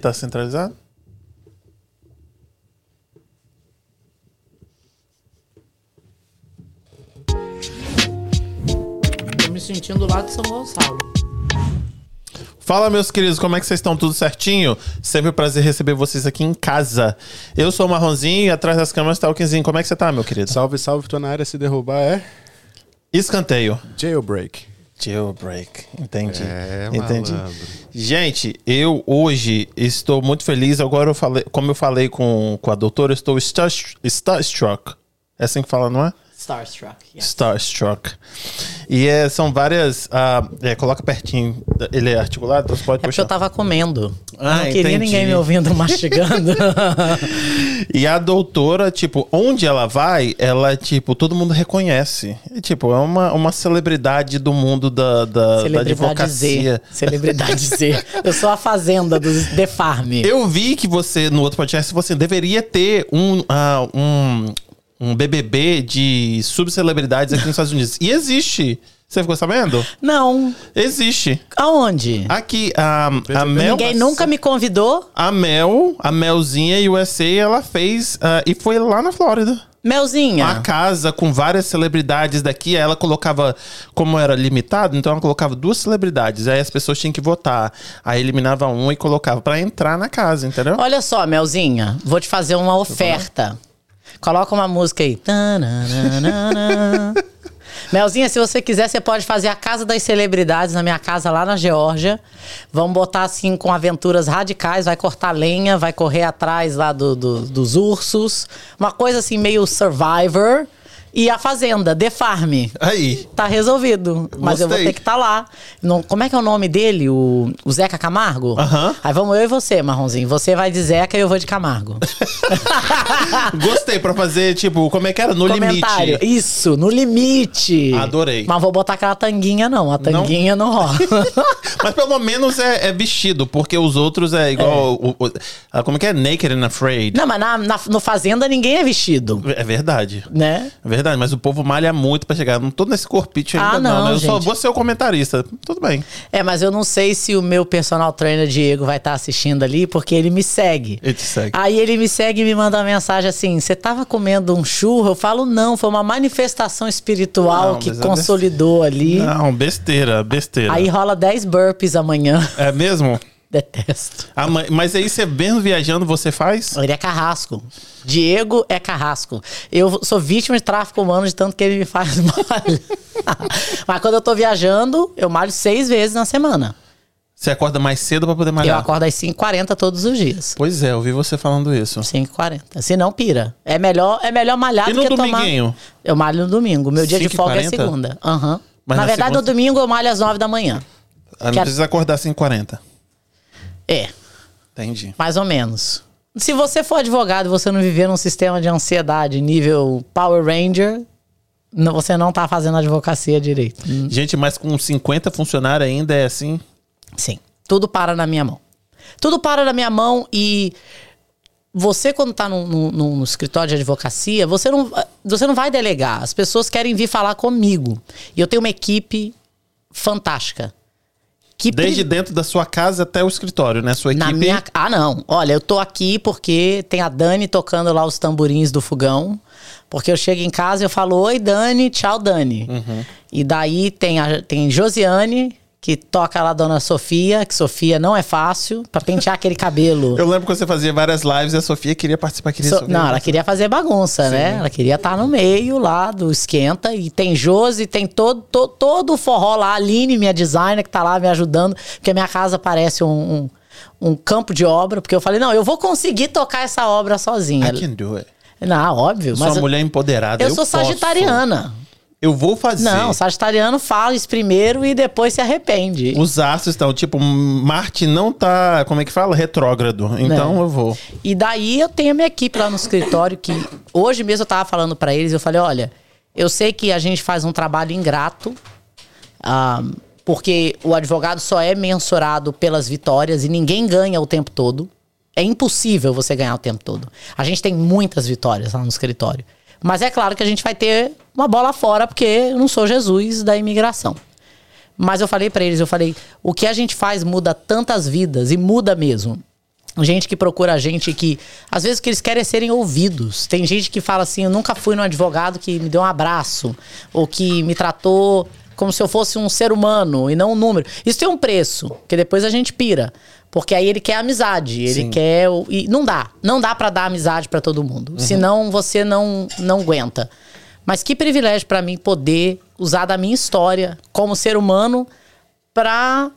Aqui tá centralizado? Tô me sentindo lá de São Gonçalo. Fala, meus queridos, como é que vocês estão? Tudo certinho? Sempre um prazer receber vocês aqui em casa. Eu sou o Marronzinho e atrás das câmeras tá o Quinzinho. Como é que você tá, meu querido? Salve, salve, tô na área. Se derrubar é Escanteio. jailbreak. Jailbreak. Entendi. É, Entendi. malandro. Gente, eu hoje estou muito feliz. Agora, eu falei, como eu falei com, com a doutora, eu estou star, starstruck. É assim que fala, não é? Starstruck. yes. Starstruck. E é, são várias. ah, é, coloca pertinho. Ele é articulado, então você pode É porque puxar. eu tava comendo. Ah, não queria entendi. ninguém me ouvindo mastigando. E a doutora, tipo, onde ela vai, ela, tipo, todo mundo reconhece. E, tipo, é uma, uma celebridade do mundo da, da, da Celebridade advocacia. Z. Celebridade Z. Eu sou a fazenda dos The Farm. Eu vi que você, no outro podcast, você deveria ter um, ah, um, um BBB de subcelebridades aqui nos Estados Unidos. E existe. Você ficou sabendo? Não. Existe. Aonde? Aqui, a, a Mel... Ninguém nunca me convidou. A Mel, a Melzinha USA, ela fez... ah, e foi lá na Flórida. Melzinha. Uma casa com várias celebridades daqui, aí ela colocava, como era limitado, então ela colocava duas celebridades, aí as pessoas tinham que votar. Aí eliminava um e colocava pra entrar na casa, entendeu? Olha só, Melzinha, vou te fazer uma oferta. Coloca uma música aí. Melzinha, se você quiser, você pode fazer a Casa das Celebridades na minha casa lá na Geórgia. Vamos botar assim com aventuras radicais. Vai cortar lenha, vai correr atrás lá do- do- dos ursos. Uma coisa assim meio Survivor. E a Fazenda, The Farm. Aí. Tá resolvido. Mas eu vou Gostei. ter que estar lá. Não, como é que é o nome dele? O, o Zeca Camargo? Aham. Aí vamos eu e você, Marronzinho. Você vai de Zeca e eu vou de Camargo. Gostei pra fazer, tipo, como é que era? No Comentário. limite. Isso, no limite. Adorei. Mas vou botar aquela tanguinha, não. A tanguinha não, rola. Mas pelo menos é, é vestido, porque os outros é igual. o- o- ah, como é que é? Naked and Afraid. não, mas na, na- no Fazenda ninguém é vestido. É verdade. Né? É verdade, mas o povo malha muito pra chegar. Não tô nesse corpite ainda, Ah, não. não, né? Eu só vou ser o comentarista. Tudo bem. É, mas eu não sei se o meu personal trainer Diego vai estar assistindo ali, porque ele me segue. Ele te segue. Aí ele me segue e me manda uma mensagem assim: Você tava comendo um churro? Eu falo, não, foi uma manifestação espiritual Não, que é consolidou ali. Não, besteira, besteira. Aí rola 10 burpees amanhã. É mesmo? Detesto. Ah, ma- mas aí você vendo viajando, você faz? Ele é carrasco. Diego é carrasco. Eu sou vítima de tráfico humano de tanto que ele me faz mal. Mas quando eu tô viajando, eu malho seis vezes na semana. Você acorda mais cedo pra poder Eu malhar? acordo às 5h40 todos os dias. Pois é, eu vi você falando isso. 5h40. Se não, pira. É melhor, é melhor malhar E do que dominguinho? tomar... Eu malho no domingo. Meu dia de folga é 5h40? segunda. Aham. Mas Na na verdade, segunda- no domingo eu malho às 9 da manhã. Ah, não Quero- precisa acordar às 5h40. É, Entendi. mais ou menos. Se você for advogado e você não viver num sistema de ansiedade nível Power Ranger, não- você não tá fazendo advocacia direito. Gente, mas com 50 funcionários ainda é assim? Sim. Tudo para na minha mão. Tudo para na minha mão e você, quando tá no, no- no- no escritório de advocacia, você não, você não vai delegar. As pessoas querem vir falar comigo. E eu tenho uma equipe fantástica. Que Desde dentro da sua casa até o escritório, né? Sua equipe. na minha... Ah, não. Olha, eu tô aqui porque tem a Dani tocando lá os tamborins do fogão. Porque eu chego em casa e eu falo, oi, Dani, tchau, Dani. Uhum. E daí tem, a, tem Josiane, que toca lá a Dona Sofia, que Sofia não é fácil, pra pentear aquele cabelo. Eu lembro que você fazia várias lives e a Sofia queria participar. Queria So- não, ela queria fazer bagunça, né? Ela queria estar no meio lá do esquenta. E tem Josi, tem todo, to- todo o forró lá. A Aline, minha designer, que tá lá me ajudando. Porque a minha casa parece um, um, um campo de obra. Porque eu falei, não, eu vou conseguir tocar essa obra sozinha. I can do it. Não, óbvio. Eu sou mas uma mulher empoderada. eu, Eu, sou posso. sagitariana. Eu vou fazer. Não, sagitariano fala isso primeiro e depois se arrepende. Os astros estão, tipo, Marte não tá, como é que fala? Retrógrado. Então Né. eu vou. E daí eu tenho a minha equipe lá no escritório que hoje mesmo eu tava falando pra eles, eu falei, olha, eu sei que a gente faz um trabalho ingrato, ah, porque o advogado só é mensurado pelas vitórias e ninguém ganha o tempo todo. É impossível você ganhar o tempo todo. A gente tem muitas vitórias lá no escritório. Mas é claro que a gente vai ter uma bola fora, porque eu não sou Jesus da imigração. Mas eu falei pra eles, eu falei, o que a gente faz muda tantas vidas e muda mesmo. Gente que procura a gente que, às vezes, o que eles querem é serem ouvidos. Tem gente que fala assim: eu nunca fui num advogado que me deu um abraço, ou que me tratou como se eu fosse um ser humano e não um número. Isso tem um preço, que depois a gente pira. Porque aí ele quer amizade, ele Sim. quer. E não dá. Não dá pra dar amizade pra todo mundo. Senão você não, não aguenta. Mas que privilégio pra mim poder usar da minha história como ser humano pra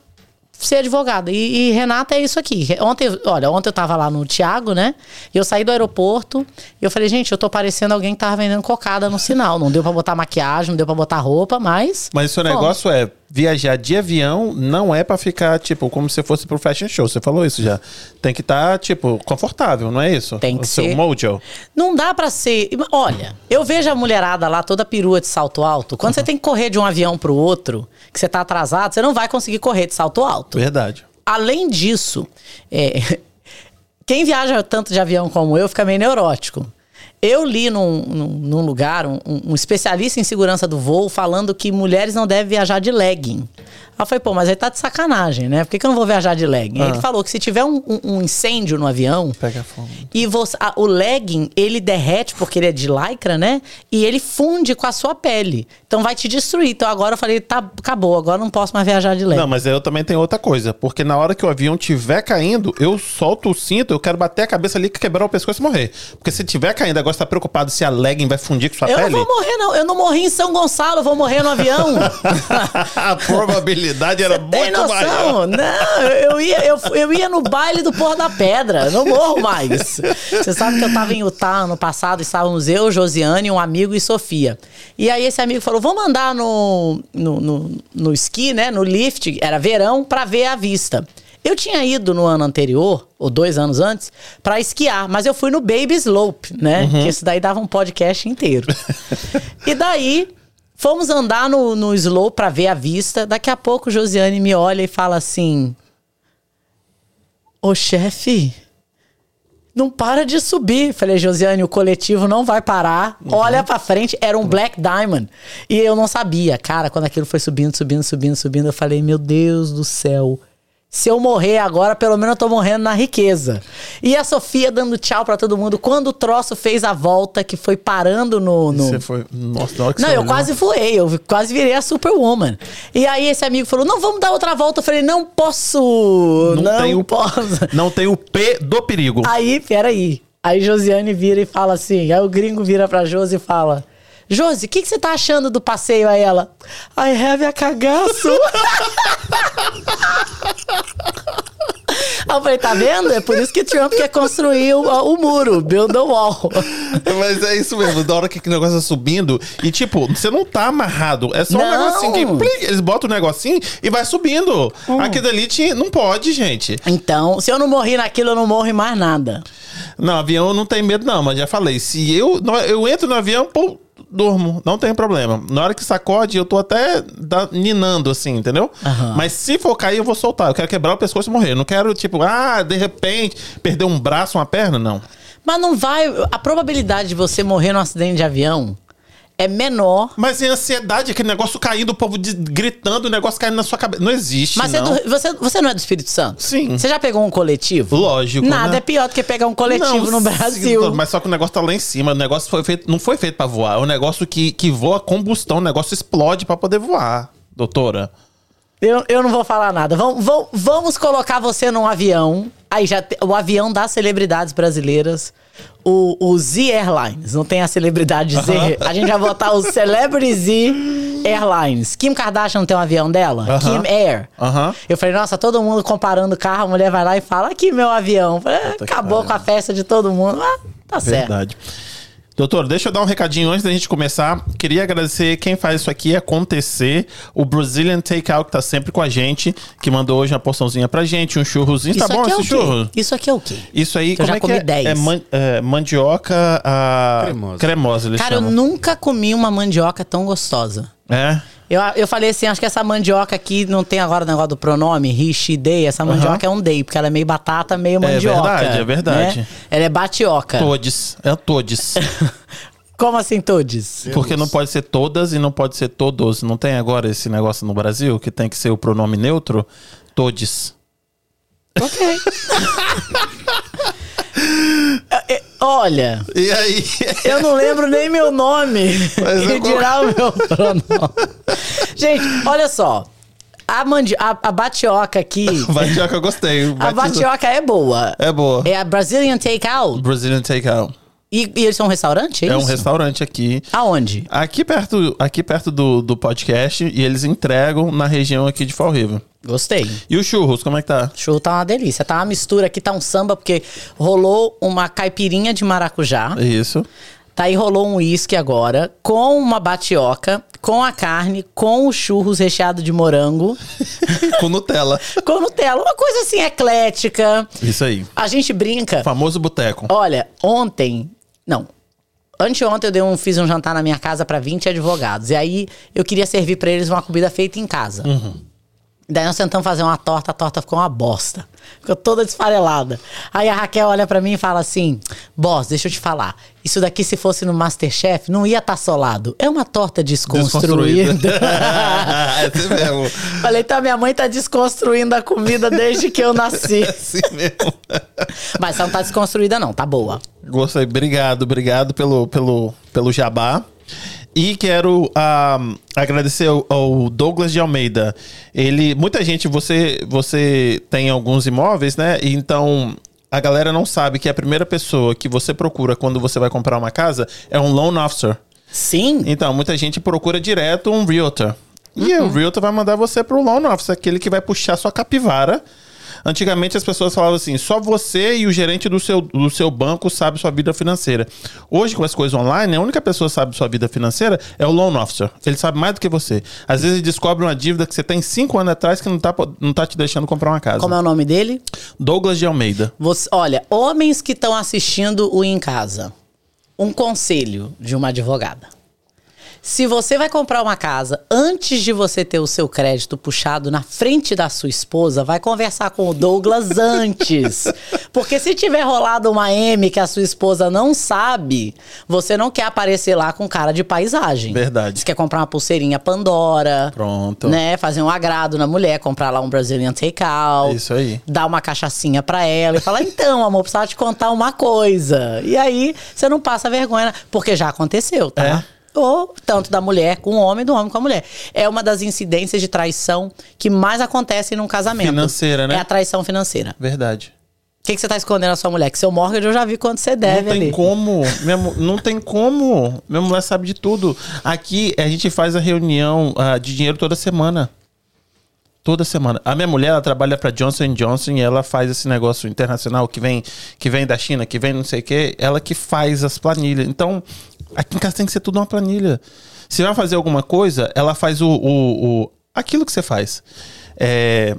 ser advogada. E, e Renata é isso aqui. Ontem, olha, ontem eu tava lá no Tiago, né? E eu saí do aeroporto e eu falei, gente, eu tô parecendo alguém que tava vendendo cocada no sinal. Não deu pra botar maquiagem, não deu pra botar roupa, mas. Mas o seu negócio é viajar de avião não é pra ficar, tipo, como se fosse pro fashion show. Você falou isso já. Tem que estar, tipo, confortável, não é isso? Tem que o seu ser. mojo. Não dá pra ser. Olha, eu vejo a mulherada lá toda perua de salto alto. Quando você tem que correr de um avião pro outro, que você tá atrasado, você não vai conseguir correr de salto alto. Verdade. Além disso, é, quem viaja tanto de avião como eu fica meio neurótico. Eu li num, num, num lugar, um, um especialista em segurança do voo, falando que mulheres não devem viajar de legging. Aí eu falei, pô, mas aí tá de sacanagem, né? Por que, que eu não vou viajar de legging? Aí Ah. Ele falou que se tiver um, um- um incêndio no avião, Pega fogo. e você, a- o legging, ele derrete porque ele é de lycra, né? E ele funde com a sua pele. Então vai te destruir. Então agora eu falei, tá, acabou, agora não posso mais viajar de legging. Não, mas eu também tenho outra coisa. Porque na hora que o avião estiver caindo, eu solto o cinto, eu quero bater a cabeça ali, quebrar o pescoço e morrer. Porque se tiver caindo, agora você tá preocupado se a legging vai fundir com sua Eu pele. não vou morrer, não. Eu não morri em São Gonçalo, eu vou morrer no avião. a probabilidade era Tem muito maior. noção? Não, eu, ia, eu, eu ia no baile do Porto da Pedra. Não morro mais. Você sabe que eu tava em Utah ano passado, estávamos eu, Josiane, um amigo e Sofia. E aí esse amigo falou: vamos andar no, no, no, no esqui, né? No lift, era verão, pra ver a vista. Eu tinha ido no ano anterior, ou dois anos antes, pra esquiar, mas eu fui no Baby Slope, né? Que esse daí dava um podcast inteiro. e daí, fomos andar no, no slope pra ver a vista. Daqui a pouco, Josiane me olha e fala assim: Ô chefe, não para de subir. Falei, Josiane, o coletivo não vai parar. Olha pra frente, era um Black Diamond. E eu não sabia. Cara, quando aquilo foi subindo, subindo, subindo, subindo, eu falei, meu Deus do céu. Se eu morrer agora, pelo menos eu tô morrendo na riqueza. E a Sofia dando tchau pra todo mundo. Quando o troço fez a volta, que foi parando no. no... Você foi. Nossa, na hora que Não, eu olhou- quase voei, eu quase virei a Superwoman. E aí esse amigo falou: não, vamos dar outra volta. Eu falei, não posso. Não, Não tem o- posso. Não tem o P do perigo. Aí, peraí. Aí Josiane vira e fala assim. Aí o gringo vira pra Josi e fala: Josi, o que, que você tá achando do passeio? Aí ela, I have a cagaço. Aí eu falei, tá vendo? É por isso que Trump quer construir o, o muro, build the wall. Mas é isso mesmo, da hora que aquele negócio tá subindo. E tipo, você não tá amarrado. É só um Não. negocinho que. plim, Eles botam o negocinho e vai subindo. Aquilo ali não pode, gente. Então, se eu não morri naquilo, eu não morro em mais nada. Não, avião não tenho medo, não, mas já falei. Se eu, eu entro no avião, pô, durmo, não tem problema. Na hora que sacode, eu tô até da- ninando, assim, entendeu? Aham. Mas se for cair, eu vou soltar. Eu quero quebrar o pescoço e morrer. Eu não quero, tipo, ah, de repente, perder um braço, uma perna, não. Mas não vai. A probabilidade de você morrer num acidente de avião é menor. Mas em ansiedade, aquele negócio caindo, o povo de- gritando, o negócio caindo na sua cabeça. Não existe, Mas você, não. é do- você, você não é do Espírito Santo? Sim. Você já pegou um coletivo? Lógico, Nada né? é pior do que pegar um coletivo Não, no sim, Brasil. Mas só que o negócio tá lá em cima. O negócio foi feito, não foi feito pra voar. É um negócio que, que voa a combustão. O negócio explode pra poder voar, doutora. Eu, eu não vou falar nada. Vamos, vamos, vamos colocar você num avião. Aí já te- o avião das celebridades brasileiras. O, o Z Airlines. Não tem a celebridade Z. A gente vai botar o Celebrity Z Airlines. Kim Kardashian não tem um avião dela? Kim Air. Eu falei, nossa, todo mundo comparando o carro. A mulher vai lá e fala, aqui meu avião. Falei, "É, Puta que acabou com a festa de todo mundo. Ah, tá certo. Verdade. Doutor, deixa eu dar um recadinho antes da gente começar. Queria agradecer quem faz isso aqui acontecer. O Brazilian Takeout que tá sempre com a gente, que mandou hoje uma porçãozinha pra gente, um churrozinho. tá bom aqui é esse churro? Isso aqui é o quê? Isso aí, Que eu como já é que comi é? 10. É, man- é, mandioca ah, Cremosa. cremosa, eles Cara, eu chamam. nunca comi uma mandioca tão gostosa. É? Eu, eu falei assim, acho que essa mandioca aqui não tem agora o negócio do pronome, Rich Day. Essa mandioca é um day, porque ela é meio batata, meio mandioca. verdade, é verdade. né? Ela é batioca. Todes. É todes. Como assim, todes? Porque não pode ser todas e não pode ser todos. Não tem agora esse negócio no Brasil que tem que ser o pronome neutro? Todes. Ok. Olha, E aí? eu não lembro nem meu nome. Mas eu- dirá o meu pronome. Gente, olha só. A, mandi a, a batioca aqui. Batioca eu gostei. A batioca é boa. É boa. É a Brazilian Takeout. Brazilian Takeout. E, e eles são um restaurante? É, É um restaurante aqui. Aonde? Aqui perto, aqui perto do, do podcast e eles entregam na região aqui de Fall River. Gostei. E os churros, como é que tá? Show tá uma delícia. Tá uma mistura aqui, tá um samba, porque rolou uma caipirinha de maracujá. Isso. Tá aí rolou um uísque agora, com uma batioca, com a carne, com os churros recheado de morango, Com Nutella. com Nutella. Uma coisa assim, eclética. Isso aí. A gente brinca. Famoso boteco. Olha, ontem. Não. Anteontem eu dei um, fiz um jantar na minha casa pra 20 advogados. E aí eu queria servir pra eles uma comida feita em casa. Daí nós tentamos fazer uma torta, a torta ficou uma bosta. Ficou toda desfarelada. Aí a Raquel olha pra mim e fala assim: Boss, deixa eu te falar. Isso daqui, se fosse no Masterchef, não ia estar solado. É uma torta desconstruída. é assim mesmo. Falei, então minha mãe tá desconstruindo a comida desde que eu nasci. É assim mesmo. Mas ela não tá desconstruída, não, tá boa. Gostei. Obrigado, obrigado pelo, pelo, pelo jabá. E quero ah, agradecer ao, ao Douglas de Almeida. Ele, muita gente, você, você tem alguns imóveis, né? Então a galera não sabe que a primeira pessoa que você procura quando você vai comprar uma casa é um loan officer. Sim. Então, muita gente procura direto um realtor. E o realtor vai mandar você pro loan officer, aquele que vai puxar sua capivara. Antigamente as pessoas falavam assim: só você e o gerente do seu, do seu banco sabe sua vida financeira. Hoje, com as coisas online, a única pessoa que sabe sua vida financeira é o loan officer. Ele sabe mais do que você. Às vezes ele descobre uma dívida que você tem cinco anos atrás que não tá, não tá te deixando comprar uma casa. Como é o nome dele? Douglas de Almeida. Você, olha, homens que estão assistindo o Em Casa, um conselho de uma advogada. Se você vai comprar uma casa, antes de você ter o seu crédito puxado na frente da sua esposa, vai conversar com o Douglas antes. Porque se tiver rolado uma M que a sua esposa não sabe, você não quer aparecer lá com cara de paisagem. Verdade. Você quer comprar uma pulseirinha Pandora. Pronto. Né? Fazer um agrado na mulher, comprar lá um Brazilian Takeout Isso aí. dar uma cachaçinha pra ela e falar: então, amor, precisava te contar uma coisa. E aí você não passa vergonha, porque já aconteceu, tá? É. Ou tanto da mulher com o homem, do homem com a mulher. É uma das incidências de traição que mais acontece num casamento. Financeira, né? É a traição financeira. Verdade. O que, que você tá escondendo na sua mulher? Que seu mortgage eu já vi quanto você deve não tem ali. como. Minha não tem como. Minha mulher sabe de tudo. Aqui a gente faz a reunião ah, de dinheiro toda semana. Toda semana. A minha mulher, ela trabalha pra Johnson Johnson e ela faz esse negócio internacional que vem, que vem da China, que vem não sei o quê. Ela que faz as planilhas. Então, aqui em casa tem que ser tudo uma planilha. Se vai fazer alguma coisa, ela faz o. o, o- aquilo que você faz. É,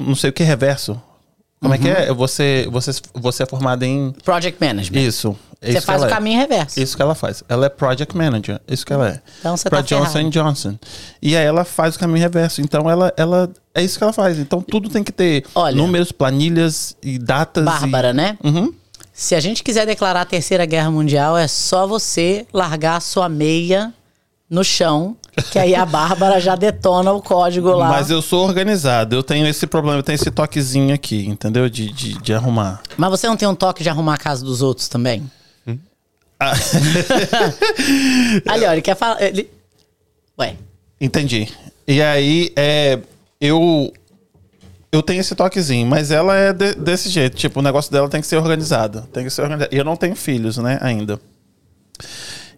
não sei o que, reverso. Como é que é? Você, você, você é formada em. Project management. Isso. é Você faz o é. caminho reverso. Isso que ela faz. Ela é project manager. Isso que ela é. Então você pra tá Johnson ferrado. Johnson. E aí ela faz o caminho reverso. Então ela, ela é isso que ela faz. Então tudo tem que ter Olha. números, planilhas e datas. Bárbara, e... né? Uhum. Se a gente quiser declarar a Terceira Guerra Mundial, é só você largar a sua meia no chão, que aí a Bárbara já detona o código lá. Mas eu sou organizado. Eu tenho esse problema, eu tenho esse toquezinho aqui, entendeu? De, de, de arrumar. Mas você não tem um toque de arrumar a casa dos outros também? Ah. Ali, ó, ele quer falar. Ele... Ué. Entendi. E aí, é, eu eu tenho esse toquezinho, mas ela é de- desse jeito. Tipo, o negócio dela tem que ser organizado. Tem que ser organizado. E eu não tenho filhos, né, ainda.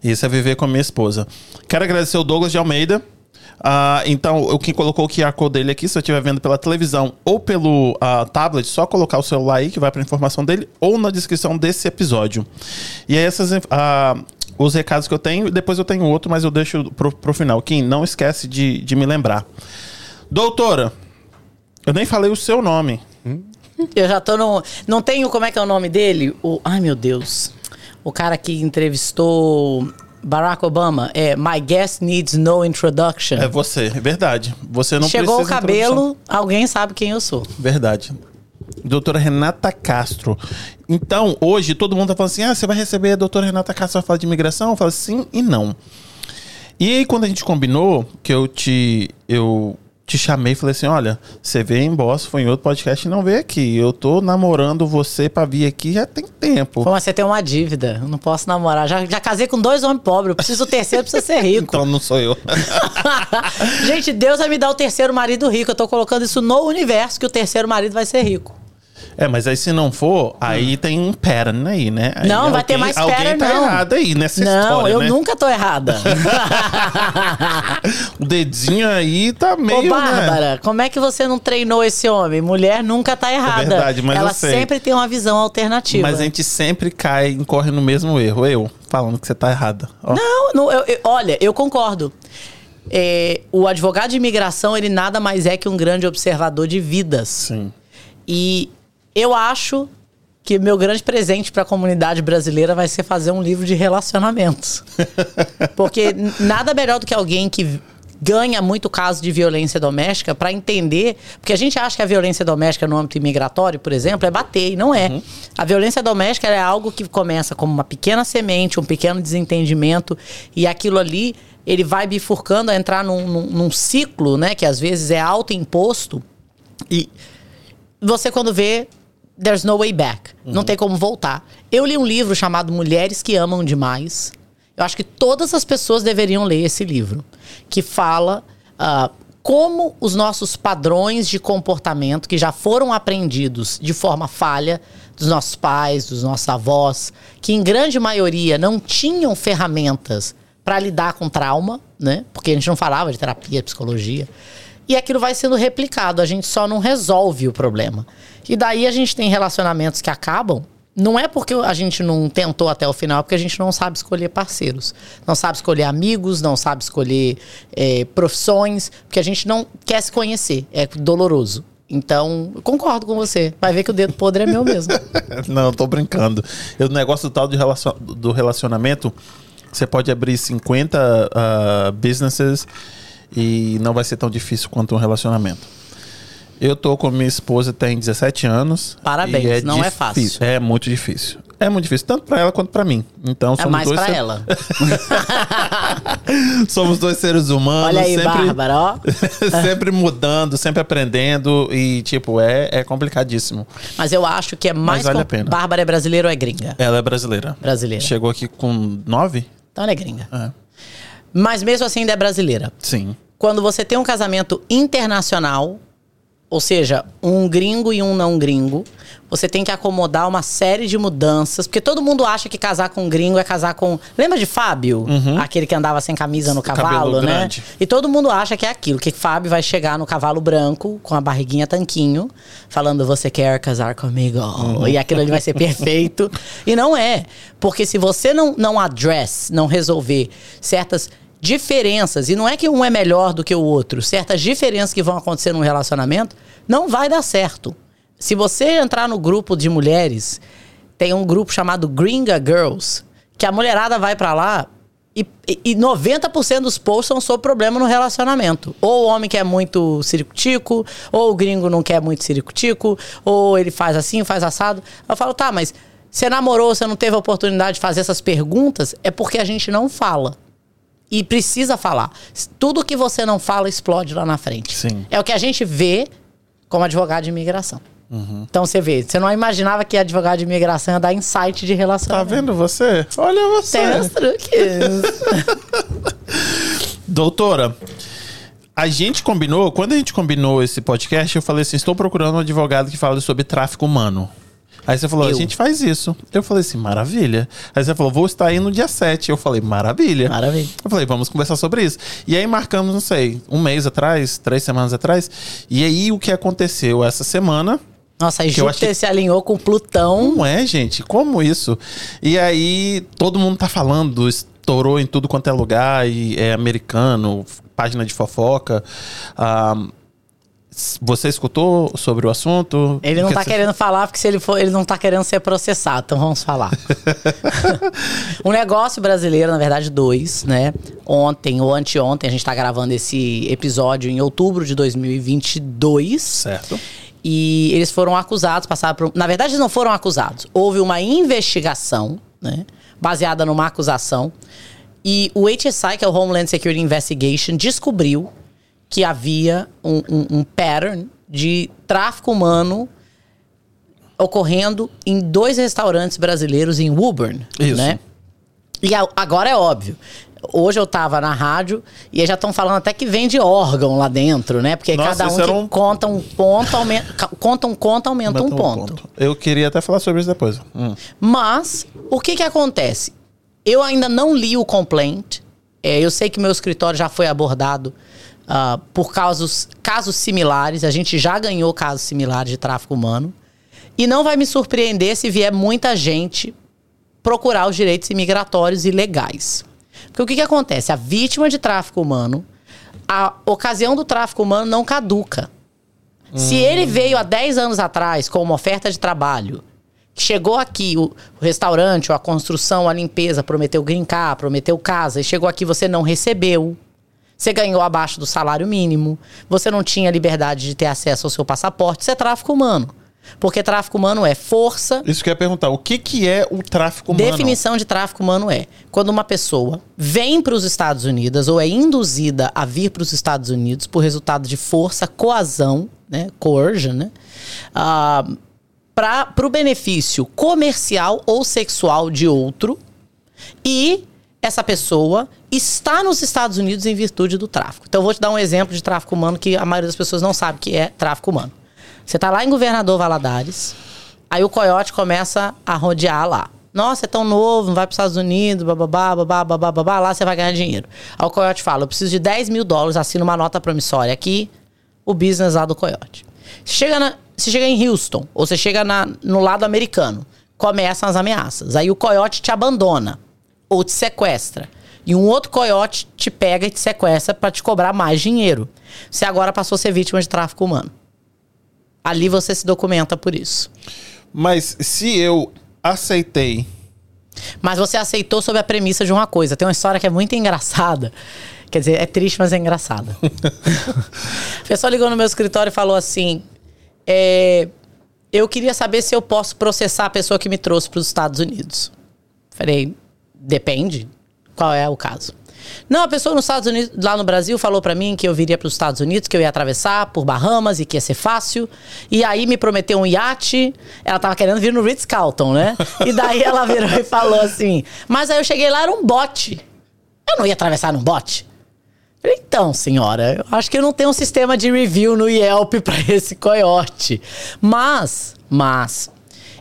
Isso é viver com a minha esposa. Quero agradecer o Douglas de Almeida. Ah, então, o que colocou o QR Code dele aqui, se você estiver vendo pela televisão ou pelo ah, tablet, só colocar o celular aí que vai para informação dele ou na descrição desse episódio. E aí, essas, ah, os recados que eu tenho, depois eu tenho outro, mas eu deixo pro, pro final. Kim, não esquece de, de me lembrar. Doutora, eu nem falei o seu nome. Eu já tô no. Não tenho. Como é que é o nome dele? O... Ai, meu Deus. O cara que entrevistou Barack Obama. É My Guest Needs No Introduction. É você, é verdade. Você não Chegou o cabelo, alguém sabe quem eu sou. Verdade. Doutora Renata Castro. Então, hoje, todo mundo tá falando assim: ah, você vai receber a doutora Renata Castro pra falar de imigração? Eu falo sim e não. E aí, quando a gente combinou, que eu te. Eu te chamei e falei assim: olha, você veio em Boston, foi em outro podcast e não veio aqui. Eu tô namorando você pra vir aqui já tem tempo. Pô, mas você tem uma dívida. Eu não posso namorar. Já, já casei com dois homens pobres. Eu preciso do terceiro pra você ser rico. Então não sou eu. Gente, Deus vai me dar o terceiro marido rico. Eu tô colocando isso no universo que o terceiro marido vai ser rico. É, mas aí se não for, aí tem um pattern aí, né? Aí Não, vai ter mais Alguém pattern, tá não. errado aí nessa não, história, eu né? nunca tô errada. O dedinho aí tá Ô, meio, né? Bárbara, como é que você não treinou esse homem? Mulher nunca tá errada. verdade, mas Ela eu sei. sempre tem uma visão alternativa. Mas a gente sempre cai, incorre no mesmo erro. Eu, falando que você tá errada. Ó. Não, não, eu- eu- olha, eu concordo. É, o advogado de imigração, ele nada mais é que um grande observador de vidas. Sim. E eu acho que meu grande presente para a comunidade brasileira vai ser fazer um livro de relacionamentos. Porque nada melhor do que alguém que ganha muito caso de violência doméstica para entender, porque a gente acha que a violência doméstica no âmbito imigratório, por exemplo, é bater, e não é. A violência doméstica é algo que começa como uma pequena semente, um pequeno desentendimento, e aquilo ali ele vai bifurcando a entrar num, num- num ciclo, né, que às vezes é autoimposto, e você quando vê there's no way back, não tem como voltar. Eu li um livro chamado Mulheres que amam demais. Eu acho que todas as pessoas deveriam ler esse livro, que fala ah, como os nossos padrões de comportamento que já foram aprendidos de forma falha dos nossos pais, dos nossos avós, que em grande maioria não tinham ferramentas para lidar com trauma, né? Porque a gente não falava de terapia, psicologia. E aquilo vai sendo replicado, a gente só não resolve o problema. E daí a gente tem relacionamentos que acabam. Não é porque a gente não tentou até o final, é porque a gente não sabe escolher parceiros. Não sabe escolher amigos, não sabe escolher eh, profissões, porque a gente não quer se conhecer. É doloroso. Então, concordo com você. Vai ver que o dedo podre é meu mesmo. Não, tô brincando. O negócio tal do relacionamento, você pode abrir 50 ah, businesses e não vai ser tão difícil quanto um relacionamento. Eu tô com minha esposa tem 17 anos. Parabéns, e não é fácil. É muito difícil. É muito difícil, tanto pra ela quanto pra mim. Então, É somos mais dois pra ser- ela. somos dois seres humanos. Olha aí, sempre, Bárbara, ó. sempre mudando, sempre aprendendo. E, tipo, é, é complicadíssimo. Mas eu acho que é mais. vale com- a pena. Bárbara é brasileira ou é gringa? Ela é brasileira. Brasileira. Chegou aqui com nove? Então ela é gringa. É. Mas mesmo assim ainda é brasileira. Sim. Quando você tem um casamento internacional, ou seja, um gringo e um não gringo, você tem que acomodar uma série de mudanças, porque todo mundo acha que casar com um gringo é casar com. Lembra de Fábio? Aquele que andava sem camisa no cavalo, né? grande. E todo mundo acha que é aquilo, que Fábio vai chegar no cavalo branco, com a barriguinha tanquinho, falando: Você quer casar comigo? E aquilo ali vai ser perfeito. E não é. Porque se você não, não address, não resolver certas diferenças, e não é que um é melhor do que o outro, certas diferenças que vão acontecer num relacionamento, não vai dar certo. Se você entrar no grupo de mulheres, tem um grupo chamado Gringa Girls, que a mulherada vai pra lá e- e 90% dos posts são sobre problema no relacionamento. Ou o homem quer muito ciricutico, ou o gringo não quer muito ciricutico, ou ele faz assim, faz assado. Eu falo, tá, mas você namorou, você não teve a oportunidade de fazer essas perguntas, é porque a gente não fala. E precisa falar. Tudo que você não fala explode lá na frente. Sim. É o que a gente vê como advogado de imigração. Então você vê, você não imaginava que advogado de imigração ia dar insight de Tá relacionamento. vendo você? Olha você. Tem meus truques. Doutora, a gente combinou, quando a gente combinou esse podcast, eu falei assim: estou procurando um advogado que fale sobre tráfico humano. Aí você falou, Eu. a gente faz isso. Eu falei assim, maravilha. Aí você falou, vou estar aí no dia 7. Eu falei, maravilha. Maravilha. Eu falei, vamos conversar sobre isso. E aí marcamos, não sei, um mês atrás, três semanas atrás. E aí o que aconteceu essa semana? Nossa, aí Que Júpiter achei- se alinhou com Plutão. Não é, gente? Como isso? E aí, todo mundo tá falando, estourou em tudo quanto é lugar, e é americano, página de fofoca. Ah, s- você escutou sobre o assunto? Ele não tá você- querendo falar porque se ele for, ele não tá querendo ser processado, então vamos falar. um negócio brasileiro, na verdade, dois, né? Ontem ou anteontem, a gente tá gravando esse episódio em outubro de 2022. Certo. E eles foram acusados, passaram por. Na verdade, eles não foram acusados. Houve uma investigação, né? Baseada numa acusação. E o HSI, que é o Homeland Security Investigation, descobriu que havia um, um, um pattern de tráfico humano ocorrendo em dois restaurantes brasileiros em Woburn, Isso. né? E a- agora é óbvio. Hoje eu tava na rádio e já estão falando até que vende órgão lá dentro, né? Porque Nossa, cada um que um- conta um ponto, aumenta, conta um conto, aumenta um Bota ponto. Eu queria até falar sobre isso depois. Hum. Mas, o que que acontece? Eu ainda não li o complaint. É, eu sei que meu escritório já foi abordado ah, por casos, casos similares. A gente já ganhou casos similares de tráfico humano. E não vai me surpreender se vier muita gente procurar os direitos imigratórios e legais. Porque o que, que acontece? A vítima de tráfico humano, a ocasião do tráfico humano não caduca. Se ele veio há 10 anos atrás com uma oferta de trabalho, chegou aqui, o, restaurante, ou a construção, a limpeza, prometeu green car, prometeu casa, e chegou aqui você não recebeu. Você ganhou abaixo do salário mínimo, você não tinha liberdade de ter acesso ao seu passaporte, isso é tráfico humano. Porque tráfico humano é força, Isso que eu ia perguntar. O que, que é o tráfico humano? Definição de tráfico humano é quando uma pessoa vem para os Estados Unidos ou é induzida a vir para os Estados Unidos por resultado de força, coazão, né, coercion, né, para o benefício comercial ou sexual de outro e essa pessoa está nos Estados Unidos em virtude do tráfico. Então eu vou te dar um exemplo de tráfico humano que a maioria das pessoas não sabe que é tráfico humano. Você tá lá em Governador Valadares, aí o coiote começa a rodear lá. Nossa, é tão novo, não vai para os Estados Unidos, bababá, babá, babá, babá, lá você vai ganhar dinheiro. Aí o coiote fala, eu preciso de 10 mil dólares, assina uma nota promissória aqui, o business lá do coiote. Chega, na, você chega em Houston, ou você chega na- no lado americano, começam as ameaças. Aí o coiote te abandona ou te sequestra. E um outro coiote te pega e te sequestra para te cobrar mais dinheiro. Você agora passou a ser vítima de tráfico humano. Ali você se documenta por isso. Mas se eu aceitei. Mas você aceitou sob a premissa de uma coisa. Tem uma história que é muito engraçada. Quer dizer, é triste, mas é engraçada. a pessoa ligou no meu escritório e falou assim: é, Eu queria saber se eu posso processar a pessoa que me trouxe para os Estados Unidos. Falei: Depende. Qual é o caso? Não, a pessoa nos Estados Unidos, lá no Brasil, falou pra mim que eu viria para os Estados Unidos, que eu ia atravessar por Bahamas e que ia ser fácil. E aí me prometeu um iate. Ela tava querendo vir no Ritz Carlton, né? E daí ela virou e falou assim: Mas aí eu cheguei lá, era um bote. Eu não ia atravessar num bote. Então, senhora, eu acho que eu não tenho um sistema de review no Yelp pra esse coiote. Mas, mas,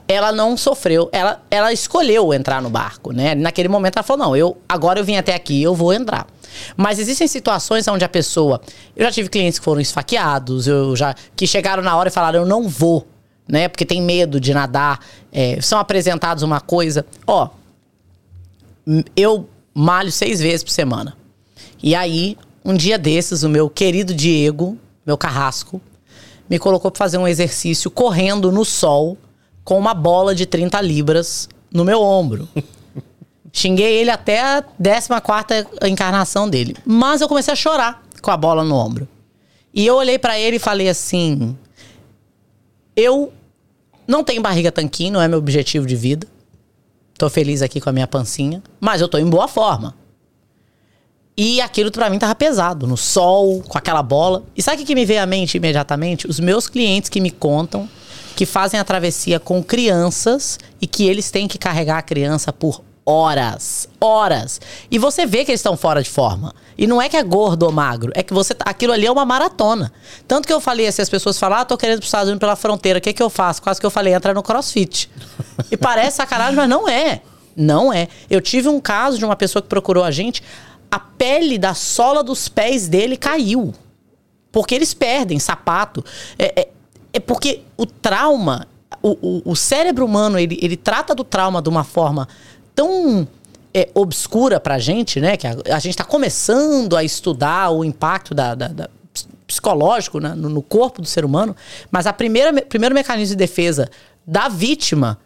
ela não sofreu, ela, ela escolheu entrar no barco, né? Naquele momento ela falou: não, eu agora eu vim até aqui, eu vou entrar. Mas existem situações onde a pessoa. Eu já tive clientes que foram esfaqueados, eu já. que chegaram na hora e falaram, eu não vou, né? Porque tem medo de nadar. é, são apresentados uma coisa. Ó, eu malho seis vezes por semana. E aí, um dia desses, o meu querido Diego, meu carrasco, me colocou pra fazer um exercício correndo no sol com uma bola de 30 libras no meu ombro. Xinguei ele até a 14 encarnação dele. Mas eu comecei a chorar com a bola no ombro. E eu olhei pra ele e falei assim: Eu não tenho barriga tanquinho, não é meu objetivo de vida. Tô feliz aqui com a minha pancinha, mas eu tô em boa forma. E aquilo pra mim tava pesado, no sol, com aquela bola. E sabe o que me veio à mente imediatamente? Os meus clientes que me contam que fazem a travessia com crianças e que eles têm que carregar a criança por horas, horas. E você vê que eles estão fora de forma. E não é que é gordo ou magro, é que você tá- aquilo ali é uma maratona. Tanto que eu falei assim, as pessoas falam: "Ah, tô querendo ir pros Estados Unidos pela fronteira, o que que eu faço?" Quase que eu falei: "Entra no CrossFit". e parece sacanagem, mas não é. Não é. Eu tive um caso de uma pessoa que procurou a gente, a pele da sola dos pés dele caiu. Porque eles perdem sapato. É, é, é porque o trauma, o, o, o cérebro humano, ele, ele trata do trauma de uma forma tão é, obscura pra gente, né? Que a, a gente tá começando a estudar o impacto da, da- da- psicológico né, no, no corpo do ser humano. Mas a primeira, me- primeiro mecanismo de defesa da vítima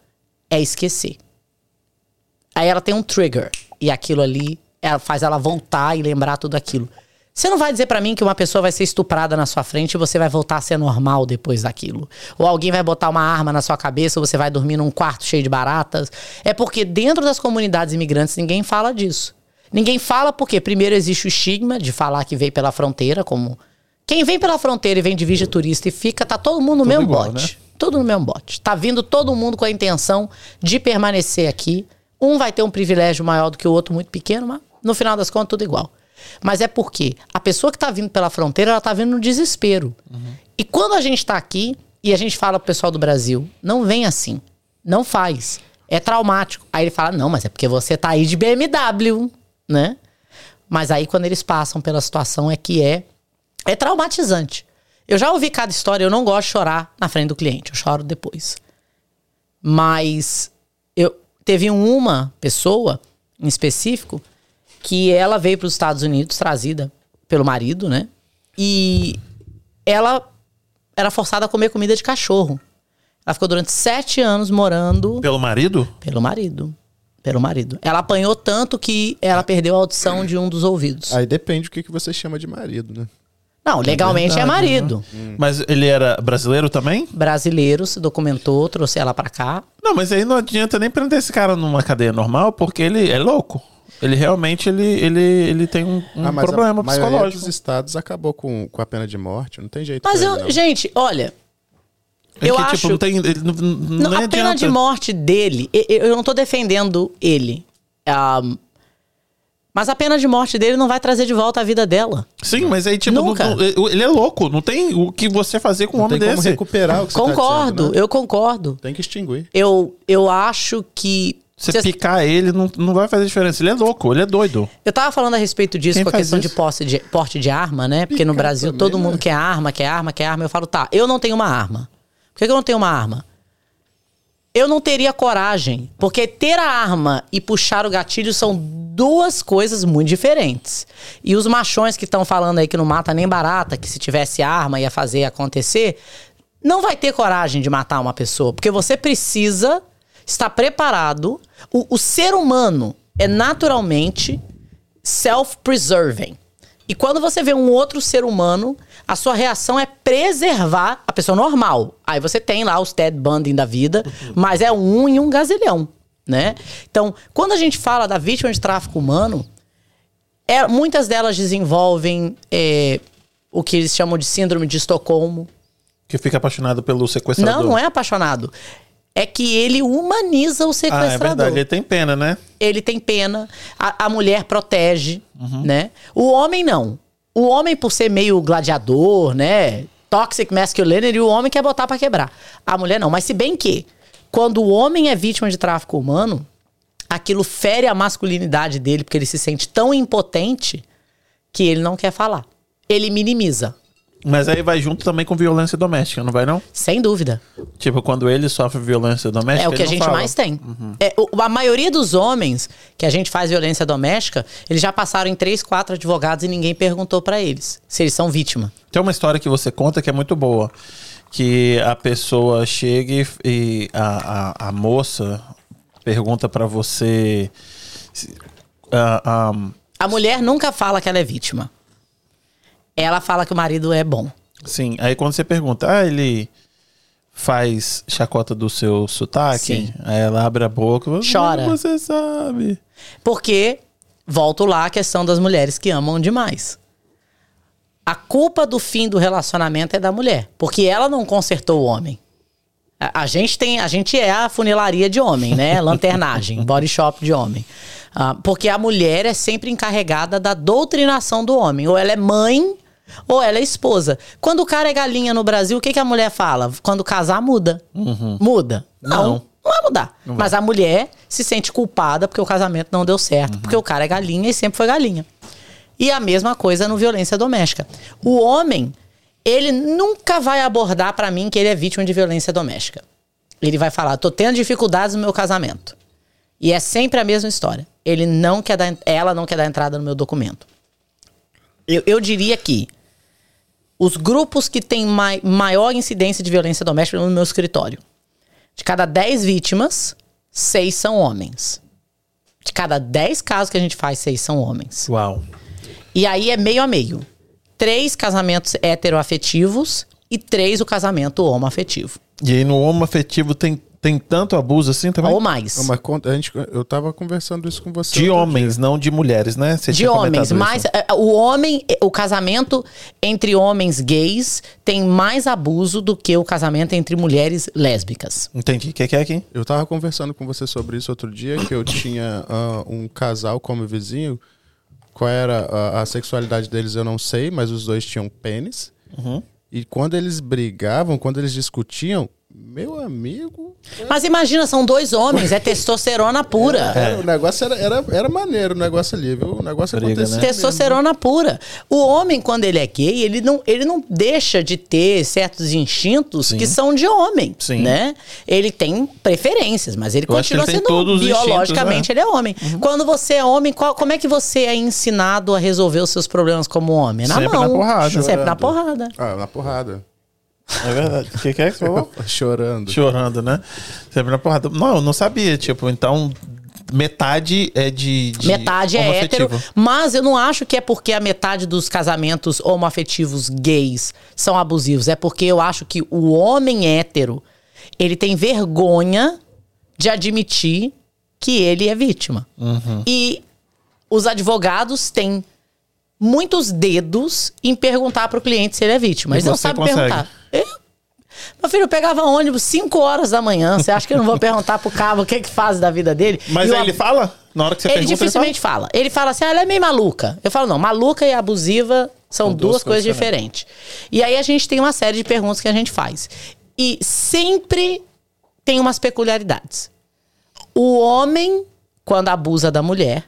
é esquecer. Aí ela tem um trigger. E aquilo ali ela faz ela voltar e lembrar tudo aquilo. Você não vai dizer pra mim que uma pessoa vai ser estuprada na sua frente e você vai voltar a ser normal depois daquilo. Ou alguém vai botar uma arma na sua cabeça ou você vai dormir num quarto cheio de baratas. É porque dentro das comunidades imigrantes ninguém fala disso. Ninguém fala porque, primeiro, existe o estigma de falar que veio pela fronteira, como Quem vem pela fronteira e vem de vigia turista e fica, tá todo mundo no mesmo igual, bote. né? Tudo no mesmo bote. Tá vindo todo mundo com a intenção de permanecer aqui. Um vai ter um privilégio maior do que o outro, muito pequeno, mas no final das contas, tudo igual. Mas é porque a pessoa que tá vindo pela fronteira, ela tá vindo no desespero. E quando a gente tá aqui e a gente fala pro pessoal do Brasil, não vem assim. Não faz. É traumático. Aí ele fala, não, mas é porque você tá aí de BMW, né? Mas aí quando eles passam pela situação é que é é traumatizante. Eu já ouvi cada história, eu não gosto de chorar na frente do cliente, eu choro depois. Mas eu teve uma pessoa em específico que ela veio para os Estados Unidos trazida pelo marido, né? E ela era forçada a comer comida de cachorro. Ela ficou durante sete anos morando Pelo marido? pelo marido. Pelo marido. Ela apanhou tanto que ela perdeu a audição de um dos ouvidos. Aí depende do que, que você chama de marido, né? Não, legalmente é, verdade, marido. Mas ele era brasileiro também? Brasileiro se documentou, trouxe ela pra cá. Não, mas aí não adianta nem prender esse cara numa cadeia normal, porque ele é louco. Ele realmente ele, ele, ele tem um, um Ah, mas problema a maioria psicológico. dos estados acabou com, com a pena de morte. Não tem jeito Mas eu, ele, gente, olha, É eu que, acho- tipo, não tem. Não, não, não, a pena de morte dele, e- e- eu não tô defendendo ele. Ahm, mas a pena de morte dele não vai trazer de volta a vida dela. Sim, mas aí, tipo, Nunca. não- não- ele é louco. Não tem o que você fazer com um homem tem como desse. recuperar o que você tá Concordo, dizendo, né? eu concordo. Tem que extinguir. Eu, eu acho que. Você se- picar ele não, não vai fazer diferença. Ele é louco, ele é doido. Eu tava falando a respeito disso Quem com a questão de, posse de porte de arma, né? Porque no Brasil também, todo né? mundo quer arma, quer arma, quer arma. Eu falo, tá, eu não tenho uma arma. Por que, que eu não tenho uma arma? Eu não teria coragem, porque ter a arma e puxar o gatilho são duas coisas muito diferentes. E os machões que estão falando aí que não mata nem barata, que se tivesse arma ia fazer acontecer, não vai ter coragem de matar uma pessoa, porque você precisa estar preparado. O, o ser humano é naturalmente self-preserving. E quando você vê um outro ser humano, a sua reação é preservar a pessoa normal. Aí você tem lá os Ted Bundy da vida, mas é um em um gazilhão, né? Então, quando a gente fala da vítima de tráfico humano, é, muitas delas desenvolvem é, o que eles chamam de síndrome de Estocolmo. Que fica apaixonado pelo sequestrador. Não, não é apaixonado. É que ele humaniza o Ah, é sequestrador verdade. Ele tem pena, né? ele tem pena, a, a mulher protege, Uhum. né? O homem não. O homem, por ser meio gladiador, né? Toxic masculinity, o homem quer botar pra quebrar. A mulher não. Mas se bem que, quando o homem é vítima de tráfico humano, aquilo fere a masculinidade dele, porque ele se sente tão impotente que ele não quer falar. Ele minimiza. Mas aí vai junto também com violência doméstica, não vai não? Sem dúvida. Tipo, quando ele sofre violência doméstica, É o que a gente fala. mais tem. É, o- a maioria dos homens que a gente faz violência doméstica, eles já passaram em três, quatro advogados e ninguém perguntou pra eles se eles são vítima. Tem uma história que você conta que é muito boa. Que a pessoa chega e, a, a, a moça pergunta pra você. se- ah, ah, A mulher nunca fala que ela é vítima. Ela fala que o marido é bom. sim, aí quando você pergunta, ah, ele faz chacota do seu sotaque? Sim. Aí ela abre a boca e Chora. "Como Você sabe. Porque, volto lá à questão das mulheres que amam demais. A culpa do fim do relacionamento é da mulher. Porque ela não consertou o homem. A, a gente tem, a gente é a funilaria de homem, né? Lanternagem, body shop de homem. Ah, porque a mulher é sempre encarregada da doutrinação do homem. Ou ela é mãe, ou ela é esposa. Quando o cara é galinha no Brasil, o que, que a mulher fala? Quando casar, muda. Muda. Não. Não. Não vai mudar. Mas a mulher se sente culpada porque o casamento não deu certo. Porque o cara é galinha e sempre foi galinha. E a mesma coisa no violência doméstica. O homem, ele nunca vai abordar pra mim que ele é vítima de violência doméstica. Ele vai falar: tô tendo dificuldades no meu casamento. E é sempre a mesma história. Ele não quer dar, ela não quer dar entrada no meu documento. Eu, eu diria que os grupos que têm mai- maior incidência de violência doméstica no meu escritório. De cada 10 vítimas, 6 são homens. De cada 10 casos que a gente faz, 6 são homens. Uau. E aí é meio a meio. Três casamentos heteroafetivos e três o casamento homoafetivo. E aí no homo afetivo tem Tem tanto abuso assim também? Ou mais. Não, mas a gente, eu tava conversando isso com você. De homens, não de mulheres, né? Você de homens, mas é, o homem, o casamento entre homens gays tem mais abuso do que o casamento entre mulheres lésbicas. Entendi. O que, que é aqui? Eu tava conversando com você sobre isso outro dia, que eu tinha ah, um casal como vizinho. Qual era a, a sexualidade deles, eu não sei, mas os dois tinham pênis. E quando eles brigavam, quando eles discutiam, meu amigo. Mas imagina, são dois homens, é testosterona pura. era- o negócio era, era, era maneiro, o negócio ali, viu? O negócio Briga, acontecia. né? Testosterona pura. O homem, quando ele é gay, ele não, ele não deixa de ter certos instintos Sim. que são de homem, Sim. né? Ele tem preferências, mas ele Eu continua ele tem sendo todos os biologicamente instintos, né? ele é homem. Quando você é homem, qual- como é que você é ensinado a resolver os seus problemas como homem? Na Sempre mão. na porrada. Sempre na porrada. Ah, na porrada. É verdade. O que, que é que você falou? Chorando. Chorando, né? Sempre na porrada. Não, eu não sabia. Tipo, então, metade é de. de Metade é hétero, mas eu não acho que é porque a metade dos casamentos homoafetivos gays são abusivos. É porque eu acho que o homem hétero, ele tem vergonha de admitir que ele é vítima. Uhum. E os advogados têm muitos dedos em perguntar pro cliente se ele é vítima. E Eles não sabem consegue? perguntar. Eu- meu filho, eu pegava ônibus 5 horas da manhã. Você acha que eu não vou perguntar pro cabo o que que faz da vida dele? Mas aí o ele fala? Na hora que você ele pergunta, dificilmente fala. Ele fala assim, ah, ela é meio maluca. Eu falo, não, maluca e abusiva são, São duas, duas coisas coisas diferentes. E aí a gente tem uma série de perguntas que a gente faz. E sempre tem umas peculiaridades. O homem, quando abusa da mulher,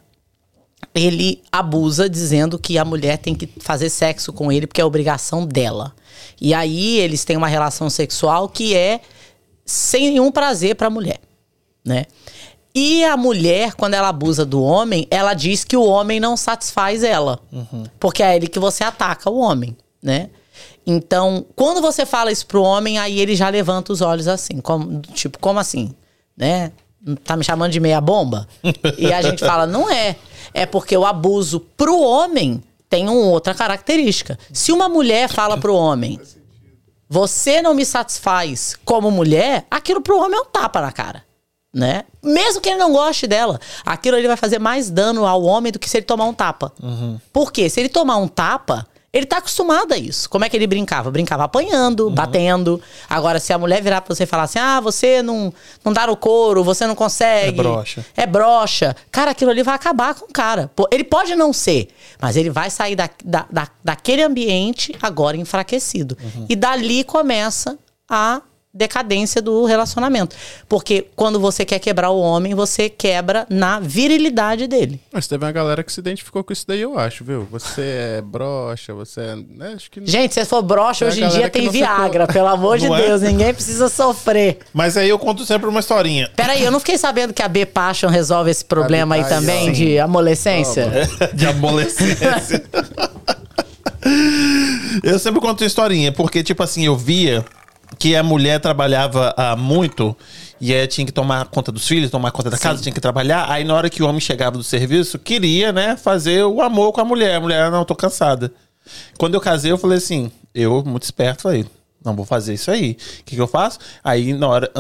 ele abusa dizendo que a mulher tem que fazer sexo com ele porque é obrigação dela. E aí eles têm uma relação sexual que é sem nenhum prazer para a mulher, né? E a mulher, quando ela abusa do homem, ela diz que o homem não satisfaz ela. Porque é ele que você ataca o homem, né? Então, quando você fala isso pro homem, aí ele já levanta os olhos assim, como, tipo, como assim? Né? Tá me chamando de meia bomba? e a gente fala, não é. É porque o abuso pro homem tem uma outra característica. Se uma mulher fala pro homem, você não me satisfaz como mulher, aquilo pro homem é um tapa na cara. Né? Mesmo que ele não goste dela, aquilo ele vai fazer mais dano ao homem do que se ele tomar um tapa. Por quê? Se ele tomar um tapa, ele tá acostumado a isso. Como é que ele brincava? Brincava apanhando, batendo. Agora, se a mulher virar pra você e falar assim: ah, você não, não dá o couro, você não consegue. É broxa. É broxa. Cara, aquilo ali vai acabar com o cara. Ele pode não ser, mas ele vai sair da, da, da- daquele ambiente agora enfraquecido. E dali começa a decadência do relacionamento. Porque quando você quer quebrar o homem, você quebra na virilidade dele. Mas teve uma galera que se identificou com isso daí, eu acho, viu? Você é broxa, você é. Né? Acho que. Gente, se for broxa, hoje em dia tem não ficou- Viagra, pelo amor de Não é? Deus. Ninguém precisa sofrer. Mas aí eu conto sempre uma historinha. Peraí, eu não fiquei sabendo que a B Passion resolve esse problema aí Aí, também ó. de amolescência? de adolescência. eu sempre conto uma historinha, porque, tipo assim, eu via que a mulher trabalhava ah, muito e aí tinha que tomar conta dos filhos, tomar conta da casa, tinha que trabalhar. Aí na hora que o homem chegava do serviço, queria, né, fazer o amor com a mulher. A mulher, não, tô cansada. Quando eu casei, eu falei assim, eu, muito esperto, falei, não vou fazer isso aí. O que, que eu faço? Aí na hora,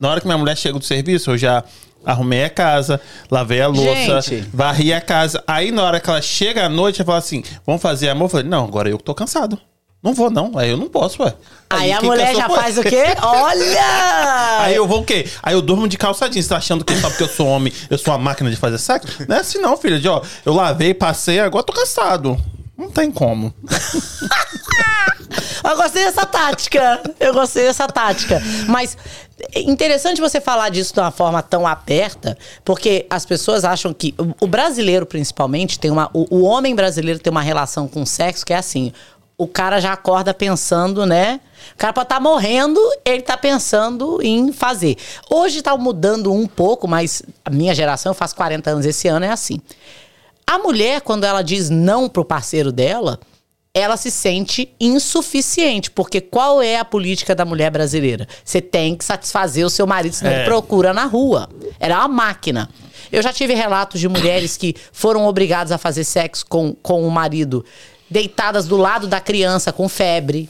na hora que minha mulher chega do serviço, eu já arrumei a casa, lavei a louça, Gente. varri a casa. Aí na hora que ela chega à noite, ela fala assim: vamos fazer amor? Eu falei, não, agora eu que tô cansado. Não vou, não. Aí eu não posso, ué. Aí a quem mulher já foi- faz o quê? Olha! Aí eu vou o quê? Aí eu durmo de calça jeans. Você tá achando que só porque eu sou homem, eu sou uma máquina de fazer sexo? Não é assim não, filha. De, ó, eu lavei, passei, agora tô cansado. Não tem como. Eu gostei dessa tática. Eu gostei dessa tática. Mas é interessante você falar disso de uma forma tão aberta, porque as pessoas acham que. o- O brasileiro, principalmente, tem uma. O, o homem brasileiro tem uma relação com o sexo que é assim. O cara já acorda pensando, né? O cara pode estar morrendo, ele tá pensando em fazer. Hoje tá mudando um pouco, mas a minha geração, eu faço 40 anos esse ano, é assim. A mulher, quando ela diz não pro parceiro dela, ela se sente insuficiente. Porque qual é a política da mulher brasileira? Você tem que satisfazer o seu marido, senão É. ele procura na rua. Era uma máquina. Eu já tive relatos de mulheres que foram obrigadas a fazer sexo com, com o marido, deitadas do lado da criança com febre.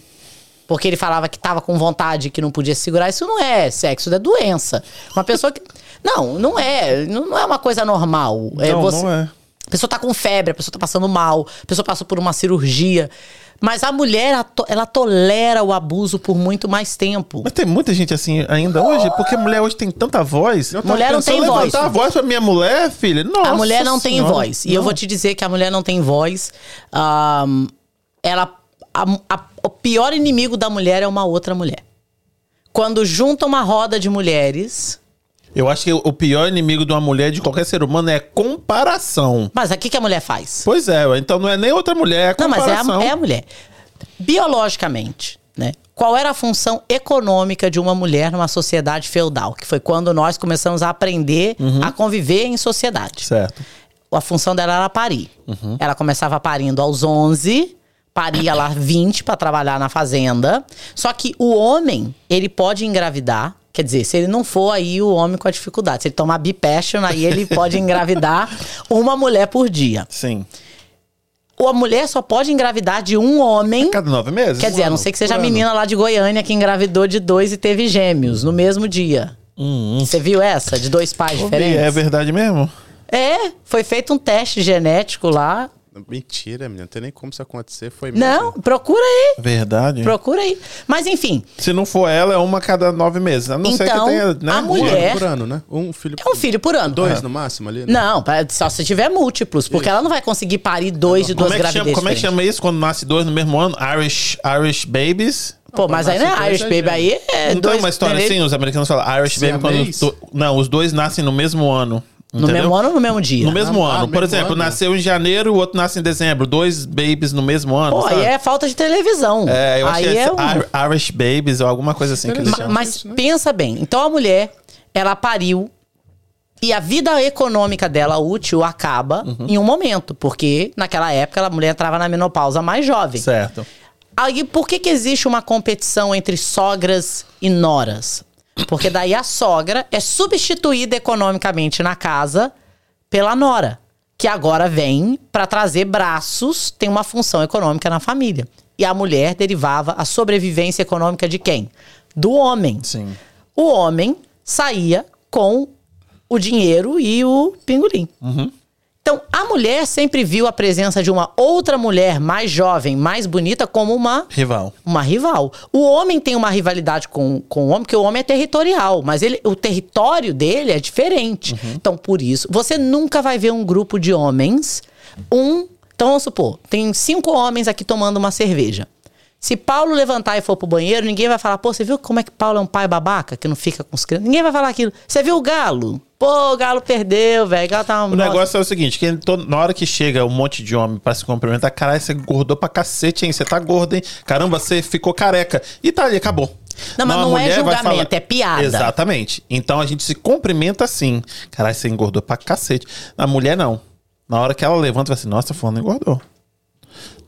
Porque ele falava que tava com vontade, que não podia se segurar. Isso não é sexo, isso é doença. Uma pessoa que. Não, não é. Não não é uma coisa normal. É não, você... não é. A pessoa tá com febre, a pessoa tá passando mal, a pessoa passou por uma cirurgia. Mas a mulher, ela, to- ela tolera o abuso por muito mais tempo. Mas tem muita gente assim ainda hoje, porque a mulher hoje tem tanta voz. Mulher não tem em voz. levantar a voz pra minha mulher, filha. Nossa a mulher não tem Senhora. voz. E eu vou te dizer que a mulher não tem voz. Ahn, ela, a- a- o pior inimigo da mulher é uma outra mulher. Quando junta uma roda de mulheres. Eu acho que o pior inimigo de uma mulher, de qualquer ser humano, é comparação. Mas o que, que a mulher faz? Pois é, então não é nem outra mulher, é Não, mas é comparação. a, é a mulher. Biologicamente, né? Qual era a função econômica de uma mulher numa sociedade feudal? Que foi quando nós começamos a aprender Uhum. a conviver em sociedade. Certo. A função dela era parir. Uhum. Ela começava parindo aos 11, paria lá 20 para trabalhar na fazenda. Só que o homem, ele pode engravidar. Quer dizer, se ele não for aí o homem com a dificuldade, se ele tomar bipassion, aí ele pode engravidar uma mulher por dia. Sim. Ou a mulher só pode engravidar de um homem. Cada nove meses? Quer dizer, a não ser que seja a ano. menina lá de Goiânia que engravidou de dois e teve gêmeos no mesmo dia. Você viu essa? De dois pais Ouvi, diferentes? É verdade mesmo? É, foi feito um teste genético lá. Mentira, menina. Não tem nem como isso acontecer. Foi mesmo. Não, procura aí. Verdade. Procura aí. Mas enfim, Se não for ela, é uma a cada nove meses. A não ser que Então, tenha, né? a Um mulher- por ano, né? Um filho é um filho por ano. Dois no máximo ali? né? Não, só se tiver múltiplos, porque ela não vai conseguir parir dois de duas Como é, chama, gravidezes. como é que chama isso quando nasce dois no mesmo ano? Irish, Irish babies? Pô, mas aí não é Irish é Baby, aí é não dois. tem uma história assim? Os americanos falam Irish baby quando... To- Não, os dois nascem no mesmo ano. No entendeu? mesmo ano ou no mesmo dia? No mesmo Ah, ano. Por mesmo exemplo, ano. nasceu em janeiro, o outro nasce em dezembro. Dois babies no mesmo ano. Pô, sabe? aí é falta de televisão. É, eu acho aí que é, é um... Ir- Irish Babies ou alguma coisa assim que eles Ma- chamam. Mas isso, né? pensa bem, então a mulher, ela pariu e a vida econômica dela útil acaba Uhum. em um momento, porque naquela época a mulher entrava na menopausa mais jovem. Certo. Aí por que que existe uma competição entre sogras e noras? Porque daí a sogra é substituída economicamente na casa pela nora, que agora vem para trazer braços, tem uma função econômica na família. E a mulher derivava a sobrevivência econômica de quem? Do homem. Sim. O homem saía com o dinheiro e o pingolim. Então, a mulher sempre viu a presença de uma outra mulher mais jovem, mais bonita, como uma Rival. uma rival. O homem tem uma rivalidade com, com o homem, porque o homem é territorial, mas ele, o território dele é diferente. Então, por isso, você nunca vai ver um grupo de homens, um. Então, vamos supor, tem cinco homens aqui tomando uma cerveja. Se Paulo levantar e for pro banheiro, ninguém vai falar, pô, você viu como é que Paulo é um pai babaca que não fica com os crianças? Ninguém vai falar aquilo. Você viu o Galo? Pô, o Galo perdeu, velho. O Galo tá O negócio é o seguinte, que na hora que chega um monte de homem pra se cumprimentar, caralho, você engordou pra cacete, hein? Você tá gordo, hein? Caramba, você ficou careca. E tá ali, acabou. Não, mas a não é julgamento, é piada. Exatamente. Então a gente se cumprimenta assim. Caralho, você engordou pra cacete. A mulher não. Na hora que ela levanta, vai assim, nossa, fulano engordou.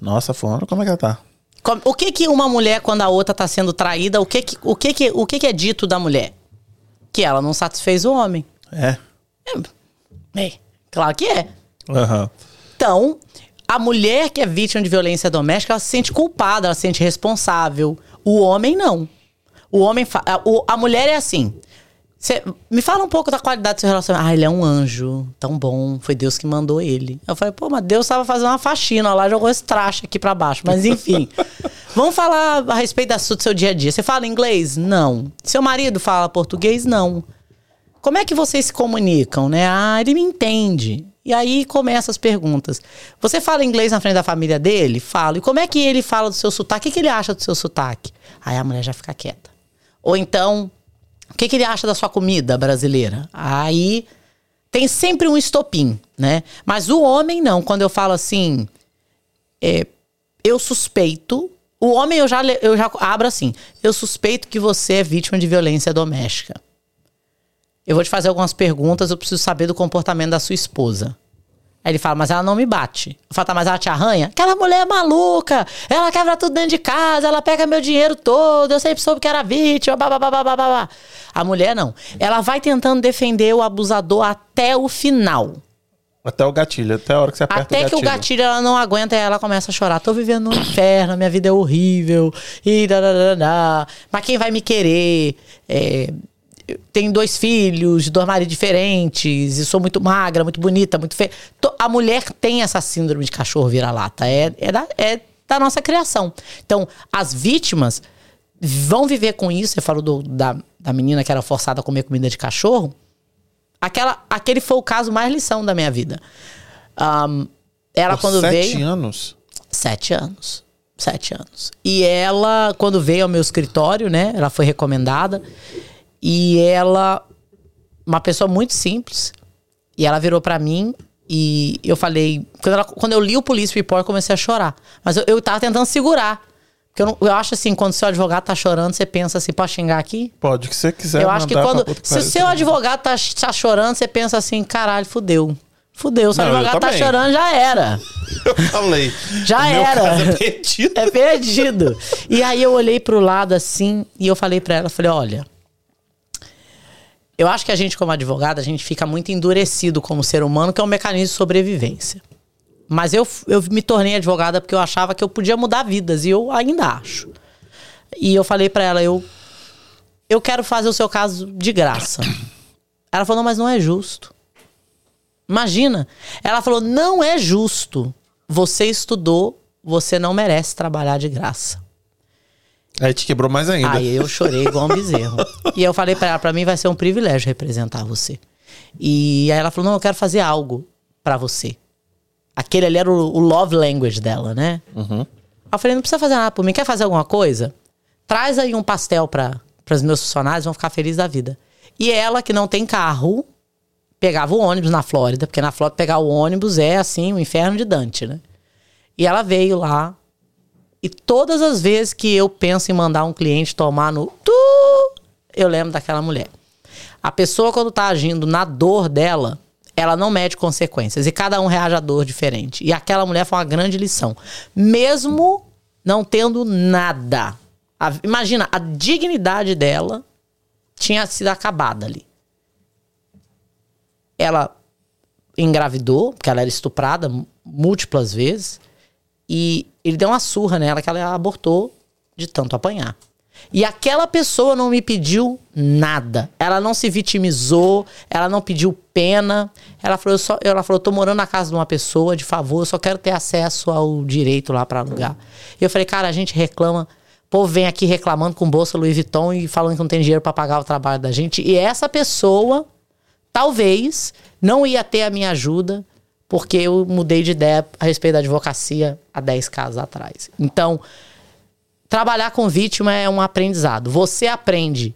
Nossa, fulano, como é que ela tá? O que que uma mulher, quando a outra tá sendo traída, o que que, o que, que, o que, que é dito da mulher? Que ela não satisfez o homem. É. É, claro que é. Aham. Então, a mulher que é vítima de violência doméstica, ela se sente culpada, ela se sente responsável. O homem não. O homem. fa- a mulher é assim. Cê- me fala um pouco da qualidade do seu relacionamento. Ah, ele é um anjo, tão bom. Foi Deus que mandou ele. Eu falei, pô, mas Deus tava fazendo uma faxina lá, jogou esse traste aqui pra baixo. Mas enfim. Vamos falar a respeito do seu dia a dia. Você fala inglês? Não. Seu marido fala português? Não. Como é que vocês se comunicam, né? Ah, ele me entende. E aí começam as perguntas. Você fala inglês na frente da família dele? Fala. E como é que ele fala do seu sotaque? O que, que ele acha do seu sotaque? Aí a mulher já fica quieta. Ou então, o que, que ele acha da sua comida brasileira? Aí tem sempre um estopim, né? Mas o homem não. Quando eu falo assim, é, eu suspeito. O homem eu já, eu já abro assim. Eu suspeito que você é vítima de violência doméstica. Eu vou te fazer algumas perguntas, eu preciso saber do comportamento da sua esposa. Aí ele fala, mas ela não me bate. Eu falo, tá, mas ela te arranha? Aquela mulher é maluca, ela quebra tudo dentro de casa, ela pega meu dinheiro todo, eu sempre soube que era vítima. A mulher não. Ela vai tentando defender o abusador até o final. Até o gatilho, até a hora que você aperta Até o que gatilho. o gatilho ela não aguenta e ela começa a chorar. Tô vivendo no inferno, minha vida é horrível. E da, da, da, da. Mas quem vai me querer? É, tenho dois filhos, de dois maridos diferentes, e sou muito magra, muito bonita, muito feia. A mulher tem essa síndrome de cachorro vira-lata. É, é, da, é da nossa criação. Então, as vítimas vão viver com isso. Você falou do- da, da menina que era forçada a comer comida de cachorro. Aquela, aquele foi o caso mais lição da minha vida. Ahn, ela, Por quando sete veio. anos. Sete anos. Sete anos. E ela, quando veio ao meu escritório, né? Ela foi recomendada. E ela, uma pessoa muito simples. E ela virou pra mim e eu falei. Quando, ela- quando eu li o Police Report, eu comecei a chorar. Mas eu, eu tava tentando segurar. Porque eu, não- eu acho assim, quando seu advogado tá chorando, você pensa assim, pode xingar aqui? Pode, o que você quiser. eu acho que quando. Se o seu advogado tá, tá chorando, você pensa assim, caralho, fudeu. Fudeu, seu Não, advogado tá chorando, já era. Eu falei. Já era. é perdido. É perdido. E aí eu olhei pro lado assim e eu falei pra ela, falei, olha, eu acho que a gente como advogado, a gente fica muito endurecido como ser humano, que é um mecanismo de sobrevivência. Mas eu, eu me tornei advogada porque eu achava que eu podia mudar vidas e eu ainda acho. E eu falei pra ela, eu eu quero fazer o seu caso de graça. Ela falou, mas não é justo. Imagina. Ela falou: não é justo. Você estudou, você não merece trabalhar de graça. Aí te quebrou mais ainda. Aí eu chorei igual um bezerro. e eu falei pra ela: pra mim vai ser um privilégio representar você. E aí ela falou: não, eu quero fazer algo pra você. Aquele ali era o, o love language dela, né? Eu falei: não precisa fazer nada por mim. Quer fazer alguma coisa? Traz aí um pastel para os meus funcionários, vão ficar felizes da vida. E ela, que não tem carro, pegava o ônibus na Flórida, porque na Flórida pegar o ônibus é assim, o inferno de Dante, né? E ela veio lá. E todas as vezes que eu penso em mandar um cliente tomar no tu, eu lembro daquela mulher. A pessoa, quando tá agindo na dor dela, ela não mede consequências. E cada um reage à dor diferente. E aquela mulher foi uma grande lição. Mesmo não tendo nada. A- imagina, a dignidade dela tinha sido acabada ali. Ela engravidou, porque ela era estuprada múltiplas vezes. E ele deu uma surra nela que ela abortou de tanto apanhar. E aquela pessoa não me pediu nada. Ela não se vitimizou, ela não pediu pena. Ela falou, eu só, ela falou, tô morando na casa de uma pessoa, de favor, eu só quero ter acesso ao direito lá para alugar. E eu falei, cara, a gente reclama, o povo vem aqui reclamando com bolsa Louis Vuitton e falando que não tem dinheiro para pagar o trabalho da gente. E essa pessoa talvez não ia ter a minha ajuda porque eu mudei de ideia a respeito da advocacia há 10 casos atrás. Então, trabalhar com vítima é um aprendizado. Você aprende.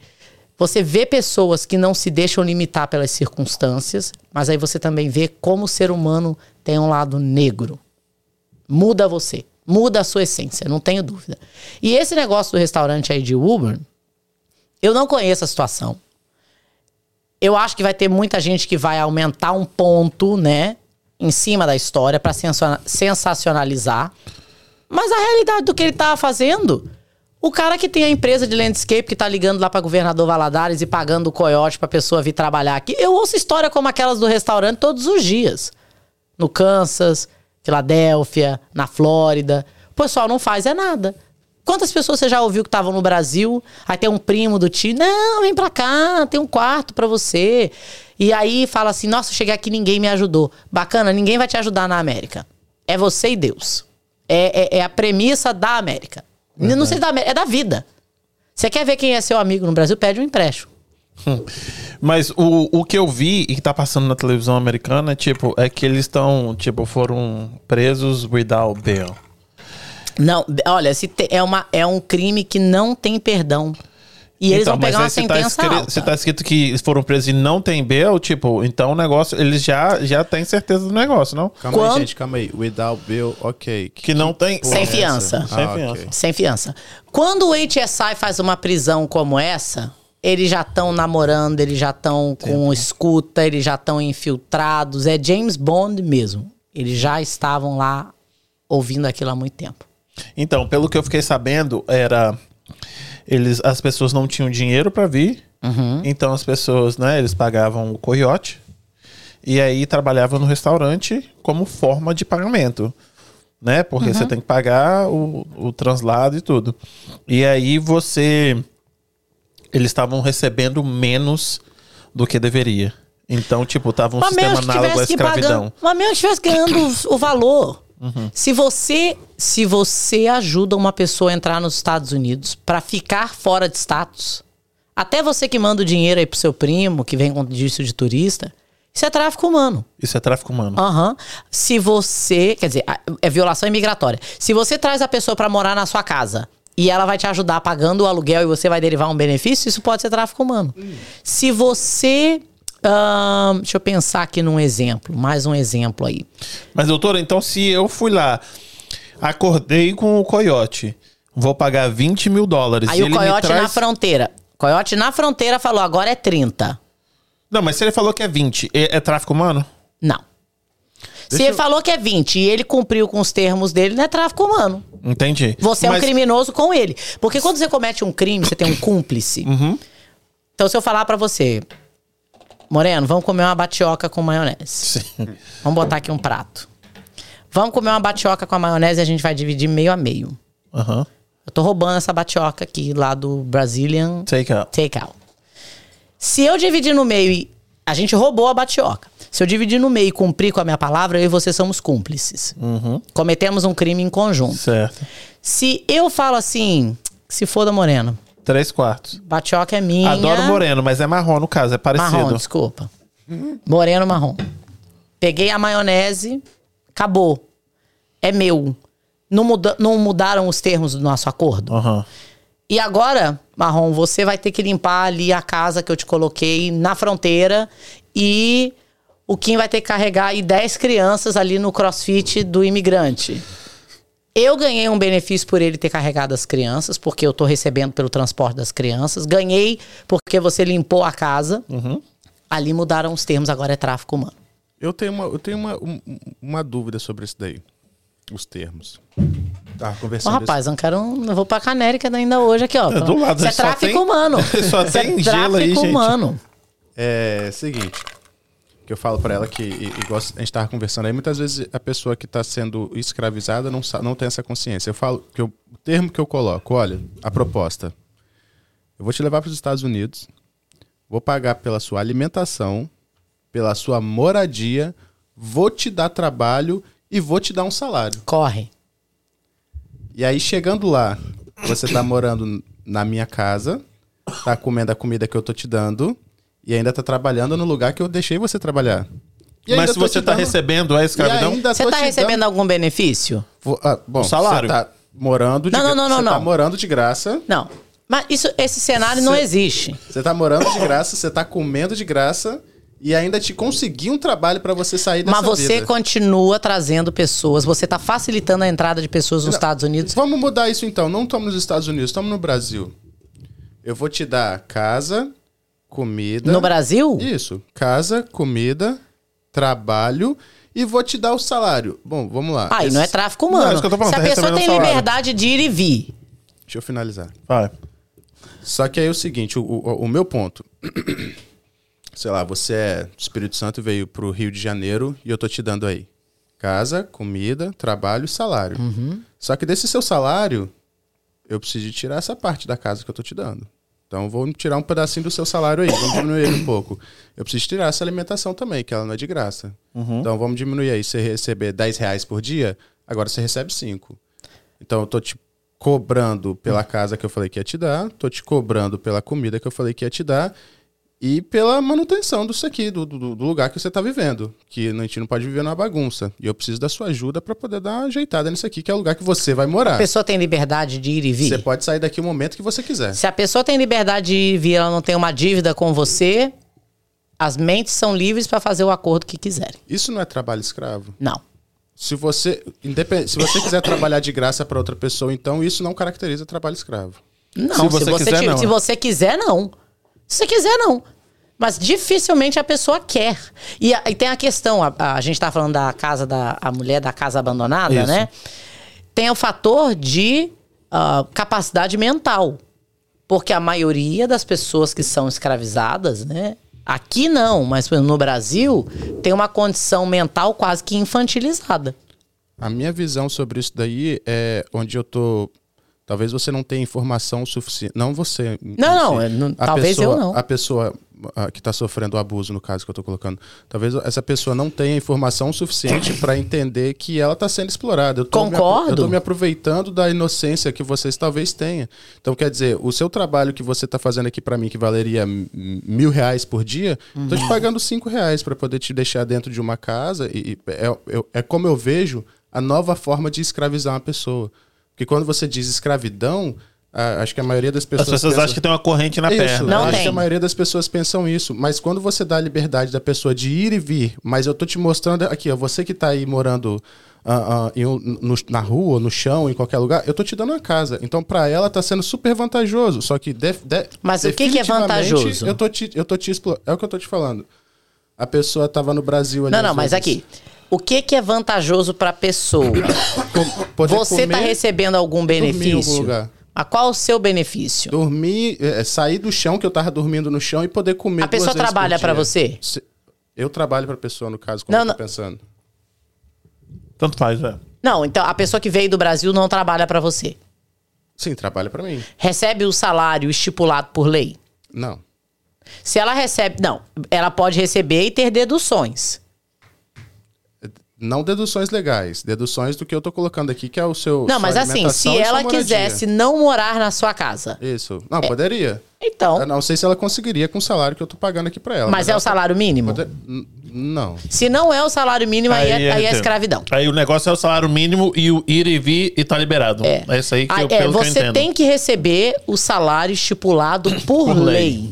Você vê pessoas que não se deixam limitar pelas circunstâncias, mas aí você também vê como o ser humano tem um lado negro. Muda você. Muda a sua essência, não tenho dúvida. E esse negócio do restaurante aí de Uber, eu não conheço a situação. Eu acho que vai ter muita gente que vai aumentar um ponto, né? Em cima da história para sensacionalizar. Mas a realidade do que ele tava fazendo, o cara que tem a empresa de landscape que tá ligando lá para governador Valadares e pagando o coiote pra pessoa vir trabalhar aqui. Eu ouço história como aquelas do restaurante todos os dias. No Kansas, Filadélfia, na Flórida. O pessoal não faz é nada. Quantas pessoas você já ouviu que estavam no Brasil? Aí tem um primo do tio, não, vem pra cá, tem um quarto pra você. E aí fala assim: nossa, cheguei aqui ninguém me ajudou. Bacana, ninguém vai te ajudar na América. É você e Deus. É, é- é a premissa da América. Não sei da América, é da vida. Você quer ver quem é seu amigo no Brasil? Pede um empréstimo. Mas o, o que eu vi e que tá passando na televisão americana, tipo, é que eles estão, tipo, foram presos without bail. Não, olha, se te- é, uma, é um crime que não tem perdão. E eles vão pegar uma Então, tá, sentença escrito, alta. se tá escrito que foram presos e não tem bail, tipo, então o negócio, eles já, já têm certeza do negócio, não? Calma Quando- aí, gente, calma aí. Without bill, ok. Que não tem... porra Sem é fiança. Sem Ah, fiança. ok. Sem fiança. Quando o HSI faz uma prisão como essa, eles já estão namorando, eles já estão com escuta, eles já estão infiltrados. É James Bond mesmo. Eles já estavam lá ouvindo aquilo há muito tempo. Então, pelo que eu fiquei sabendo, era eles as pessoas não tinham dinheiro pra vir. Uhum. Então as pessoas, né, eles pagavam o coiote. e aí trabalhava no restaurante como forma de pagamento. Né? Porque você tem que pagar o, o translado e tudo. E aí você. Eles estavam recebendo menos do que deveria. Então, tipo, tava um Mas sistema análogo à escravidão. pagando, mas mesmo que estivesse ganhando o valor. Uhum. Se você se você ajuda uma pessoa a entrar nos Estados Unidos pra ficar fora de status, até você que manda o dinheiro aí pro seu primo, que vem com disso de turista, isso é tráfico humano. Isso é tráfico humano. Aham. Se você. Quer dizer, é violação imigratória. Se você traz a pessoa pra morar na sua casa e ela vai te ajudar pagando o aluguel e você vai derivar um benefício, isso pode ser tráfico humano. Se você. Deixa eu pensar aqui num exemplo. Mais um exemplo aí. Mas, doutora, então se eu fui lá, acordei com o coiote, vou pagar 20 mil dólares. Aí o coiote na traz... fronteira. Coiote na fronteira falou: agora é 30. Não, mas se ele falou que é 20, é, é tráfico humano? Não. Se ele falou que é 20 e ele cumpriu com os termos dele, não é tráfico humano. Entendi. Você é um Mas- criminoso com ele. Porque quando você comete um crime, você tem um cúmplice. Uhum. Então, se eu falar pra você, Moreno, vamos comer uma batioca com maionese. Sim. Vamos botar aqui um prato. Vamos comer uma batioca com a maionese e a gente vai dividir meio a meio. Aham. Eu tô roubando essa batioca aqui lá do Brazilian Take out. Takeout. Se eu dividir no meio e. A gente roubou a batioca. Se eu dividir no meio e cumprir com a minha palavra, eu e você somos cúmplices. Cometemos um crime em conjunto. Certo. Se eu falo assim, se foda moreno, Três quartos. batioca é minha. Adoro moreno, mas é marrom no caso, é parecido. Marrom, desculpa. Moreno marrom. Peguei a maionese, acabou. É meu. Não, muda- não mudaram os termos do nosso acordo? Aham. E agora, Marrom, você vai ter que limpar ali a casa que eu te coloquei na fronteira e o Kim vai ter que carregar aí 10 crianças ali no crossfit do imigrante. Eu ganhei um benefício por ele ter carregado as crianças, porque eu tô recebendo pelo transporte das crianças. Ganhei porque você limpou a casa. Ali mudaram os termos, agora é tráfico humano. Eu tenho uma, eu tenho uma, um- uma dúvida sobre isso daí. Os termos. Tá, Ô, conversando. rapaz, eu não quero. Eu vou pra Canérica ainda hoje aqui, ó. É, do lado, Isso é tráfico tem- humano. só é tem gelo aí, gente. humano. É seguinte, que eu falo pra ela que, igual a gente tava conversando aí, muitas vezes a pessoa que tá sendo escravizada não, não tem essa consciência. Eu falo que eu- o termo que eu coloco, olha, a proposta. Eu vou te levar para os Estados Unidos, vou pagar pela sua alimentação, pela sua moradia, vou te dar trabalho e vou te dar um salário. Corre. E aí, chegando lá, você tá morando na minha casa, tá comendo a comida que eu tô te dando, e ainda tá trabalhando no lugar que eu deixei você trabalhar. E Mas se você tá dando- recebendo a escravidão, ainda Você tá te recebendo dando- algum benefício? Vo- ah, bom, Um salário. Você tá morando de Não, não, gra- não, não, Você tá não. morando de graça. Não. Mas isso, esse cenário não existe. Você tá morando de graça, você tá comendo de graça e ainda te consegui um trabalho pra você sair dessa Mas você vida. continua trazendo pessoas, você tá facilitando a entrada de pessoas nos Estados Unidos. Vamos mudar isso então. Não estamos nos Estados Unidos, estamos no Brasil. Eu vou te dar casa, comida. No Brasil? Isso. Casa, comida, trabalho e vou te dar o salário. Bom, vamos lá. Aí Esse- não é tráfico Não, é humano. isso que eu tô falando, Se a tá pessoa tem liberdade de ir e vir. Deixa eu finalizar. vai. Só que aí é o seguinte, o, o, o meu ponto. Sei lá, você é do Espírito Santo e veio pro Rio de Janeiro e eu tô te dando aí casa, comida, trabalho e salário. Só que desse seu salário, eu preciso tirar essa parte da casa que eu tô te dando. Então vou tirar um pedacinho do seu salário aí, vamos diminuir ele um pouco. Eu preciso tirar essa alimentação também, que ela não é de graça. Então vamos diminuir aí. Você receber 10 reais por dia, agora você recebe 5. Então eu tô te cobrando pela casa que eu falei que ia te dar, tô te cobrando pela comida que eu falei que ia te dar e pela manutenção disso aqui, do, do, do lugar que você tá vivendo. Que a gente não pode viver numa bagunça. E eu preciso da sua ajuda para poder dar uma ajeitada nisso aqui, que é o lugar que você vai morar. A pessoa tem liberdade de ir e vir. Você pode sair daqui o momento que você quiser. Se a pessoa tem liberdade de ir e vir, ela não tem uma dívida com você, as mentes são livres para fazer o acordo que quiserem. Isso não é trabalho escravo. Não. Se você, independ... se você quiser trabalhar de graça para outra pessoa, então isso não caracteriza trabalho escravo. Não, Se você quiser, ti- não. se você quiser, não. Se quiser, não. Mas dificilmente a pessoa quer. E, a- e tem a questão, a, a gente tá falando da casa da a mulher da casa abandonada, Isso. né? Tem o fator de ah, capacidade mental. Porque a maioria das pessoas que são escravizadas, né? Aqui não, mas no Brasil tem uma condição mental quase que infantilizada. A minha visão sobre isso daí é onde eu tô. Talvez você não tenha informação suficiente. Não você. Não, não, é, não- talvez pessoa- eu não. A pessoa que está sofrendo o abuso, no caso que eu estou colocando. Talvez essa pessoa não tenha informação suficiente para entender que ela está sendo explorada. Eu tô me Concordo. eu estou me aproveitando da inocência que vocês talvez tenham. Então, quer dizer, o seu trabalho que você está fazendo aqui para mim, que valeria mil reais por dia, estou Uhum. te pagando cinco reais para poder te deixar dentro de uma casa. E, e é, é como eu vejo a nova forma de escravizar uma pessoa. Porque quando você diz escravidão, a- acho que a maioria das As pessoas. pessoas pensa- acham que tem uma corrente na isso, perna. Não acho tem. que a maioria das pessoas pensam isso. Mas quando você dá a liberdade da pessoa de ir e vir, mas eu tô te mostrando aqui, ó, você que tá aí morando em um- no- na rua, no chão, em qualquer lugar, eu tô te dando uma casa. Então, pra ela tá sendo super vantajoso. Só que. def- de- Mas o que que é vantajoso? Eu tô te, eu tô te explo- É o que eu tô te falando. A pessoa tava no Brasil ali. Não, não, mas vezes, aqui. O que, que é vantajoso para a pessoa? poder Você está recebendo algum benefício? Mas qual o seu benefício? Dormir, é, sair do chão, que eu tava dormindo no chão, e poder comer A pessoa trabalha pra dia. você? Se- Eu trabalho pra pessoa, no caso, como Não, eu tô não. pensando. Tanto faz, é. Não, então a pessoa que veio do Brasil não trabalha para você. Sim, trabalha pra mim. Recebe o salário estipulado por lei. Não. Se ela recebe. Não, ela pode receber e ter deduções. Não deduções legais, deduções do que eu tô colocando aqui, que é o seu. Não, mas assim, se ela quisesse não morar na sua casa. Isso. Não, poderia. Então. Eu não sei se ela conseguiria com o salário que eu tô pagando aqui pra ela. Mas é ela o salário mínimo? Não. Se não é o salário mínimo, aí, é, aí é escravidão. Aí o negócio é o salário mínimo e o ir e vir e tá liberado. É, isso aí que Ah, eu, é, pelo que eu você entendo. tem que receber o salário estipulado por, Por lei. lei.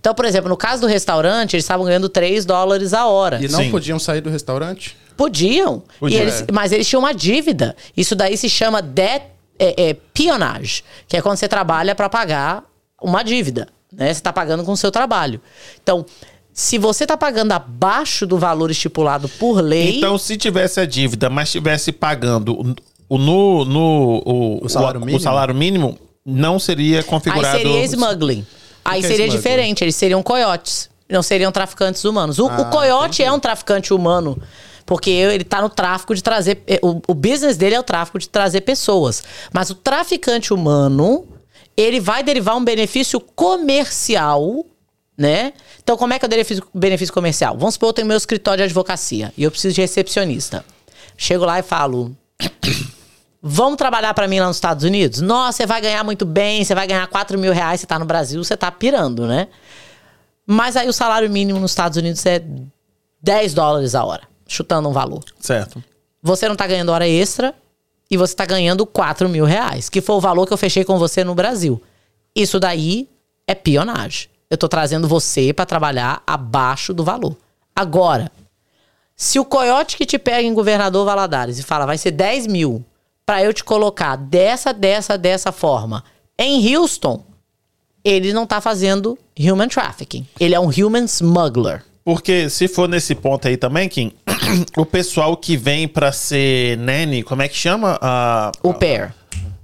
Então, por exemplo, no caso do restaurante, eles estavam ganhando 3 dólares a hora. E não Sim. podiam sair do restaurante? Podiam. Podia. E eles- mas eles tinham uma dívida. Isso daí se chama debt, é, é, peonage, que é quando você trabalha para pagar uma dívida. Né? Você está pagando com o seu trabalho. Então, se você está pagando abaixo do valor estipulado por lei. Então, se tivesse a dívida, mas estivesse pagando o, no, no o, O salário o- mínimo? o salário mínimo, não seria Aí configurado. seria smuggling. Aí é seria smuggling? diferente, eles seriam coiotes. Não seriam traficantes humanos. O, o Ah, coiote é um traficante humano. Porque ele tá no tráfico de trazer. eh, O, o business dele é o tráfico de trazer pessoas. Mas o traficante humano, ele vai derivar um benefício comercial, né? Então, como é que é o benefício, benefício comercial? Vamos supor, eu tenho meu escritório de advocacia e eu preciso de recepcionista. Chego lá e falo: Vamos trabalhar pra mim lá nos Estados Unidos? Nossa, você vai ganhar muito bem, você vai ganhar 4 mil reais, você tá no Brasil, você tá pirando, né? Mas aí o salário mínimo nos Estados Unidos é 10 dólares a hora, chutando um valor. Certo. Você não tá ganhando hora extra e você tá ganhando 4 mil reais, que foi o valor que eu fechei com você no Brasil. Isso daí é pionagem. Eu tô trazendo você pra trabalhar abaixo do valor. Agora, se o coiote que te pega em Governador Valadares e fala vai ser 10 mil pra eu te colocar dessa, dessa, dessa forma em Houston, ele não tá fazendo human trafficking. Ele é um human smuggler. Porque se for nesse ponto aí também, Kim, o pessoal que vem pra ser nanny, como é que chama? Ah, O pair.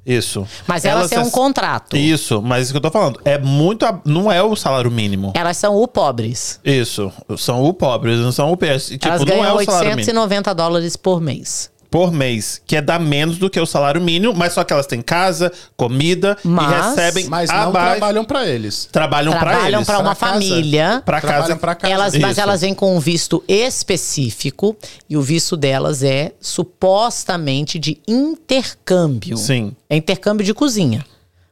isso. Mas elas têm um contrato. Isso, mas isso que eu tô falando. É muito. a- Não é o salário mínimo. Elas são o pobres. Isso. São o pobres, não são o PS. Tipo, Elas não ganham é o salário mínimo. 890 dólares por mês. Por mês, que é dar menos do que o salário mínimo, mas só que elas têm casa, comida Mas- e recebem Mas não abaixo. trabalham pra eles. Trabalham pra Trabalham eles. para uma Pra família. Pra casa. Trabalham pra casa. Elas, mas elas vêm com um visto específico e o visto delas é supostamente de intercâmbio. Sim. É intercâmbio de cozinha.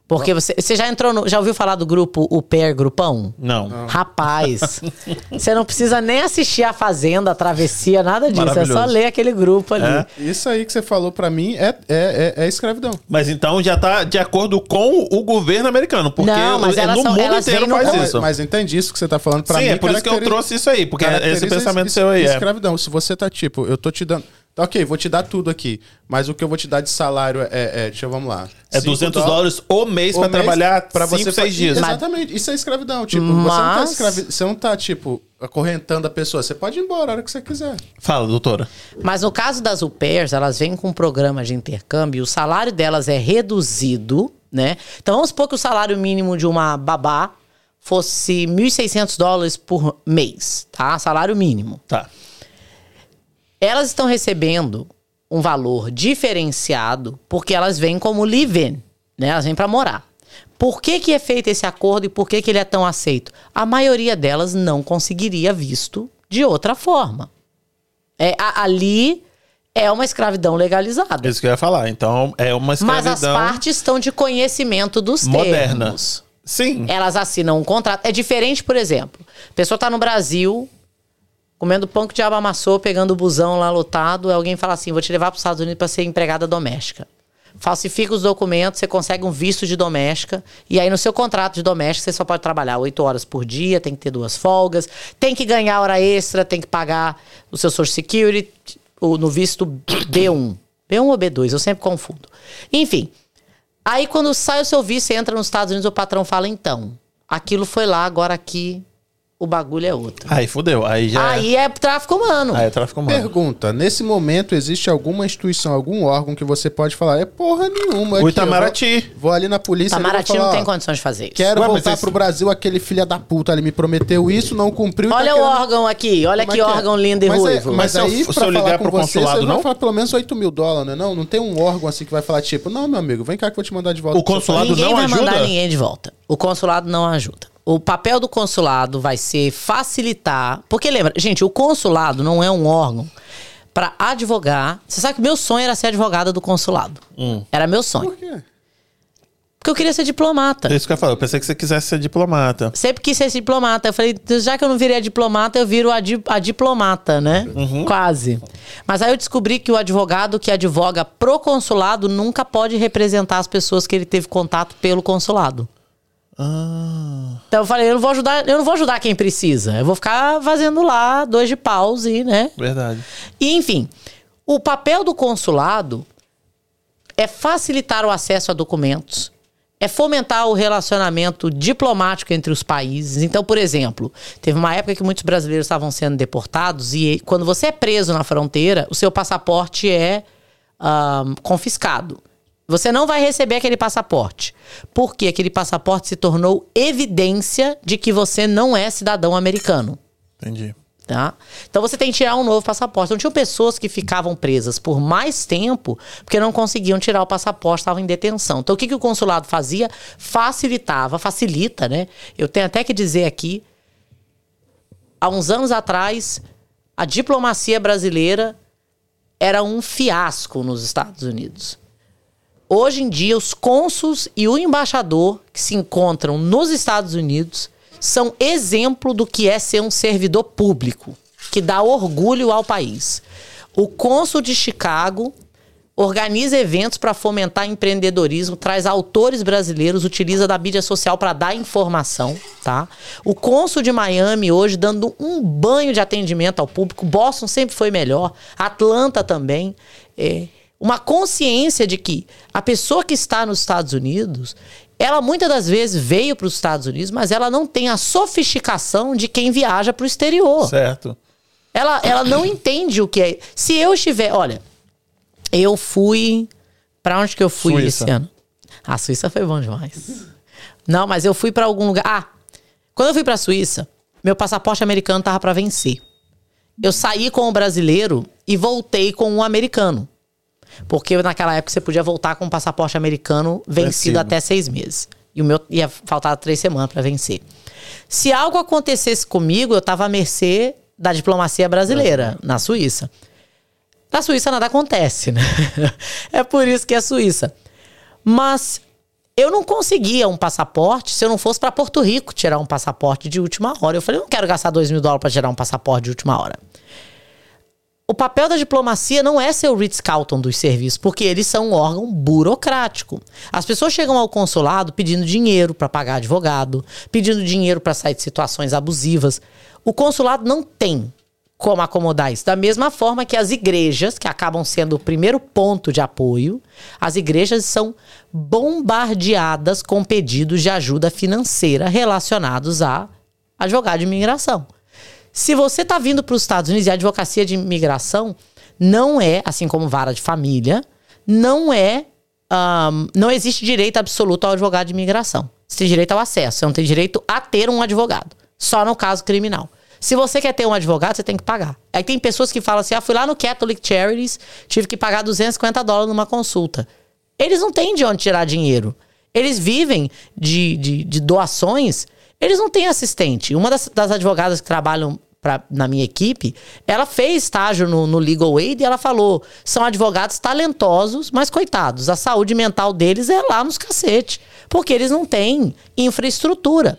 Porque você, você já entrou no, já ouviu falar do grupo O Pair Grupão? Não. Rapaz, você não precisa nem assistir a Fazenda, a Travessia, nada disso. É só ler aquele grupo ali. É? Isso aí que você falou pra mim é, é, é, é escravidão. Mas então já tá de acordo com o governo americano. Porque Não, mas é elas no são- mundo elas inteiro no faz con- isso. Mas entende isso que você tá falando pra Sim, mim. é por isso que eu trouxe isso aí. Porque esse pensamento es- seu aí é. Escravidão. Se você tá tipo, eu tô te dando. Tá, ok, vou te dar tudo aqui. Mas o que eu vou te dar de salário é. é deixa eu vamos lá. É Cinco 200 dólares o mês mês trabalhar pra pra você 5, 6 fa- dias. Exatamente. Isso é escravidão. Tipo, você, não tá Mas- escravi... você não tá, tipo, acorrentando a pessoa. Você pode ir embora a hora que você quiser. Fala, doutora. Mas no caso das au pairs, elas vêm com um programa de intercâmbio, o salário delas é reduzido, né? Então vamos supor que o salário mínimo de uma babá fosse 1.600 dólares por mês, tá? Salário mínimo. Tá. Elas estão recebendo um valor diferenciado porque elas vêm como live-in, né? Elas vêm para morar. Por que, que é feito esse acordo e por que, que ele é tão aceito? A maioria delas não conseguiria visto de outra forma. É, a- ali é uma escravidão legalizada. Isso que eu ia falar. Então, é uma Mas escravidão as partes estão de conhecimento dos moderna. termos. Sim. Elas assinam um contrato. É diferente, por exemplo, a pessoa tá no Brasil, comendo pão que o diabo amassou, pegando o busão lá lotado, alguém fala assim: vou te levar para os Estados Unidos para ser empregada doméstica. Falsifica os documentos, você consegue um visto de doméstica, e aí no seu contrato de doméstica você só pode trabalhar oito horas por dia, tem que ter duas folgas, tem que ganhar hora extra, tem que pagar o seu Social Security o- no visto B1. B1 ou B2, eu sempre confundo. Enfim, Aí quando sai o seu visto, você entra nos Estados Unidos, o patrão fala, então, aquilo foi lá, agora aqui o bagulho é outro. Aí fudeu. Aí já. Aí é tráfico humano. Aí é tráfico humano. Pergunta: nesse momento existe alguma instituição, algum órgão que você pode falar? É porra nenhuma. O Itamaraty. Vou, vou ali na polícia. e Itamaraty falar, não tem condições de fazer isso. Quero Ué, mas voltar esse- pro Brasil, aquele filho da puta, ele me prometeu isso, não cumpriu. tá Olha o querendo- órgão aqui, olha Como é que é? órgão lindo e mas é- ruivo. mas Mas se eu- aí, se eu ligar pro você, consulado, você vai não? falar pelo menos 8 mil dólares, né? Não, não tem um órgão assim que vai falar, tipo, não, meu amigo, vem cá que eu vou te mandar de volta. O consulado país. Ninguém não vai ajuda? mandar ninguém de volta. O consulado não ajuda. O papel do consulado vai ser facilitar. Porque lembra, gente, o consulado não é um órgão para advogar. Você sabe que meu sonho era ser advogada do consulado. Hum. Era meu sonho. Por quê? Porque eu queria ser diplomata. É isso que eu ia falar. Eu pensei que você quisesse ser diplomata. Sempre quis ser diplomata. Eu falei, já que eu não virei a diplomata, eu viro a, di- a diplomata, né? Quase. Mas aí eu descobri que o advogado que advoga pro consulado nunca pode representar as pessoas que ele teve contato pelo consulado. Ah. Então eu falei, eu não vou ajudar, eu não vou ajudar quem precisa. Eu vou ficar fazendo lá dois de paus e, né? Verdade. E, enfim, o papel do consulado é facilitar o acesso a documentos, é fomentar o relacionamento diplomático entre os países. Então, por exemplo, teve uma época que muitos brasileiros estavam sendo deportados e quando você é preso na fronteira, o seu passaporte é ahn, confiscado. Você não vai receber aquele passaporte. Porque aquele passaporte se tornou evidência de que você não é cidadão americano. Entendi. Tá? Então você tem que tirar um novo passaporte. Então tinham pessoas que ficavam presas por mais tempo porque não conseguiam tirar o passaporte, estavam em detenção. Então o que, que o consulado fazia? Facilitava, facilita, né? Eu tenho até que dizer aqui, há uns anos atrás, a diplomacia brasileira era um fiasco nos Estados Unidos. Hoje em dia, os cônsuls e o embaixador que se encontram nos Estados Unidos são exemplo do que é ser um servidor público, que dá orgulho ao país. O cônsul de Chicago organiza eventos para fomentar empreendedorismo, traz autores brasileiros, utiliza da mídia social para dar informação, tá? O cônsul de Miami hoje dando um banho de atendimento ao público. Boston sempre foi melhor, Atlanta também. É, uma consciência de que a pessoa que está nos Estados Unidos, ela muitas das vezes veio para os Estados Unidos, mas ela não tem a sofisticação de quem viaja para o exterior. Certo. Ela, ela não entende o que é. Se eu estiver. Olha, eu fui. Pra onde que eu fui Suíça. esse ano? A Suíça foi bom demais. Não, mas eu fui pra algum lugar. Ah, quando eu fui pra Suíça, meu passaporte americano tava pra vencer. Eu saí com o brasileiro e voltei com o americano. Porque naquela época você podia voltar com o passaporte americano vencido, até seis meses. E o meu ia faltar três semanas pra vencer. Se algo acontecesse comigo, eu tava à mercê da diplomacia brasileira, na Suíça. Na Suíça nada acontece, né? é por isso que é Suíça. Mas eu não conseguia um passaporte se eu não fosse para Porto Rico tirar um passaporte de última hora. Eu falei, eu não quero gastar dois mil dólares para tirar um passaporte de última hora. O papel da diplomacia não é ser o Ritz-Carlton dos serviços, porque eles são um órgão burocrático. As pessoas chegam ao consulado pedindo dinheiro para pagar advogado, pedindo dinheiro para sair de situações abusivas. O consulado não tem como acomodar isso. Da mesma forma que as igrejas, que acabam sendo o primeiro ponto de apoio, as igrejas são bombardeadas com pedidos de ajuda financeira relacionados a advogado de imigração. Se você está vindo para os Estados Unidos e a advocacia de imigração não é, assim como vara de família, não é. ahn, não existe direito absoluto ao advogado de imigração. Você tem direito ao acesso, você não tem direito a ter um advogado. Só no caso criminal. Se você quer ter um advogado, você tem que pagar. Aí tem pessoas que falam assim: ah, fui lá no Catholic Charities, tive que pagar 250 dólares numa consulta. Eles não têm de onde tirar dinheiro. Eles vivem de, de, de doações, eles não têm assistente. Uma das, das advogadas que trabalham pra, na minha equipe, ela fez estágio no, no Legal Aid e ela falou: são advogados talentosos, mas coitados, a saúde mental deles é lá nos cacete. Porque eles não têm infraestrutura.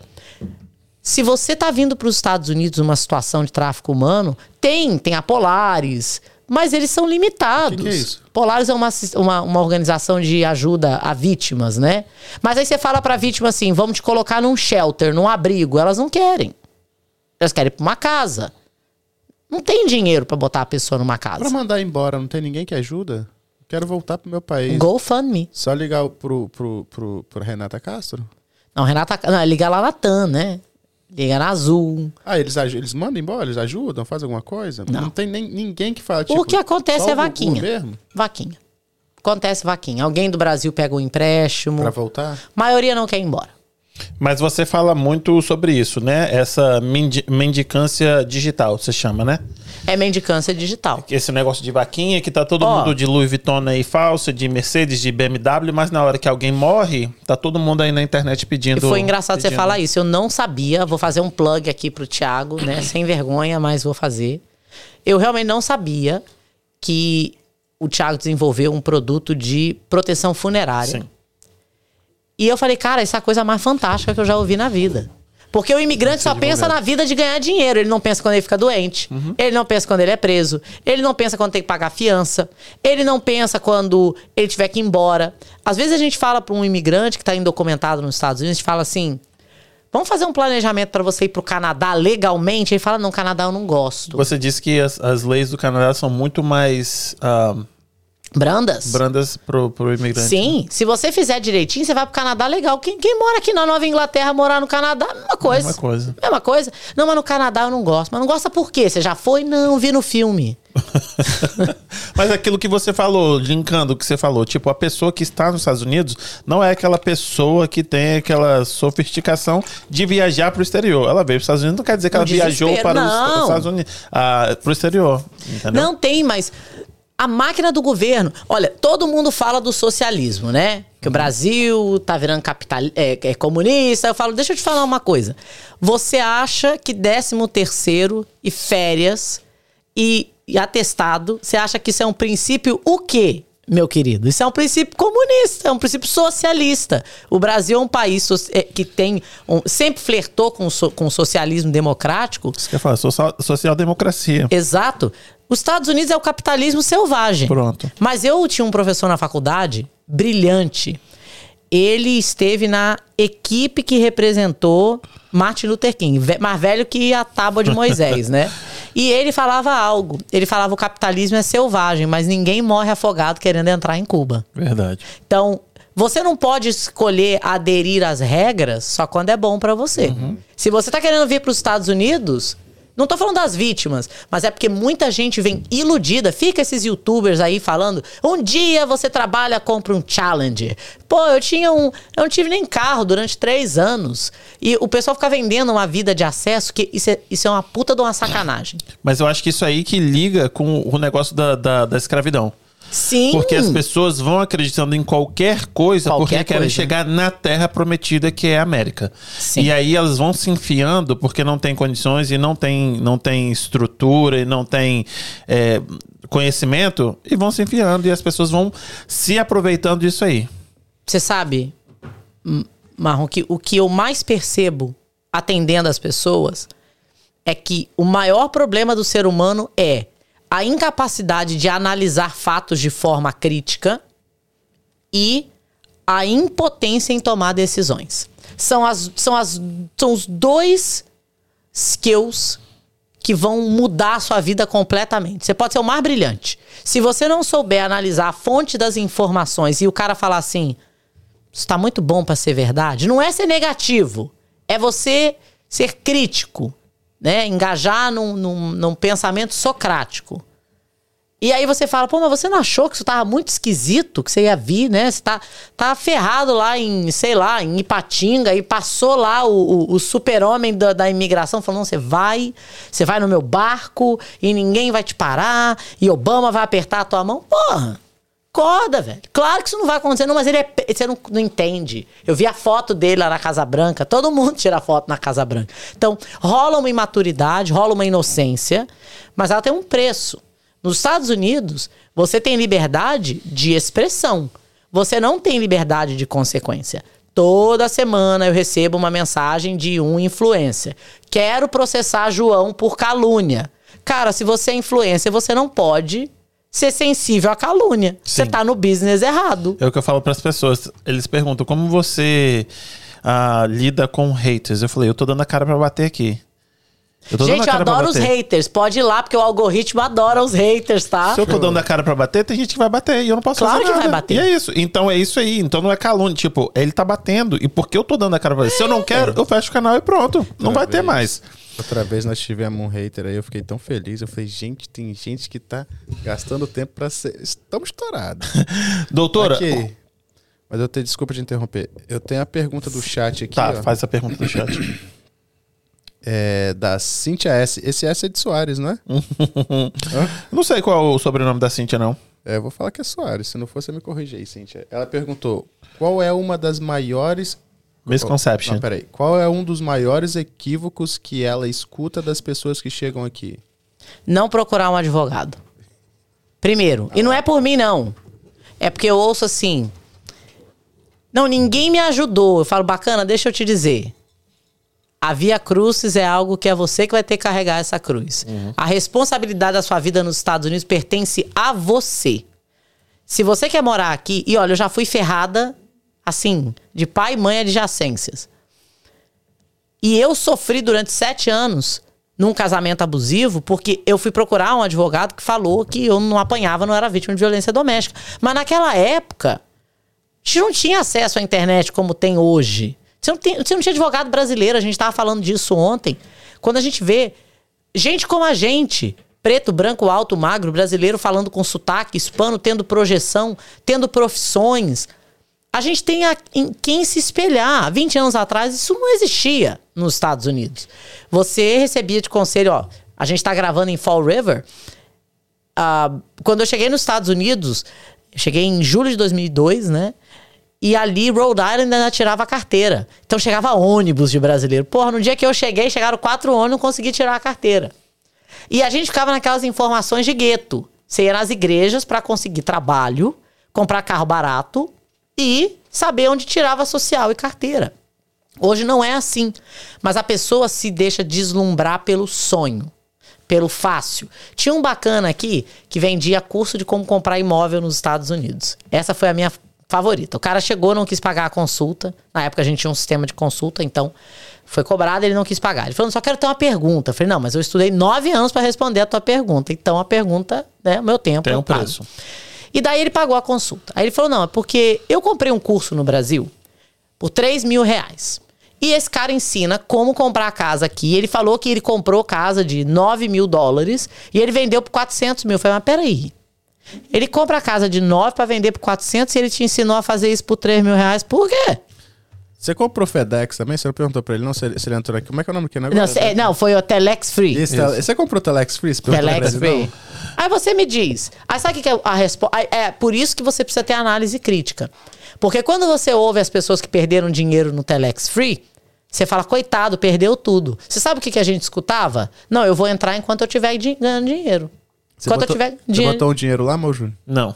Se você tá vindo para os Estados Unidos numa situação de tráfico humano, tem, tem a Polaris, mas eles são limitados. Que que é isso? Polaris é uma, uma, uma organização de ajuda a vítimas, né? Mas aí você fala pra vítima assim: vamos te colocar num shelter, num abrigo. Elas não querem. Elas querem ir pra uma casa. Não tem dinheiro pra botar a pessoa numa Pra casa. mandar embora, não tem ninguém que ajuda? Quero voltar pro meu país. GoFundMe. Só ligar pro, pro, pro, pro Renata Castro? Não, Renata. Não, liga lá na TAM, né? Liga na Azul. Ah, eles, eles mandam embora? Eles ajudam? Fazem alguma coisa? Não. tem nem, ninguém que fala, tipo... o que acontece é o vaquinha. governo Vaquinha. Acontece vaquinha. Alguém do Brasil pega um empréstimo. Pra voltar? maioria não quer ir embora. Mas você fala muito sobre isso, né? Essa mendi- mendicância digital, você chama, né? É mendicância digital. Esse negócio de vaquinha que tá todo Ó. mundo de Louis Vuitton aí falso, de Mercedes, de BMW, mas na hora que alguém morre, tá todo mundo aí na internet pedindo. E foi engraçado você pedindo. falar isso. Eu não sabia. Vou fazer um plug aqui pro Thiago, né? Sem vergonha, mas vou fazer. Eu realmente não sabia que o Thiago desenvolveu um produto de proteção funerária. Sim. E eu falei, cara, essa é a coisa mais fantástica que eu já ouvi na vida. Porque o imigrante só pensa na vida de ganhar dinheiro. Ele não pensa quando ele fica doente. Ele não pensa quando ele é preso. Ele não pensa quando tem que pagar fiança. Ele não pensa quando ele tiver que ir embora. Às vezes a gente fala para um imigrante que está indocumentado nos Estados Unidos, a gente fala assim: vamos fazer um planejamento para você ir para o Canadá legalmente? Ele fala: não, Canadá eu não gosto. Você disse que as, as leis do Canadá são muito mais ah, Brandas? brandas pro, pro imigrante. Sim, se você fizer direitinho, você vai pro Canadá legal. Quem, quem mora aqui na Nova Inglaterra, morar no Canadá, mesma coisa. Mesma coisa. Mesma coisa. Não, mas no Canadá eu não gosto. Mas não gosta por quê? Você já foi? Não, vi no filme. Mas aquilo que você falou, linkando o que você falou, tipo, a pessoa que está nos Estados Unidos não é aquela pessoa que tem aquela sofisticação de viajar para o exterior. Ela veio para os Estados Unidos, não quer dizer que Um ela viajou para os não. Estados Unidos, ah, para o exterior. Entendeu? Não tem, mas a máquina do governo. Olha, todo mundo fala do socialismo, né? Que o Brasil tá virando capital, é, é comunista. Eu falo, deixa eu te falar uma coisa. Você acha que 13 terceiro e férias e, e atestado, você acha que isso é um princípio o quê? Meu querido, isso é um princípio comunista, é um princípio socialista. O Brasil é um país so- é, que tem um- sempre flertou com, o so- com socialismo democrático, Você quer falar social, social-democracia. Exato. Os Estados Unidos é o capitalismo selvagem. Pronto. Mas eu tinha um professor na faculdade, brilhante. Ele esteve na equipe que representou Martin Luther King, mais velho que a tábua de Moisés, né? E ele falava algo. Ele falava o capitalismo é selvagem, mas ninguém morre afogado querendo entrar em Cuba. Verdade. Então, você não pode escolher aderir às regras só quando é bom pra você. Se você tá querendo vir para os Estados Unidos, não tô falando das vítimas, mas é porque muita gente vem iludida. Fica esses youtubers aí falando: um dia você trabalha, compra um Challenger. Pô, eu tinha um. Eu não tive nem carro durante três anos. E o pessoal fica vendendo uma vida de acesso, que isso é, isso é uma puta de uma sacanagem. Mas eu acho que isso aí que liga com o negócio da, da, da escravidão. Sim. Porque as pessoas vão acreditando em qualquer coisa Qualquer porque querem coisa. chegar na terra prometida que é a América. Sim. E aí elas vão se enfiando porque não tem condições e não tem, não tem estrutura e não tem é, conhecimento e vão se enfiando e as pessoas vão se aproveitando disso aí. Você sabe, Marrom, que o que eu mais percebo atendendo as pessoas é que o maior problema do ser humano é a incapacidade de analisar fatos de forma crítica e a impotência em tomar decisões. São, as, são, as, são os dois skills que vão mudar a sua vida completamente. Você pode ser o mais brilhante. Se você não souber analisar a fonte das informações e o cara falar assim, isso tá muito bom para ser verdade, não é ser negativo, é você ser crítico, né? Engajar num, num, num pensamento socrático. E aí você fala, pô, mas você não achou que isso tava muito esquisito, que você ia vir, né? Você tá, tá ferrado lá em, sei lá, em Ipatinga e passou lá o, o, o super-homem da, da imigração falando, você vai, você vai no meu barco e ninguém vai te parar e Obama vai apertar a tua mão. Porra, acorda, velho. Claro que isso não vai acontecer, não, mas ele é, você não, não entende. Eu vi a foto dele lá na Casa Branca, todo mundo tira foto na Casa Branca. Então, rola uma imaturidade, rola uma inocência, mas ela tem um preço. Nos Estados Unidos, você tem liberdade de expressão. Você não tem liberdade de consequência. Toda semana eu recebo uma mensagem de um influencer. Quero processar João por calúnia. Cara, se você é influencer, você não pode ser sensível à calúnia. Você tá no business errado. É o que eu falo para as pessoas. Eles perguntam como você ah, lida com haters. Eu falei, eu tô dando a cara para bater aqui. Eu Gente, eu adoro os bater. haters. Pode ir lá, porque o algoritmo adora os haters, tá? Se eu tô dando a cara pra bater, tem gente que vai bater e eu não posso Claro fazer que nada. vai bater. E é isso. Então é isso aí. Então não é calúnia. Tipo, ele tá batendo. E porque eu tô dando a cara pra ele? Se eu não quero, eu fecho o canal e pronto. Não vai ter mais. Outra vez nós tivemos um hater aí, eu fiquei tão feliz. Eu falei, gente, tem gente que tá gastando tempo pra ser. Estamos estourados. Doutora. Aqui. Mas eu tenho, desculpa te interromper. Eu tenho a pergunta do chat aqui, Tá, ó, faz a pergunta no chat. é, da Cintia S. Esse S é de Soares, não é? não sei qual é o sobrenome da Cintia, não. É, eu vou falar que é Soares. Se não for, você me corrige aí, Cintia. Ela perguntou: qual é uma das maiores. Misconception. Não, peraí. Qual é um dos maiores equívocos que ela escuta das pessoas que chegam aqui? Não procurar um advogado. Primeiro. E não é por mim, não. É porque eu ouço assim. Não, ninguém me ajudou. Eu falo, bacana, deixa eu te dizer. A Via Crucis é algo que é você que vai ter que carregar essa cruz. A responsabilidade da sua vida nos Estados Unidos pertence a você. Se você quer morar aqui, e olha, eu já fui ferrada, assim, de pai e mãe adjacências. E eu sofri durante sete anos num casamento abusivo porque eu fui procurar um advogado que falou que eu não apanhava, não era vítima de violência doméstica. Mas naquela época, a gente não tinha acesso à internet como tem hoje. Você não, tem- você não tinha advogado brasileiro, a gente estava falando disso ontem. Quando a gente vê gente como a gente, preto, branco, alto, magro, brasileiro falando com sotaque, hispano, tendo projeção, tendo profissões. A gente tem a- em quem se espelhar. 20 anos atrás, isso não existia nos Estados Unidos. Você recebia de conselho, ó, a gente tá gravando em Fall River. Ah, quando eu cheguei nos Estados Unidos, cheguei em julho de 2002, né? E ali, Rhode Island ainda tirava a carteira. Então chegava ônibus de brasileiro. Porra, no dia que eu cheguei, chegaram quatro ônibus, não consegui tirar a carteira. E a gente ficava naquelas informações de gueto. Você ia nas igrejas para conseguir trabalho, comprar carro barato e saber onde tirava social e carteira. Hoje não é assim. Mas a pessoa se deixa deslumbrar pelo sonho, pelo fácil. Tinha um bacana aqui que vendia curso de como comprar imóvel nos Estados Unidos. Essa foi a minha favorita. O cara chegou, não quis pagar a consulta. Na época a gente tinha um sistema de consulta, então foi cobrado, ele não quis pagar. Ele falou, só quero ter uma pergunta. Eu falei, não, mas eu estudei nove anos para responder a tua pergunta. Então a pergunta, né, o meu tempo. Tem eu um pago. preço. E daí ele pagou a consulta. Aí ele falou: não, é porque eu comprei um curso no Brasil por 3 mil reais. E esse cara ensina como comprar casa aqui. Ele falou que ele comprou casa de 9 mil dólares e ele vendeu por 400 mil. Eu falei, mas peraí. Ele compra a casa de 9 para vender por 400 e ele te ensinou a fazer isso por 3 mil reais. Por quê? Você comprou FedEx também? Você não perguntou pra ele, não? Se ele, se ele entrou aqui. Como é que é o nome do que negócio? Não, cê- não, foi o Telex Free. Esse tele- Você comprou Telex Free? Você Telex ele, Free. Aí você me diz. Aí sabe o que é a resposta? É por isso que você precisa ter análise crítica. Porque quando você ouve as pessoas que perderam dinheiro no Telex Free, você fala, coitado, perdeu tudo. Você sabe o que, que a gente escutava? Não, eu vou entrar enquanto eu estiver di- ganhando dinheiro. Você enquanto botou, eu tiver Você dinheiro. botou um dinheiro lá, meu Júnior? Não.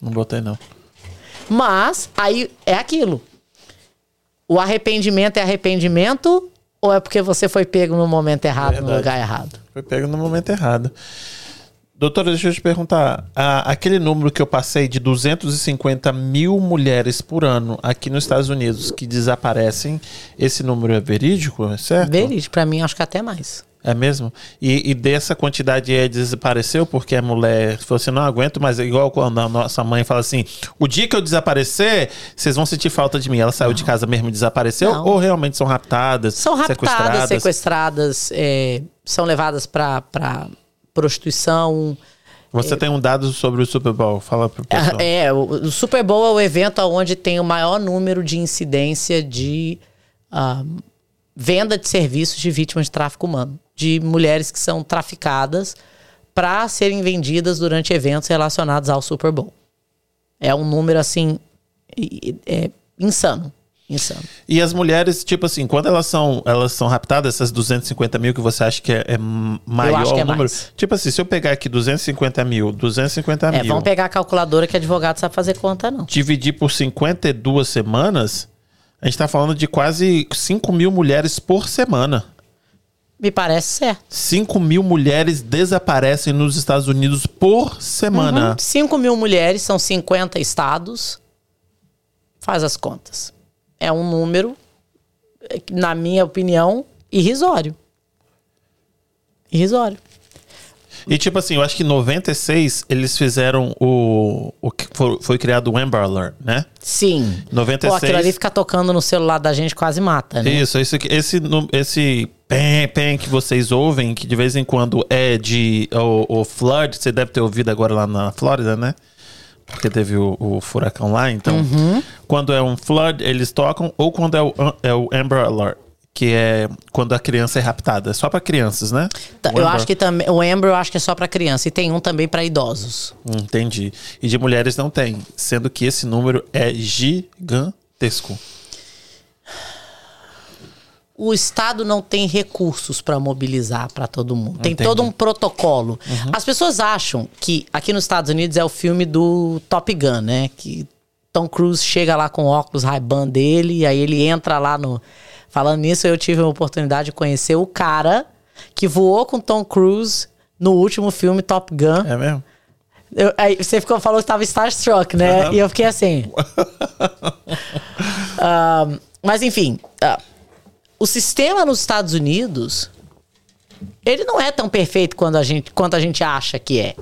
Não botei, não. Mas aí é aquilo. O arrependimento é arrependimento ou é porque você foi pego no momento errado, no Verdade. lugar errado? Foi pego no momento errado. Doutora, deixa eu te perguntar. a- aquele número que eu passei de 250 mil mulheres por ano aqui nos Estados Unidos que desaparecem, esse número é verídico, é certo? Verídico, pra mim acho que até mais. É mesmo? E, e dessa quantidade é desapareceu porque a mulher falou assim: não aguento, mas é igual quando a nossa mãe fala assim: o dia que eu desaparecer, vocês vão sentir falta de mim. Ela saiu de casa mesmo e desapareceu? Não. Ou realmente são raptadas? São raptadas, sequestradas? sequestradas, é, são levadas pra, prostituição. Você tem um dado sobre o Super Bowl? Fala pro pessoal. É, o, o Super Bowl é o evento onde tem o maior número de incidência de ah, venda de serviços de vítimas de tráfico humano, de mulheres que são traficadas para serem vendidas durante eventos relacionados ao Super Bowl. É um número assim i- é insano, insano. E as mulheres, tipo assim, quando elas são, elas são raptadas, essas 250 mil que você acha que é, é maior que é o número. mais. Tipo assim, se eu pegar aqui 250 mil, 250 É, mil, vamos pegar a calculadora que advogado sabe fazer conta não. dividir por 52 semanas, a gente tá falando de quase 5 mil mulheres por semana. Me parece certo. 5 mil mulheres desaparecem nos Estados Unidos por semana. 5 mil mulheres, são 50 estados. Faz as contas. É um número, na minha opinião, irrisório. Irrisório. E tipo assim, eu acho que em 96 eles fizeram o. o que foi, foi criado o Amber Alert, né? Sim. 96. Pô, aquilo ali ficar tocando no celular da gente quase mata, né? Isso, esse, nu- esse pem, pem que vocês ouvem, que de vez em quando é de. O, o flood, você deve ter ouvido agora lá na Flórida, né? Porque teve o, o furacão lá, então. Uhum. Quando é um flood, eles tocam, ou quando é o, é o Amber Alert, que é quando a criança é raptada. É só pra crianças, né? Tá, Eu Amber- acho que também. O Amber eu acho que é só pra criança. E tem um também pra idosos. Entendi. E de mulheres não tem, sendo que esse número é gigantesco. O Estado não tem recursos para mobilizar para todo mundo. Tem Entendi. todo um protocolo. As pessoas acham que aqui nos Estados Unidos é o filme do Top Gun, né? Que Tom Cruise chega lá com óculos Ray-Ban dele e aí ele entra lá no. Falando nisso, eu tive a oportunidade de conhecer o cara que voou com Tom Cruise no último filme Top Gun. É mesmo? Eu- aí você ficou, falou que estava Starstruck, né? Aham. E eu fiquei assim. Ah, mas enfim, ah, o sistema nos Estados Unidos ele não é tão perfeito quanto a gente, quanto a gente acha que é,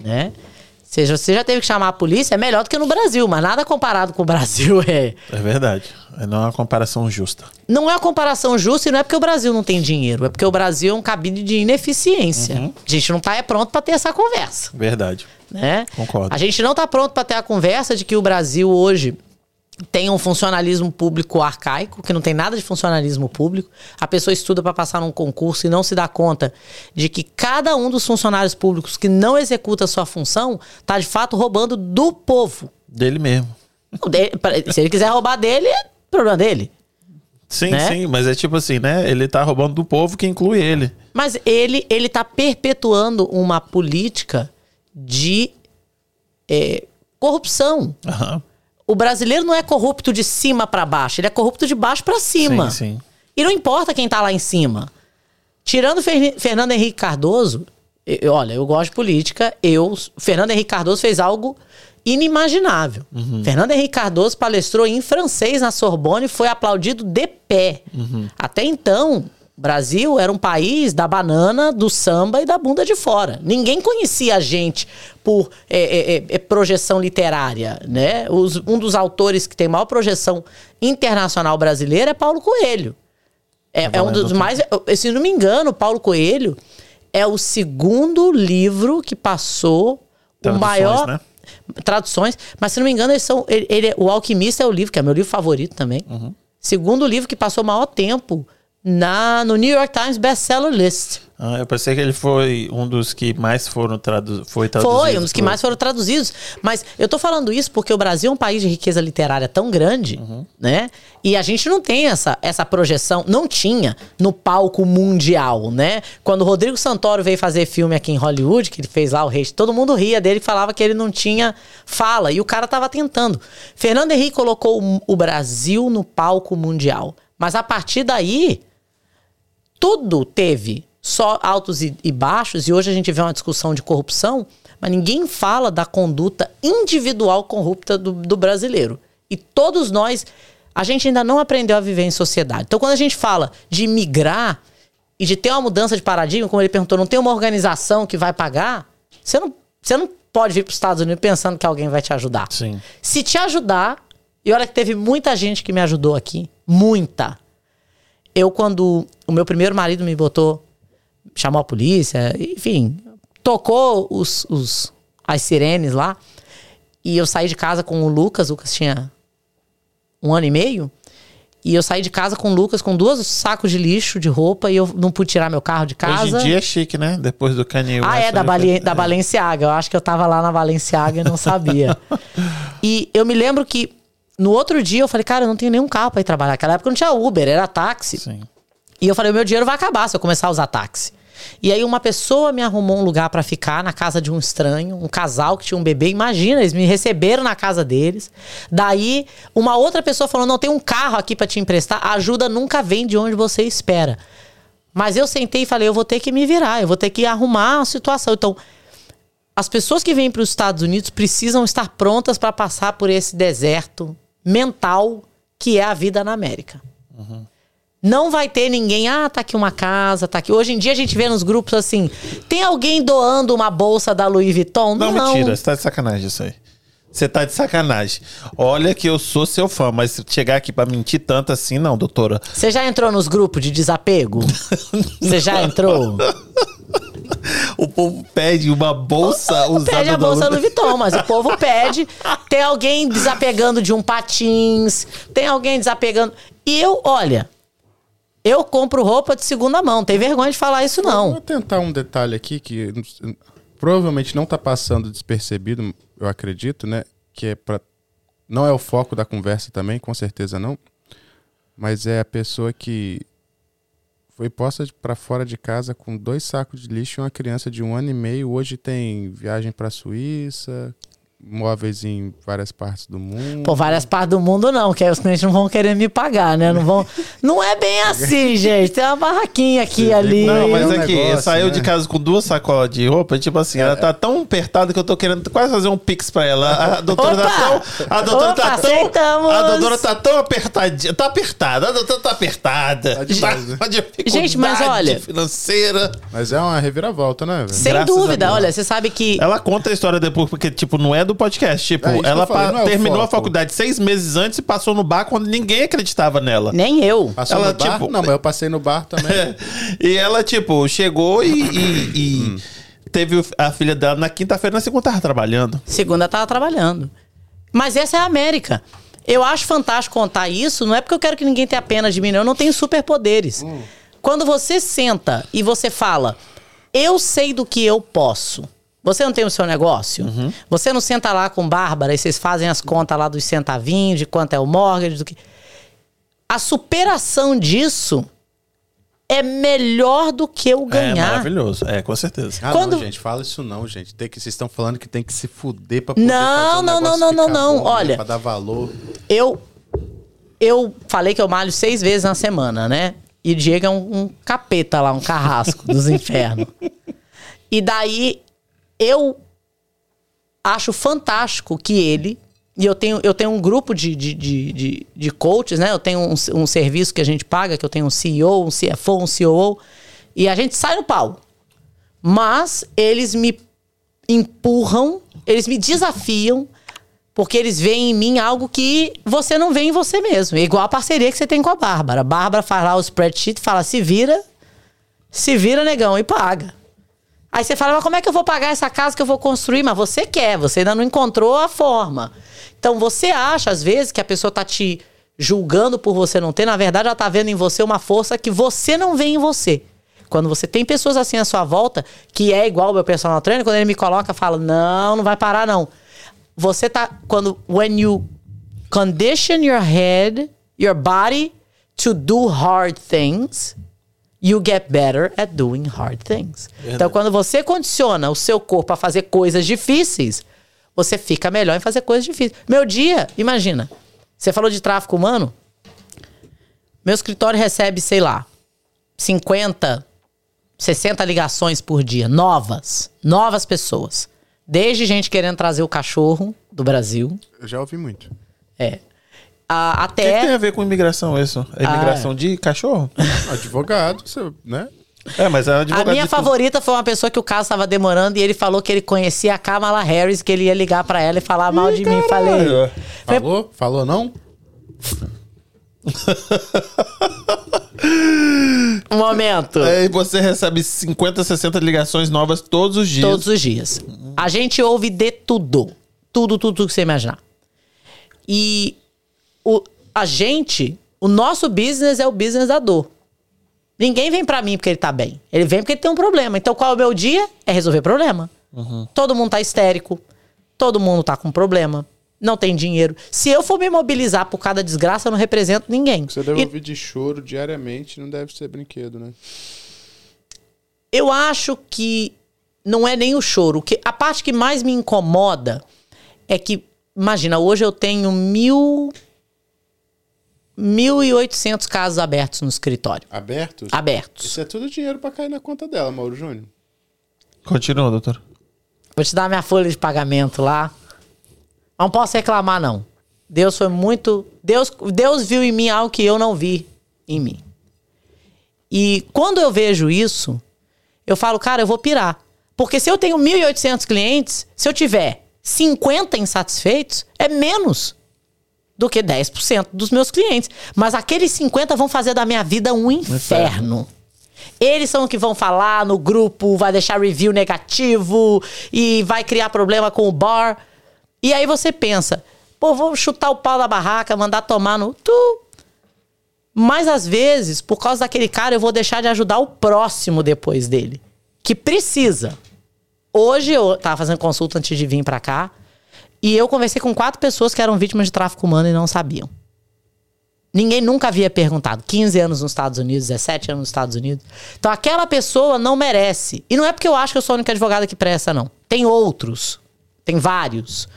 né? Ou seja, você já teve que chamar a polícia, é melhor do que no Brasil, mas nada comparado com o Brasil é. É verdade. Não é uma comparação justa. Não é uma comparação justa e não é porque o Brasil não tem dinheiro, é porque o Brasil é um cabide de ineficiência. A gente não tá é pronto para ter essa conversa. Verdade. né? Concordo. A gente não está pronto para ter a conversa de que o Brasil hoje tem um funcionalismo público arcaico, que não tem nada de funcionalismo público. A pessoa estuda para passar num concurso e não se dá conta de que cada um dos funcionários públicos que não executa a sua função está de fato roubando do povo. Dele mesmo. Se ele quiser roubar dele, é problema dele. Sim, Né? sim, mas é tipo assim, né? Ele tá roubando do povo que inclui ele. Mas ele ele está perpetuando uma política de eh, corrupção. Aham. O brasileiro não é corrupto de cima pra baixo, ele é corrupto de baixo pra cima. Sim, sim. E não importa quem tá lá em cima. Tirando Fer- Fernando Henrique Cardoso, eu- olha, eu gosto de política, eu Fernando Henrique Cardoso fez algo inimaginável. Fernando Henrique Cardoso palestrou em francês na Sorbonne e foi aplaudido de pé. Até então, Brasil era um país da banana, do samba e da bunda de fora. Ninguém conhecia a gente por é, é, é, é, projeção literária, né? Os- um dos autores que tem maior projeção internacional brasileira é Paulo Coelho. É, é um dos mais. Se não me engano, Paulo Coelho é o segundo livro que passou o Traduções, maior. né? Traduções, mas se não me engano, eles são, ele, ele o Alquimista é o livro, que é meu livro favorito também. Uhum. Segundo livro que passou o maior tempo na, no New York Times Bestseller List. Ah, eu pensei que ele foi um dos que mais foram tradu foi traduzidos. Foi, um dos que mais foram traduzidos. Mas eu tô falando isso porque o Brasil é um país de riqueza literária tão grande, né? E a gente não tem essa, essa projeção, não tinha no palco mundial, né? Quando o Rodrigo Santoro veio fazer filme aqui em Hollywood, que ele fez lá o Rei, todo mundo ria dele e falava que ele não tinha fala. E o cara tava tentando. Fernando Henrique colocou o Brasil no palco mundial. Mas a partir daí, tudo teve só altos e, e baixos, e hoje a gente vê uma discussão de corrupção, mas ninguém fala da conduta individual corrupta do, do brasileiro. E todos nós, a gente ainda não aprendeu a viver em sociedade. Então, quando a gente fala de migrar e de ter uma mudança de paradigma, como ele perguntou, não tem uma organização que vai pagar, você não, você não pode vir para os Estados Unidos pensando que alguém vai te ajudar. Sim. Se te ajudar, e olha que teve muita gente que me ajudou aqui, muita. Eu, quando o meu primeiro marido me botou, chamou a polícia, enfim, tocou os, os, as sirenes lá. E eu saí de casa com o Lucas. O Lucas tinha um ano e meio. E eu saí de casa com o Lucas com duas sacos de lixo de roupa e eu não pude tirar meu carro de casa. Hoje em dia é chique, né? Depois do Kanye Ah, é, da, ali, Bali, é. da Balenciaga. Eu acho que eu tava lá na Balenciaga e não sabia. e eu me lembro que no outro dia eu falei, cara, eu não tenho nenhum carro pra ir trabalhar. Naquela época não tinha Uber, era táxi. Sim. E eu falei, o meu dinheiro vai acabar se eu começar a usar táxi. E aí uma pessoa me arrumou um lugar pra ficar na casa de um estranho, um casal que tinha um bebê. Imagina, eles me receberam na casa deles. Daí uma outra pessoa falou: "Não tem um carro aqui pra te emprestar. A ajuda nunca vem de onde você espera". Mas eu sentei e falei: "Eu vou ter que me virar, eu vou ter que arrumar a situação". Então, as pessoas que vêm para os Estados Unidos precisam estar prontas para passar por esse deserto mental que é a vida na América. Não vai ter ninguém, ah, tá aqui uma casa, tá aqui. Hoje em dia a gente vê nos grupos assim: tem alguém doando uma bolsa da Louis Vuitton? Não, mentira, você tá de sacanagem isso aí. Você tá de sacanagem. Olha que eu sou seu fã, mas chegar aqui pra mentir tanto assim, não, doutora. Você já entrou nos grupos de desapego? Você já entrou? O povo pede uma bolsa usada Pede a bolsa Louis- Louis Vuitton, mas o povo pede. Tem alguém desapegando de um patins, tem alguém desapegando. E eu, olha, eu compro roupa de segunda mão, tem vergonha de falar isso não. Vou tentar um detalhe aqui que provavelmente não tá passando despercebido, eu acredito, né? Que é para não é o foco da conversa também, com certeza não. Mas é a pessoa que foi posta para fora de casa com dois sacos de lixo e uma criança de um ano e meio. Hoje tem viagem para Suíça, móveis em várias partes do mundo. Pô, várias partes do mundo não, que aí os clientes não vão querer me pagar, né? Não vão. Não é bem assim, gente. Tem uma barraquinha aqui e vê ali. Não, mas um é que negócio, saiu né? de casa com duas sacolas de roupa, tipo assim, ela tá tão apertada que eu tô querendo quase fazer um pix pra ela. A doutora Opa! tá tão. A doutora Opa, tá tão. aceitamos! A doutora tá tão apertadinha. Tá apertada, a doutora tá apertada. Tá demais, né? com dificuldade Gente, mas olha- financeira. Mas é uma reviravolta, né, velho? Sem Graças dúvida, olha, você sabe que. Ela conta a história depois, porque, tipo, não é do podcast. Tipo, É isso que ela falei, pa- não é o terminou a foco. faculdade seis meses antes e passou no bar quando ninguém acreditava nela. Nem eu. Passou Ela, no bar? tipo- Não, mas eu passei no bar também. E ela, tipo, chegou e, e- e teve o- a filha dela na quinta-feira, na segunda tava trabalhando. Segunda tava trabalhando. Mas essa é a América. Eu acho fantástico contar isso, não é porque eu quero que ninguém tenha pena de mim, não. Eu não tenho superpoderes. Quando você senta e você fala, eu sei do que eu posso. Você não tem o seu negócio? Você não senta lá com Bárbara e vocês fazem as contas lá dos centavinhos, de quanto é o mortgage, do que. A superação disso é melhor do que eu É ganhar. maravilhoso. É, com certeza. Ah, Quando- não, gente, fala isso não, gente. Tem que, vocês estão falando que tem que se fuder pra poder Não, fazer um não, não, não, não, bom, né? olha. Pra dar valor. eu eu falei que eu malho seis vezes na semana, né? E Diego é um, um capeta lá, um carrasco dos infernos. E daí eu acho fantástico que ele. E eu tenho, eu tenho um grupo de, de, de, de, de coaches, né? Eu tenho um, um serviço que a gente paga, que eu tenho um CEO, um CFO, um COO. E a gente sai no pau. Mas eles me empurram, eles me desafiam, porque eles veem em mim algo que você não vê em você mesmo. Igual a parceria que você tem com a Bárbara. A Bárbara faz lá o spreadsheet fala: se vira, se vira, negão, e paga. Aí você fala, mas como é que eu vou pagar essa casa que eu vou construir? Mas você quer, você ainda não encontrou a forma. Então você acha, às vezes, que a pessoa tá te julgando por você não ter, na verdade, ela tá vendo em você uma força que você não vê em você. Quando você tem pessoas assim à sua volta, que é igual o meu personal trainer, quando ele me coloca, fala: Não, não vai parar, não. Você tá. Quando. When you condition your head, your body to do hard things, you get better at doing hard things. Então, quando você condiciona o seu corpo a fazer coisas difíceis, você fica melhor em fazer coisas difíceis. Meu dia, imagina. Você falou de tráfico humano? Meu escritório recebe, sei lá, 50, 60 ligações por dia, novas, novas pessoas. Desde gente querendo trazer o cachorro do Brasil, Eu já ouvi muito. é, a- O que, que tem até a ver com imigração isso? É imigração de cachorro? Advogado, você, né? É, mas é a advogado minha de tudo. favorita foi uma pessoa que o caso estava demorando e ele falou que ele conhecia a Kamala Harris, que ele ia ligar pra ela e falar mal de mim. Falei, caralho. Foi- Falou? Falou não? Um momento. É, e você recebe 50, 60 ligações novas todos os dias. Todos os dias. A gente ouve de tudo. Tudo, tudo, tudo que você imaginar. E o, a gente, o nosso business é o business da dor. Ninguém vem pra mim porque ele tá bem. Ele vem porque ele tem um problema. Então qual é o meu dia? É resolver problema. Todo mundo tá histérico. Todo mundo tá com problema. Não tem dinheiro. Se eu for me mobilizar por cada desgraça, eu não represento ninguém. Você deve E- ouvir de choro diariamente, não deve ser brinquedo, né? Eu acho que não é nem o choro. Que a parte que mais me incomoda é que, imagina, hoje eu tenho mil. 1.800 casos abertos no escritório. Abertos? Abertos. Isso é tudo dinheiro pra cair na conta dela, Mauro Júnior. Continua, doutor. Vou te dar minha folha de pagamento lá. Não posso reclamar, não. Deus foi muito. Deus, Deus viu em mim algo que eu não vi em mim. E quando eu vejo isso, eu falo, cara, eu vou pirar. Porque se eu tenho 1.800 clientes, se eu tiver 50 insatisfeitos, é menos do que 10% dos meus clientes. Mas aqueles 50 vão fazer da minha vida um inferno. Eles são os que vão falar no grupo, vai deixar review negativo e vai criar problema com o bar. E aí você pensa, pô, vou chutar o pau da barraca, mandar tomar no. Tu. Mas às vezes, por causa daquele cara, eu vou deixar de ajudar o próximo depois dele. Que precisa. Hoje eu tava fazendo consulta antes de vir pra cá. E eu conversei com quatro pessoas que eram vítimas de tráfico humano e não sabiam. Ninguém nunca havia perguntado. 15 anos nos Estados Unidos, 17 anos nos Estados Unidos. Então aquela pessoa não merece. E não é porque eu acho que eu sou a única advogada que presta, não. Tem outros. Tem vários.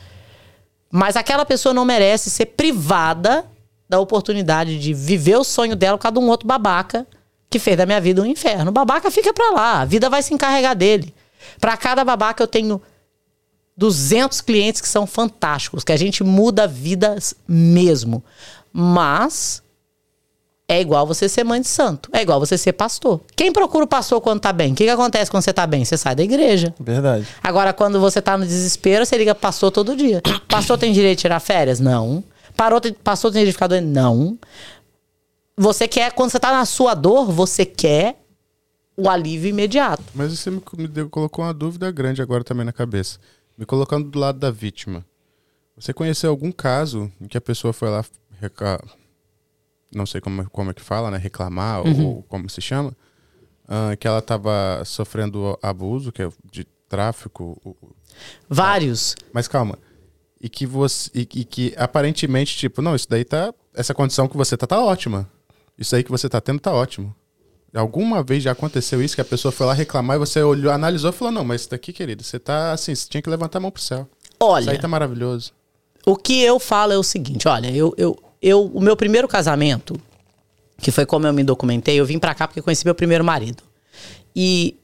Mas aquela pessoa não merece ser privada da oportunidade de viver o sonho dela por causa de um outro babaca que fez da minha vida um inferno. O babaca fica pra lá. A vida vai se encarregar dele. Pra cada babaca eu tenho 200 clientes que são fantásticos, que a gente muda vidas mesmo. Mas é igual você ser mãe de santo. É igual você ser pastor. Quem procura o pastor quando tá bem? O que, que acontece quando você tá bem? Você sai da igreja. Verdade. Agora, quando você tá no desespero, você liga pro pastor todo dia. Pastor tem direito de tirar férias? Não. Parou, tem- pastor tem direito de ficar doente? Não. Você quer, quando você tá na sua dor, você quer o alívio imediato. Mas você me, me deu- colocou uma dúvida grande agora também na cabeça. Me colocando do lado da vítima. Você conheceu algum caso em que a pessoa foi lá, reca- não sei como, como é que fala, né? Reclamar ou como se chama, ah, que ela estava sofrendo abuso, que é de tráfico. Vários. Mas calma. E que você. E, e que aparentemente, tipo, não, isso daí tá. Essa condição que você tá, tá ótima. Isso aí que você tá tendo tá ótimo. Alguma vez já aconteceu isso que a pessoa foi lá reclamar e você olhou, analisou e falou: Não, mas isso daqui, querido, você tá assim, você tinha que levantar a mão pro céu. Isso Olha, aí tá maravilhoso. o que eu falo é o seguinte: olha, eu, eu, eu, o meu primeiro casamento, que foi como eu me documentei, eu vim pra cá porque conheci meu primeiro marido. E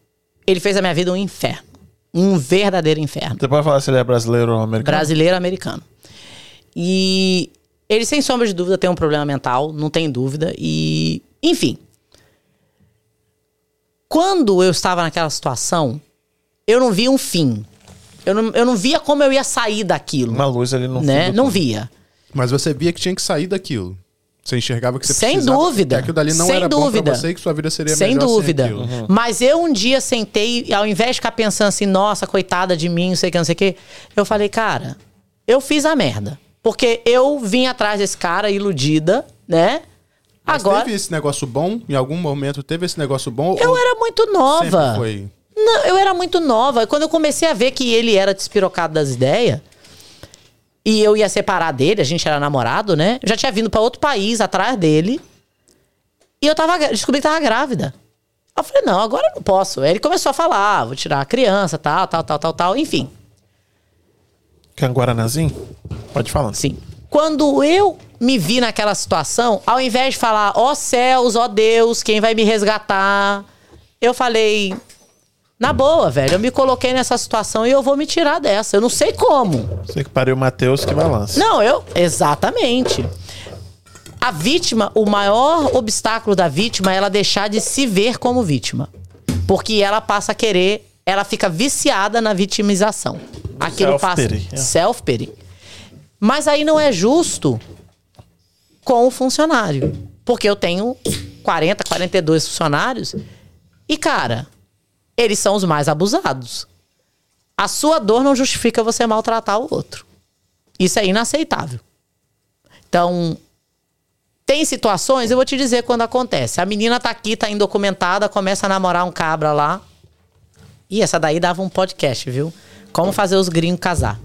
ele fez a minha vida um inferno. Um verdadeiro inferno. Você pode falar se ele é brasileiro ou americano? brasileiro americano. E ele, sem sombra de dúvida, tem um problema mental, não tem dúvida. E, enfim. Quando eu estava naquela situação, eu não via um fim. Eu não, eu não via como eu ia sair daquilo. Uma luz ali no né? Não via. Mas você via que tinha que sair daquilo. Você enxergava que você Sem precisava, dúvida. Que aquilo dali não Sem era bom dúvida. pra você e que sua vida seria Sem melhor dúvida. sem aquilo. Mas eu um dia sentei, e ao invés de ficar pensando assim, nossa, coitada de mim, não sei o que, não sei o que, eu falei, cara, eu fiz a merda. Porque eu vim atrás desse cara iludida, né? Mas Agora. teve esse negócio bom? Em algum momento teve esse negócio bom? Eu era muito nova. foi? Não, eu era muito nova. Quando eu comecei a ver que ele era despirocado das ideias, e eu ia separar dele, a gente era namorado, né? Eu já tinha vindo pra outro país atrás dele. E eu tava, descobri que tava grávida. Eu falei, não, agora eu não posso. Aí ele começou a falar, "Ah, vou tirar a criança, tal, tal, tal, tal, tal, enfim. Quer um Guaranazinho? Pode falar. Sim. Quando eu me vi naquela situação, ao invés de falar, ó céus, ó Deus, quem vai me resgatar? Eu falei, na boa, velho, eu me coloquei nessa situação e eu vou me tirar dessa. Eu não sei como. Você que pariu o Matheus que balança. Não, eu. Exatamente. A vítima, o maior obstáculo da vítima é ela deixar de se ver como vítima. Porque ela passa a querer, ela fica viciada na vitimização. Aquilo passa. Self-pity, é. Self-pity. Mas aí não é justo com o funcionário. Porque eu tenho 40, 42 funcionários e, cara, eles são os mais abusados. A sua dor não justifica você maltratar o outro. Isso é inaceitável. Então, tem situações, eu vou te dizer quando acontece. A menina tá aqui, tá indocumentada, começa a namorar um cabra lá. E essa daí dava um podcast, viu? Como fazer os gringos casar.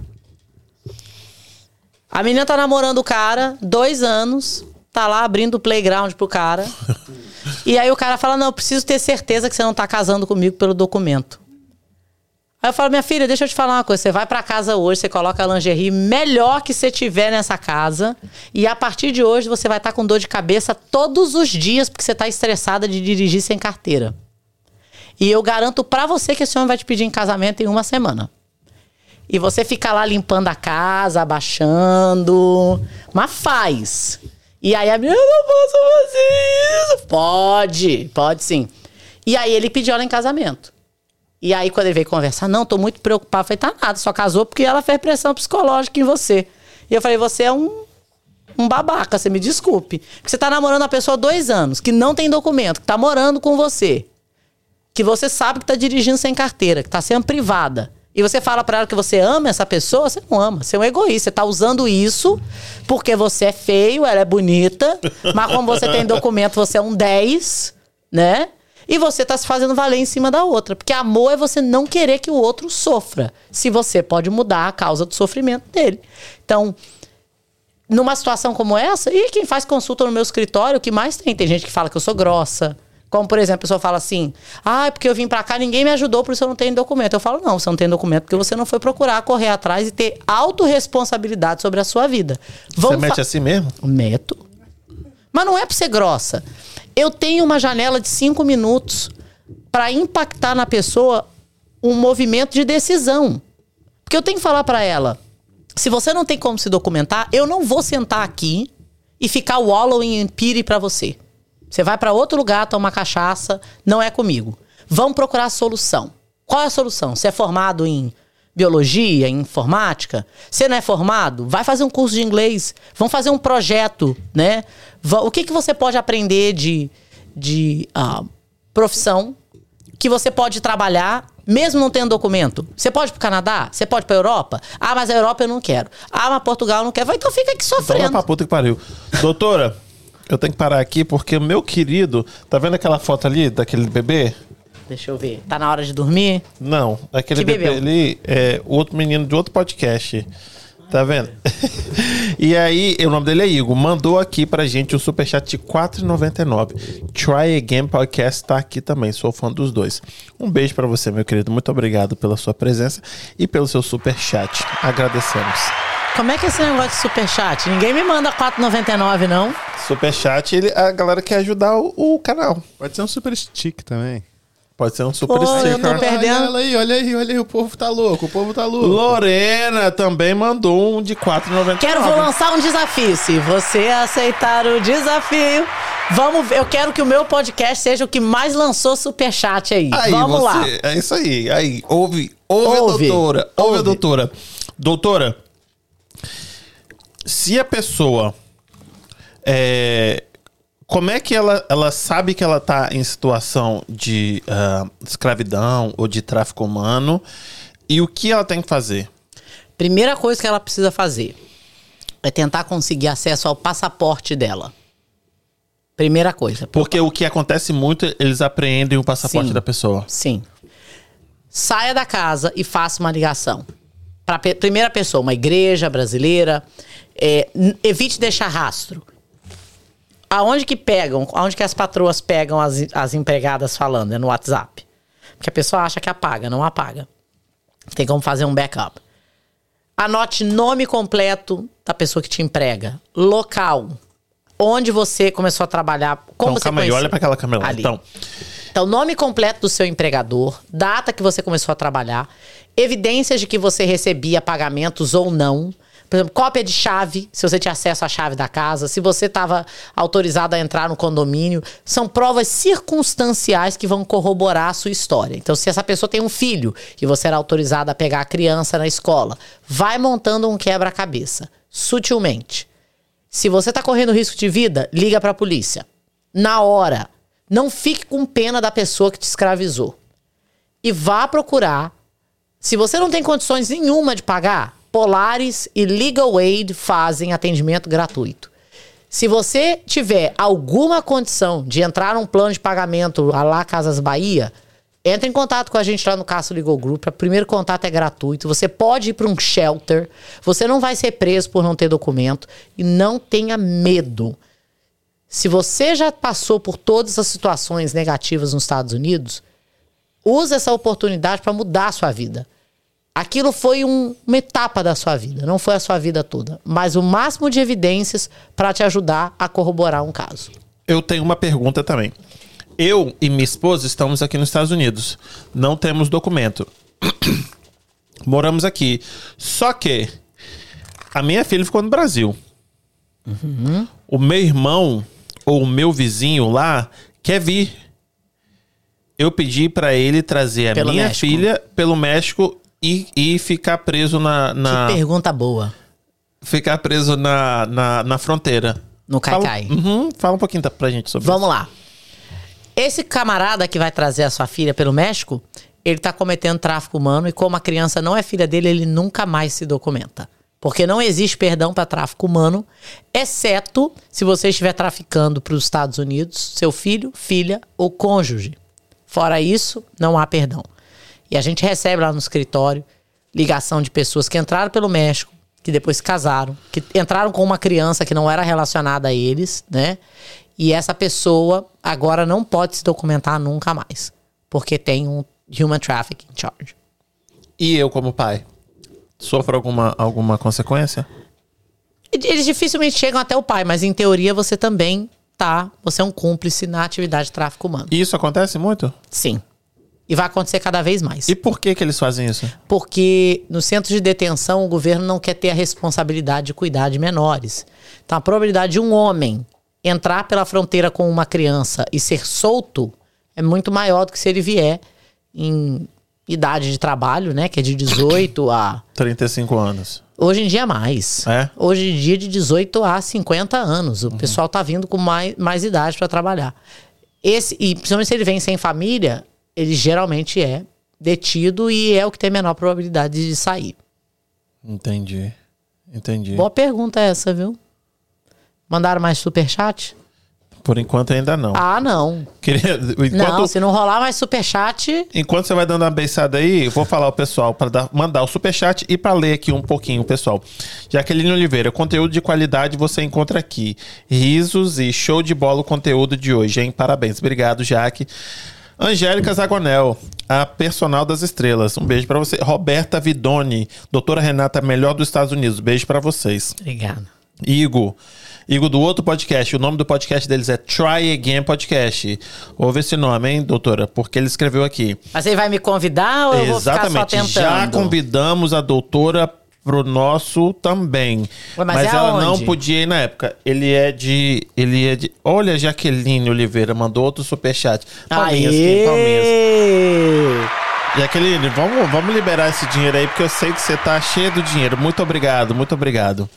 A menina tá namorando o cara, dois anos, tá lá abrindo o playground pro cara. e aí o cara fala: Não, eu preciso ter certeza que você não tá casando comigo pelo documento. Aí eu falo, minha filha, deixa eu te falar uma coisa. Você vai para casa hoje, você coloca a lingerie melhor que você tiver nessa casa. E a partir de hoje você vai estar tá com dor de cabeça todos os dias, porque você tá estressada de dirigir sem carteira. E eu garanto para você que esse homem vai te pedir em casamento em uma semana. E você fica lá limpando a casa, abaixando. Mas faz. E aí a menina, eu não posso fazer isso. Pode, pode sim. E aí ele pediu ela em casamento. E aí, quando ele veio conversar, não, tô muito preocupado. Eu falei, tá nada, só casou porque ela fez pressão psicológica em você. E eu falei, você é um, um babaca, você me desculpe. Porque você tá namorando uma pessoa há dois anos, que não tem documento, que tá morando com você. Que você sabe que tá dirigindo sem carteira, que tá sendo privada. E você fala para ela que você ama essa pessoa, você não ama. Você é um egoísta. Você tá usando isso porque você é feio, ela é bonita, mas como você tem documento, você é um 10, né? E você tá se fazendo valer em cima da outra. Porque amor é você não querer que o outro sofra. Se você pode mudar a causa do sofrimento dele. Então, numa situação como essa, e quem faz consulta no meu escritório, o que mais tem? Tem gente que fala que eu sou grossa. Como, por exemplo, a pessoa fala assim: ah, porque eu vim para cá, ninguém me ajudou, por isso eu não tenho documento. Eu falo: não, você não tem documento porque você não foi procurar correr atrás e ter autorresponsabilidade sobre a sua vida. Vamos você mete assim mesmo? Meto. Mas não é pra ser grossa. Eu tenho uma janela de cinco minutos para impactar na pessoa um movimento de decisão. Porque eu tenho que falar para ela: se você não tem como se documentar, eu não vou sentar aqui e ficar wallowing em pire para você. Você vai para outro lugar tomar cachaça, não é comigo. Vamos procurar a solução. Qual é a solução? Você é formado em biologia, em informática? Você não é formado? Vai fazer um curso de inglês. Vamos fazer um projeto, né? O que, que você pode aprender de, de uh, profissão que você pode trabalhar mesmo não tendo documento? Você pode ir pro Canadá? Você pode ir pra Europa? Ah, mas a Europa eu não quero. Ah, mas Portugal eu não quero. Vai, então fica aqui sofrendo. Então pra puta que pariu. Doutora, eu tenho que parar aqui porque o meu querido... Tá vendo aquela foto ali daquele bebê? Deixa eu ver. Tá na hora de dormir? Não. Aquele que bebê bebeu? ali é outro menino de outro podcast. Tá vendo? e aí, o nome dele é Igor. Mandou aqui pra gente o superchat de R$4,99. Try Again Podcast tá aqui também. Sou fã dos dois. Um beijo para você, meu querido. Muito obrigado pela sua presença e pelo seu superchat. Agradecemos. Como é que é esse negócio de superchat? Ninguém me manda R$4,99, não? Superchat, ele, a galera quer ajudar o, o canal. Pode ser um super stick também. Pode ser um super Pô, sticker. Eu tô perdendo. Olha aí, olha aí, olha aí, o povo tá louco, o povo tá louco. Lorena também mandou um de 4,99. Quero, vou lançar um desafio. Se você aceitar o desafio, vamos ver. Eu quero que o meu podcast seja o que mais lançou superchat aí. aí vamos você, lá. É isso aí. Aí, ouve, ouve, ouve a doutora. Ouve, ouve a doutora. Doutora, se a pessoa é, como é que ela, ela sabe que ela está em situação de uh, escravidão ou de tráfico humano e o que ela tem que fazer? Primeira coisa que ela precisa fazer é tentar conseguir acesso ao passaporte dela. Primeira coisa. Porque o que acontece muito, eles apreendem o passaporte sim, da pessoa. Sim. Saia da casa e faça uma ligação. Para primeira pessoa, uma igreja brasileira. É, evite deixar rastro aonde que pegam, aonde que as patroas pegam as, as empregadas falando? É no WhatsApp. Porque a pessoa acha que apaga, não apaga. Tem como fazer um backup. Anote nome completo da pessoa que te emprega, local, onde você começou a trabalhar, como então, você calma aí, olha para aquela câmera ali. Então. então, nome completo do seu empregador, data que você começou a trabalhar, evidências de que você recebia pagamentos ou não, por exemplo, cópia de chave, se você tinha acesso à chave da casa, se você estava autorizado a entrar no condomínio. São provas circunstanciais que vão corroborar a sua história. Então, se essa pessoa tem um filho e você era autorizado a pegar a criança na escola, vai montando um quebra-cabeça, sutilmente. Se você tá correndo risco de vida, liga pra polícia. Na hora. Não fique com pena da pessoa que te escravizou. E vá procurar. Se você não tem condições nenhuma de pagar, Polaris e Legal Aid fazem atendimento gratuito. Se você tiver alguma condição de entrar num plano de pagamento a lá Casas Bahia, entre em contato com a gente lá no Caso Legal Group. O primeiro contato é gratuito. Você pode ir para um shelter. Você não vai ser preso por não ter documento. E não tenha medo. Se você já passou por todas as situações negativas nos Estados Unidos, use essa oportunidade para mudar a sua vida. Aquilo foi um- uma etapa da sua vida, não foi a sua vida toda, mas o máximo de evidências para te ajudar a corroborar um caso. Eu tenho uma pergunta também. Eu e minha esposa estamos aqui nos Estados Unidos. Não temos documento. Moramos aqui. Só que a minha filha ficou no Brasil. O meu irmão ou o meu vizinho lá quer vir. Eu pedi pra ele trazer a Pelo minha México. filha pelo México e, e ficar preso na, na Que pergunta boa. ficar preso na, na, na fronteira. No Fala, Caicai. Uhum, fala um pouquinho pra gente sobre Vamos lá. Esse camarada que vai trazer a sua filha pelo México, ele tá cometendo tráfico humano e como a criança não é filha dele, ele nunca mais se documenta. Porque não existe perdão para tráfico humano, exceto se você estiver traficando para os Estados Unidos, seu filho, filha ou cônjuge. Fora isso, não há perdão. E a gente recebe lá no escritório ligação de pessoas que entraram pelo México, que depois se casaram, que entraram com uma criança que não era relacionada a eles, né? E essa pessoa agora não pode se documentar nunca mais, porque tem um human trafficking charge. E eu, como pai, sofro alguma, alguma consequência? Eles dificilmente chegam até o pai, mas em teoria você também tá, você é um cúmplice na atividade de tráfico humano. E isso acontece muito? Sim. E vai acontecer cada vez mais. E por que que eles fazem isso? porque no centro de detenção o governo não quer ter a responsabilidade de cuidar de menores. Então a probabilidade de um homem entrar pela fronteira com uma criança e ser solto é muito maior do que se ele vier em idade de trabalho, né, que é de 18 a 35 anos. Hoje em dia é mais. É? Hoje em dia de 18 a 50 anos. O pessoal tá vindo com mais, mais idade para trabalhar. Esse, e principalmente se ele vem sem família, ele geralmente é detido e é o que tem menor probabilidade de sair. Entendi. Entendi. Boa pergunta essa, viu? Mandaram mais superchat? Por enquanto ainda não. Ah, não. Queria, enquanto, Não, se não rolar mais superchat, enquanto você vai dando uma beiçada aí, vou falar o pessoal para mandar o superchat e para ler aqui um pouquinho, pessoal. Jaqueline Oliveira, conteúdo de qualidade você encontra aqui. Risos e show de bola o conteúdo de hoje, hein? Parabéns. Obrigado, Jaque. Angélica Zagonel, a personal das estrelas. Um beijo para você. Roberta Vidoni, doutora Renata, melhor dos Estados Unidos. Beijo para vocês. obrigado. Igor. Igor do outro podcast. O nome do podcast deles é Try Again Podcast. Ouve esse nome, hein, doutora? Porque ele escreveu aqui. Mas ele vai me convidar ou eu vou ficar só Exatamente. tentando? Já convidamos a doutora pro nosso também. Ué, mas é ela não podia ir na época. Ele é de. Ele é de. Olha, Jaqueline Oliveira mandou outro superchat. Palminhas, aqui, palminhas. Aê! Jaqueline, vamos, vamos liberar esse dinheiro aí, porque eu sei que você tá cheio do dinheiro. Muito obrigado, muito obrigado.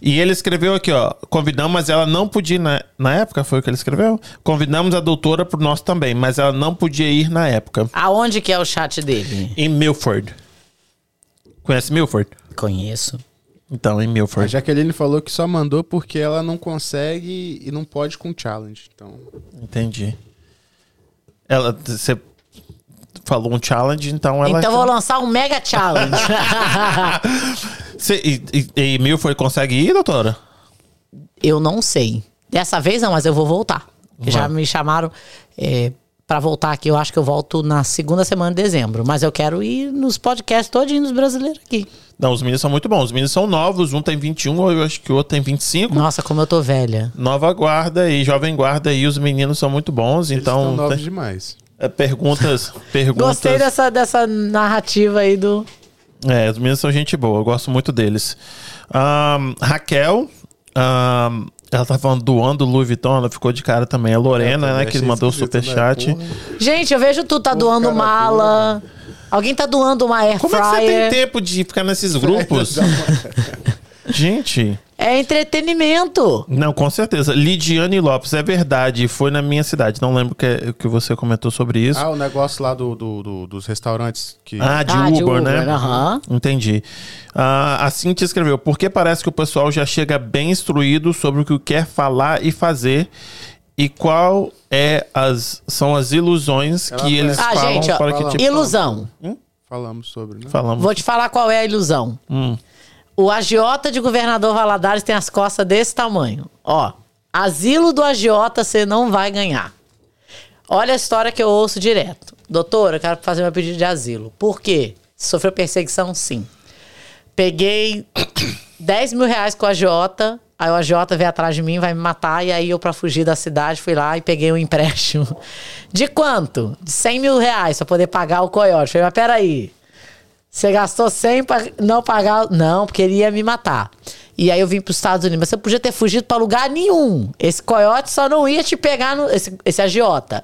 E ele escreveu aqui, ó. Convidamos, mas ela não podia ir na, na época, foi o que ele escreveu? Convidamos a doutora pro nosso também, mas ela não podia ir na época. Aonde que é o chat dele? Em Milford. Conhece Milford? Conheço. Então, em A Milford. Jaqueline falou que só mandou porque ela não consegue e não pode com challenge. Então, Entendi. Ela, você falou um challenge, então ela. Então eu vou lançar um mega challenge. Cê- e, e, e Milford consegue ir, doutora? eu não sei. Dessa vez não, mas eu vou voltar. Vai. Já me chamaram é, para voltar aqui. Eu acho que eu volto na segunda semana de dezembro. Mas eu quero ir nos podcasts todinhos dos brasileiros aqui. Não, os meninos são muito bons. Os meninos são novos, um tem 21, eu acho que o outro tem 25. Nossa, como eu tô velha. Nova guarda e jovem guarda e os meninos são muito bons, eles estão então novos tem- demais. é, perguntas, perguntas. Gostei dessa, dessa narrativa aí do. É, os meninos são gente boa, eu gosto muito deles. Ahn, Raquel, ahn, ela tá falando doando Louis Vuitton, ela ficou de cara também. A Lorena, Eu né, também que mandou o né? superchat. Porra. Gente, eu vejo tu tá doando cara mala. Alguém tá doando uma air Como é que você tem fryer. tempo de ficar nesses grupos? Gente, É entretenimento. Não, com certeza. Lidiane Lopes, é verdade. Foi na minha cidade. Não lembro o que, que você comentou sobre isso. Ah, o negócio lá do, do- do- dos restaurantes que. Ah, de Ah, Uber, de Uber, né? aham. Entendi. Ah, a Cintia escreveu, porque parece que o pessoal já chega bem instruído sobre o que quer falar e fazer e qual é as, são as ilusões Ela que eles Ah, falam gente, ó, para que tipo... Ilusão. Falamos sobre, né? Falamos. Vou te falar qual é a ilusão. Hum. O agiota de governador Valadares tem as costas desse tamanho. Ó, asilo do agiota você não vai ganhar. Olha a história que eu ouço direto. Doutor, eu quero fazer meu pedido de asilo. Por quê? Sofreu perseguição? Sim. Peguei 10 mil reais com o agiota. Aí o agiota veio atrás de mim, vai me matar. E aí eu, pra fugir da cidade, fui lá e peguei um empréstimo. De quanto? De 100 mil reais pra poder pagar o coiote. Falei, mas peraí. Você gastou 100 pra não pagar. Não, porque ele ia me matar. E aí eu vim pros Estados Unidos. Mas você podia ter fugido pra lugar nenhum. Esse coiote só não ia te pegar, no, esse, esse agiota.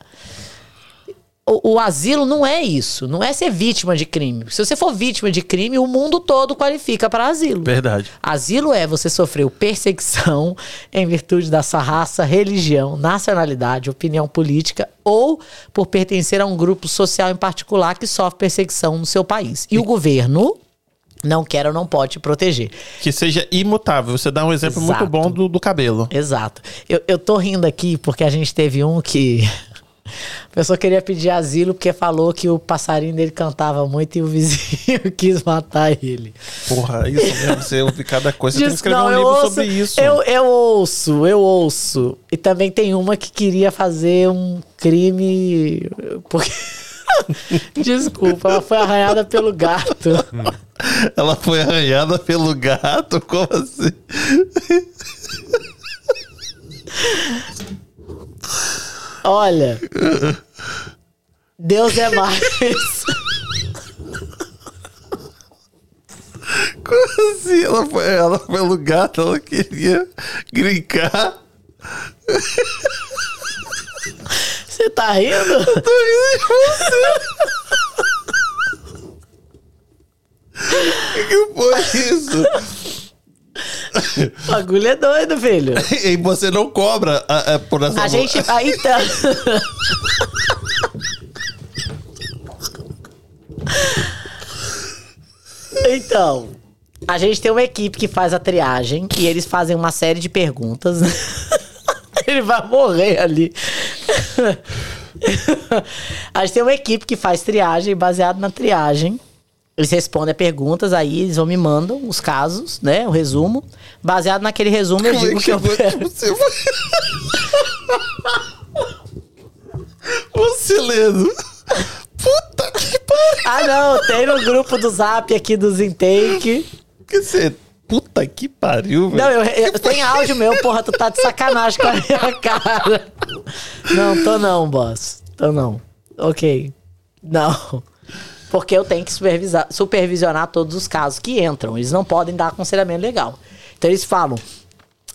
O, o asilo não é isso. Não é ser vítima de crime. Se você for vítima de crime, o mundo todo qualifica para asilo. Verdade. Asilo é você sofreu perseguição em virtude da sua raça, religião, nacionalidade, opinião política ou por pertencer a um grupo social em particular que sofre perseguição no seu país. E o governo não quer ou não pode te proteger. Que seja imutável. Você dá um exemplo muito Exato. bom do, do cabelo. Exato. Eu, eu tô rindo aqui porque a gente teve um que. A pessoa queria pedir asilo porque falou que o passarinho dele cantava muito e o vizinho quis matar ele. Porra, isso mesmo. Você ouve cada coisa. Você tem que escrever um eu livro ouço- sobre isso. Eu, eu ouço, eu ouço. E também tem uma que queria fazer um crime. Porque. Desculpa, ela foi arranhada pelo gato. Ela foi arranhada pelo gato? Como assim? Olha. Deus é mais. Como assim? Ela foi arranhada pelo gato? Ela queria grincar? Você tá rindo? Tô rindo de você. O que foi isso? O bagulho é doido, filho. E você não cobra a- a- por essa A gente. Então. Então, a gente tem uma equipe que faz a triagem e eles fazem uma série de perguntas. Ele vai morrer ali. A gente tem uma equipe que faz triagem, baseado na triagem. Eles respondem a perguntas, aí eles vão me mandam os casos, né? O resumo. Baseado naquele resumo, eu Como é digo que que eu possível? Você lendo. Puta que pariu. Ah, não, tem no grupo do zap aqui dos intake. Que você... Puta que pariu, velho. Não, eu, eu tenho áudio meu, porra, tu tá de sacanagem com a minha cara. Não, tô não, boss. Tô não. Ok. Não. Porque eu tenho que supervisar, supervisionar todos os casos que entram. Eles não podem dar aconselhamento legal. Então eles falam.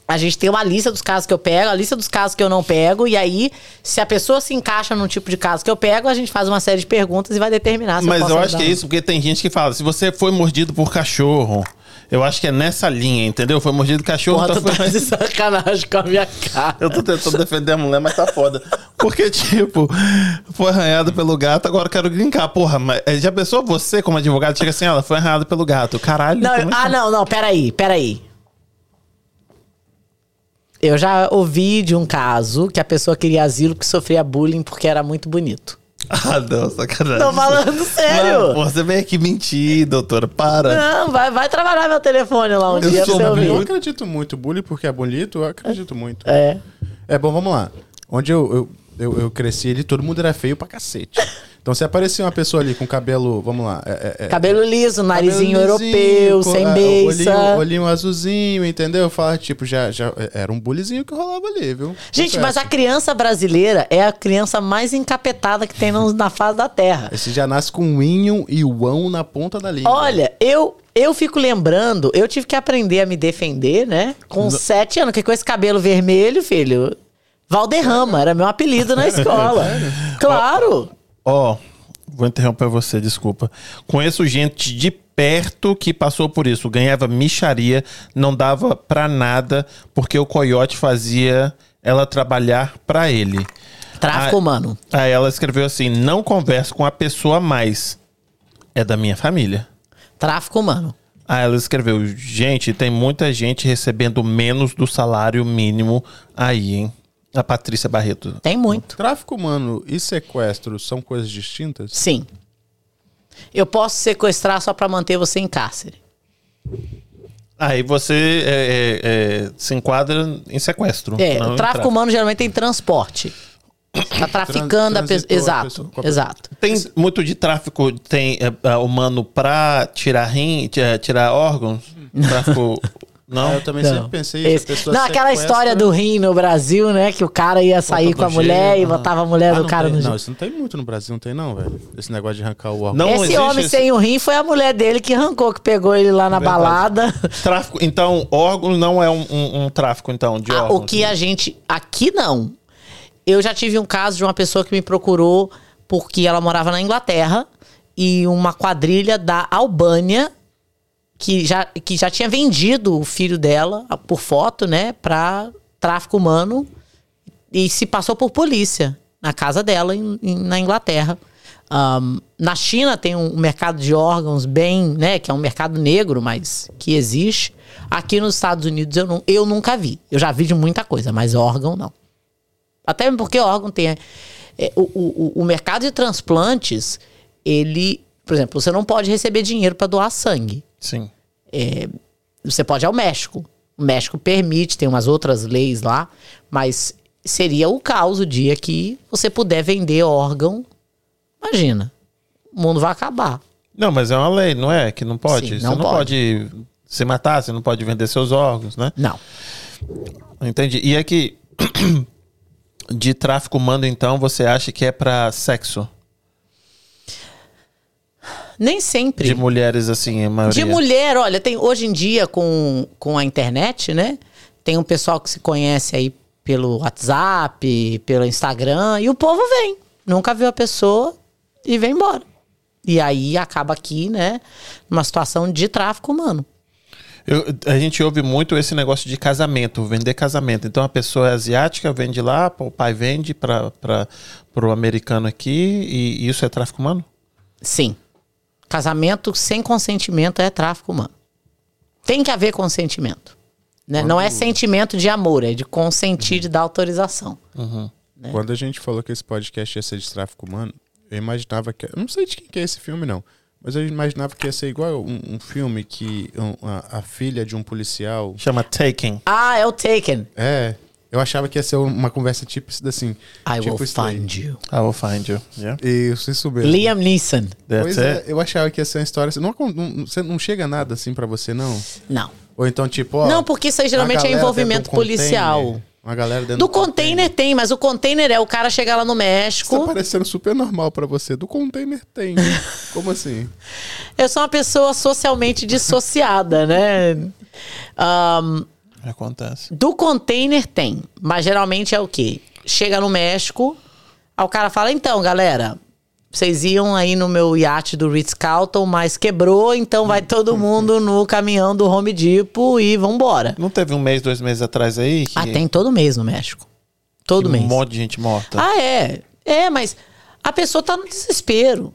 A gente tem uma lista dos casos que eu pego, a lista dos casos que eu não pego, e aí, se a pessoa se encaixa num tipo de caso que eu pego, a gente faz uma série de perguntas e vai determinar se Mas eu eu, acho que é isso, porque tem gente que fala, se você foi mordido por cachorro, eu acho que é nessa linha, entendeu? Foi mordido cachorro, Porra, tu então tá de sacanagem com a minha cara. Eu tô tentando defender a mulher, mas tá foda. Porque, tipo, foi arranhado pelo gato, agora eu quero brincar. Porra, mas eh, já pensou você, como advogado, chega assim, ela foi arranhada pelo gato. Caralho. Não, eu- é ah, não, não, peraí, peraí. Eu já ouvi de um caso que a pessoa queria asilo que sofria bullying porque era muito bonito. Ah, não, sacanagem. Tô falando sério. Não, você vem aqui mentir, doutora. Para. Não, vai, vai trabalhar meu telefone lá um Eu dia pra você Eu ouvir. acredito muito. Bullying porque é bonito, eu acredito muito. É. É bom, vamos lá. Onde eu, eu, eu, eu cresci ali, todo mundo era feio pra cacete. Então, se aparecia uma pessoa ali com cabelo, vamos lá. é- é- é- Cabelo liso, narizinho cabelo europeu, sem é, beiça. Olhinho, olhinho azulzinho, entendeu? Fala, tipo, já, já era um bullyzinho que rolava ali, viu? Gente, mas a criança brasileira é a criança mais encapetada que tem no- na face da terra. Esse já nasce com um inho e o ão na ponta da língua. Olha, eu, eu fico lembrando, eu tive que aprender a me defender, né? Com sete anos, que com esse cabelo vermelho, filho. Valderrama, era meu apelido na escola. Claro. Ó, vou interromper você, desculpa. Conheço gente de perto que passou por isso. Ganhava micharia, não dava pra nada, porque o coiote fazia ela trabalhar pra ele. Tráfico humano. Aí ela escreveu assim: não converso com a pessoa mais. É da minha família. Tráfico humano. Aí ela escreveu: gente, tem muita gente recebendo menos do salário mínimo aí, hein? A Patrícia Barreto. Tem muito. Tráfico humano e sequestro são coisas distintas? Sim. Eu posso sequestrar só pra manter você em cárcere. Aí você é, é, é, se enquadra em sequestro. É, não o tráfico humano geralmente tem transporte. Tá traficando a pessoa. Exato, pessoa exato. Tem muito de tráfico tem é, é, humano pra tirar rim, ti- tirar órgãos? Tráfico. Não? Ah, eu também Não. sempre pensei Esse- pessoa não, aquela sequestra- história do rim no Brasil, né? Que o cara ia sair com a mulher gelo, e botava a mulher Ah, do cara tem- no Não, isso não tem muito no Brasil, não tem não, velho. Esse negócio de arrancar o órgão. Não Esse homem esse- sem o rim foi a mulher dele que arrancou, que pegou ele lá na Verdade. balada. Tráfico. Então, órgão não é um, um- um tráfico, então, de Ah, órgãos. o que a gente. Aqui não. Eu já tive um caso de uma pessoa que me procurou porque ela morava na Inglaterra e uma quadrilha da Albânia que já, que já tinha vendido o filho dela por foto, né, pra tráfico humano e se passou por polícia na casa dela em- em- na Inglaterra. Ahn, na China tem um mercado de órgãos bem, né, que é um mercado negro, mas que existe. Aqui nos Estados Unidos eu, não, eu nunca vi. Eu já vi de muita coisa, mas órgão não. Até porque órgão tem. é, o, o, o mercado de transplantes, ele. Por exemplo, você não pode receber dinheiro para doar sangue. Sim. Você pode ir ao México. O México permite, tem umas outras leis lá, mas seria o caos o dia que você puder vender órgão. Imagina. O mundo vai acabar. Não, mas é uma lei, não é? Que não pode. Sim, você não não pode. se matar, você não pode vender seus órgãos, né? Não. Entendi. E é que de tráfico humano, então, você acha que é pra sexo? Nem sempre. De mulheres, assim, a maioria. De mulher, olha, tem hoje em dia com, com a internet, né? Tem um pessoal que se conhece aí pelo WhatsApp, pelo Instagram, e o povo vem. Nunca viu a pessoa e vem embora. E aí acaba aqui, né? Numa situação de tráfico humano. Eu- a gente ouve muito esse negócio de casamento, vender casamento. Então a pessoa é asiática, vende lá, o pai vende para o americano aqui, e isso é tráfico humano? Sim. Casamento sem consentimento é tráfico humano. Tem que haver consentimento. Né? Não é sentimento de amor, é de consentir, de dar autorização. É. Quando a gente falou que esse podcast ia ser de tráfico humano, eu imaginava que. Eu não sei de quem que é esse filme, não. Mas eu imaginava que ia ser igual um, um filme que um- a, a filha de um policial. Chama taking. Ah, é o Taken. É. Eu achava que ia ser uma conversa tipo assim. I tipo will find you. I will find you. Yeah. Isso, isso mesmo. Liam Neeson. That's Pois é, eu achava que ia ser uma história. assim. Não, não, você não chega nada assim pra você, não? Não. Ou então, tipo, ó. Não, porque isso aí geralmente é envolvimento um policial. container, Uma galera dentro Do de um container tem, mas o container é o cara chegar lá no Isso tá México. parecendo super normal pra você. Do container tem. Como assim? Eu sou uma pessoa socialmente dissociada, né? Ahn, Acontece. do container tem, mas geralmente é o quê? Chega no México, aí o cara fala: então, galera, vocês iam aí no meu iate do Ritz-Carlton, mas quebrou, então vai todo mundo no caminhão do Home Depot e vambora. Não teve um mês, dois meses atrás aí? Que, Ah, tem todo mês no México. Todo que mês. um monte de gente morta. Ah, é. É, mas a pessoa tá no desespero.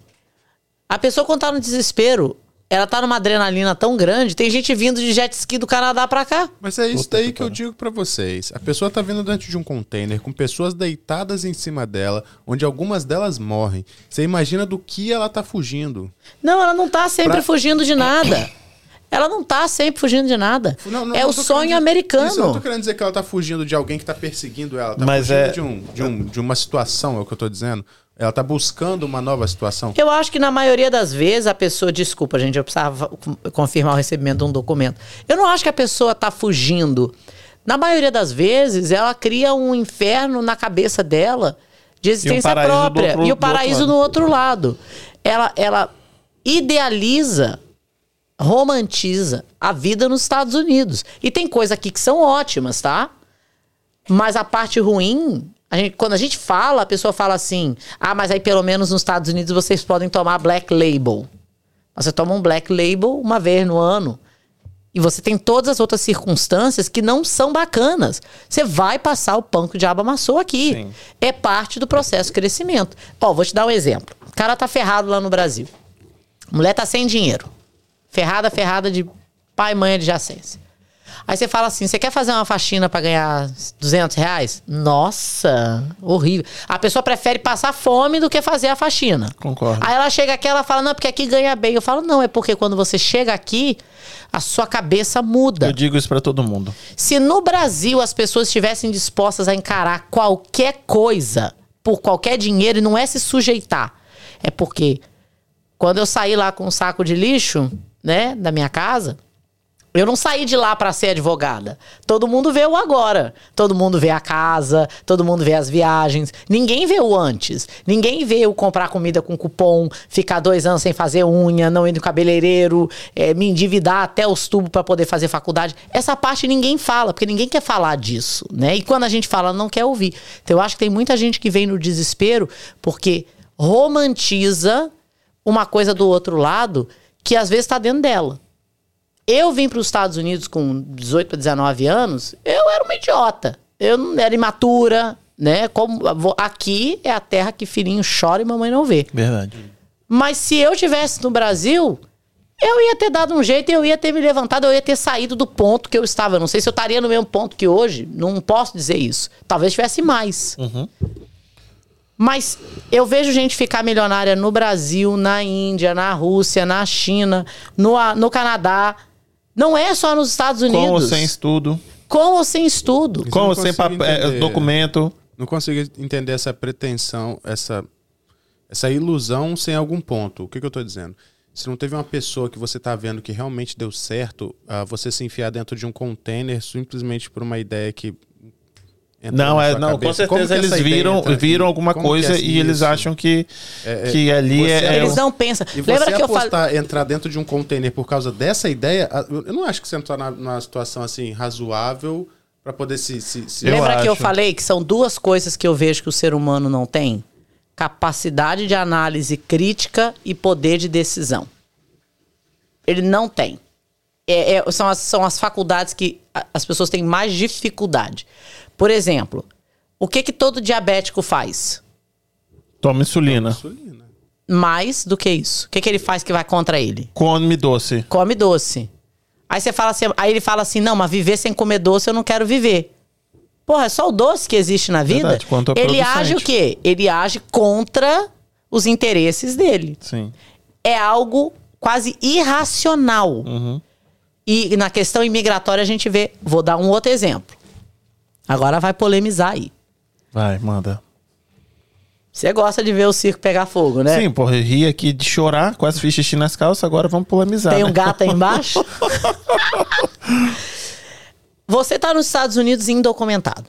A pessoa, quando tá no desespero, ela tá numa adrenalina tão grande. Tem gente vindo de jet ski do Canadá pra cá. Mas é isso daí que eu digo pra vocês. A pessoa tá vindo dentro de um container com pessoas deitadas em cima dela, onde algumas delas morrem. Você imagina do que ela tá fugindo. Não, ela não tá sempre Pra- fugindo de nada. Ela não tá sempre fugindo de nada. Não, não, é não o sonho americano. Isso, eu não tô querendo dizer que ela tá fugindo de alguém que tá perseguindo ela. Tá Mas fugindo é- de, um, de, um, de uma situação, é o que eu tô dizendo. Ela tá buscando uma nova situação. Eu acho que na maioria das vezes a pessoa. Desculpa, gente, eu precisava confirmar o recebimento de um documento. Eu não acho que a pessoa tá fugindo. Na maioria das vezes, ela cria um inferno na cabeça dela de existência paraíso do própria. outro- e o outro paraíso lado. no outro lado. Ela, ela idealiza, romantiza a vida nos Estados Unidos. E tem coisas aqui que são ótimas, tá? Mas a parte ruim, a gente- quando a gente fala, a pessoa fala assim: ah, mas aí pelo menos nos Estados Unidos vocês podem tomar Black Label. Você toma um Black Label uma vez no ano. E você tem todas as outras circunstâncias que não são bacanas. Você vai passar o pão que o diabo amassou aqui. Sim. É parte do processo de crescimento. Ó, vou te dar um exemplo. O cara tá ferrado lá no Brasil. A mulher tá sem dinheiro. Ferrada, ferrada de pai e mãe adjacência. Aí você fala assim: você quer fazer uma faxina pra ganhar 200 reais? Nossa, horrível. A pessoa prefere passar fome do que fazer a faxina. Concordo. Aí ela chega aqui ela fala: não, porque aqui ganha bem. Eu falo: não, é porque quando você chega aqui, a sua cabeça muda. Eu digo isso pra todo mundo. Se no Brasil as pessoas estivessem dispostas a encarar qualquer coisa por qualquer dinheiro e não é se sujeitar, é porque quando eu saí lá com um saco de lixo, né, da minha casa, eu não saí de lá pra ser advogada. Todo mundo vê o agora. Todo mundo vê a casa, todo mundo vê as viagens. Ninguém vê o antes. Ninguém vê o comprar comida com cupom, ficar dois anos sem fazer unha, não ir no cabeleireiro, eh, me endividar até os tubos pra poder fazer faculdade. Essa parte ninguém fala, porque ninguém quer falar disso, né? E quando a gente fala, não quer ouvir. Então eu acho que tem muita gente que vem no desespero porque romantiza uma coisa do outro lado que às vezes está dentro dela. Eu vim para os Estados Unidos com 18 para 19 anos, eu era uma idiota. Eu não era imatura, né? Como aqui é a terra que filhinho chora e mamãe não vê. Verdade. Mas se eu tivesse no Brasil, eu ia ter dado um jeito, eu ia ter me levantado, eu ia ter saído do ponto que eu estava. Eu não sei se eu estaria no mesmo ponto que hoje, não posso dizer isso. Talvez tivesse mais. Mas eu vejo gente ficar milionária no Brasil, na Índia, na Rússia, na China, no, no Canadá. Não é só nos Estados Unidos. Com ou sem estudo. Com ou sem estudo. Isso Com ou sem papel, entender. documento. Não consigo entender essa pretensão, essa, essa ilusão sem algum ponto. O que, que eu tô dizendo? Se não teve uma pessoa que você tá vendo que realmente deu certo, ah, você se enfiar dentro de um container simplesmente por uma ideia que. Não, na é, não, com cabeça. Certeza que eles viram, viram alguma Como coisa é e eles isso? acham que, É, é, que ali você- é, é Eles não pensam. E você Lembra que eu falei. apostar, entrar dentro de um container por causa dessa ideia, eu não acho que você está numa situação assim razoável para poder se, se, se- Eu Lembra que eu acho. falei que são duas coisas que eu vejo que o ser humano não tem? Capacidade de análise crítica e poder de decisão. Ele não tem. É- é- são, as, são as faculdades que as pessoas têm mais dificuldade. Por exemplo, o que, que todo diabético faz? Toma insulina. Insulina. Mais do que isso. O que, que ele faz que vai contra ele? Come doce. come doce. Aí você fala assim, aí ele fala assim: "Não, mas viver sem comer doce eu não quero viver". Porra, é só o doce que existe na vida. Verdade, ele producente. age o quê? Ele age contra os interesses dele. Sim. É algo quase irracional. Uhum. E na questão imigratória a gente vê, vou dar um outro exemplo. Agora vai polemizar aí. Vai, manda. Você gosta de ver o circo pegar fogo, né? Sim, porra, eu ri aqui de chorar, quase fiz xixi nas calças, agora vamos polemizar. Tem um né? gato aí embaixo? você tá nos Estados Unidos indocumentado.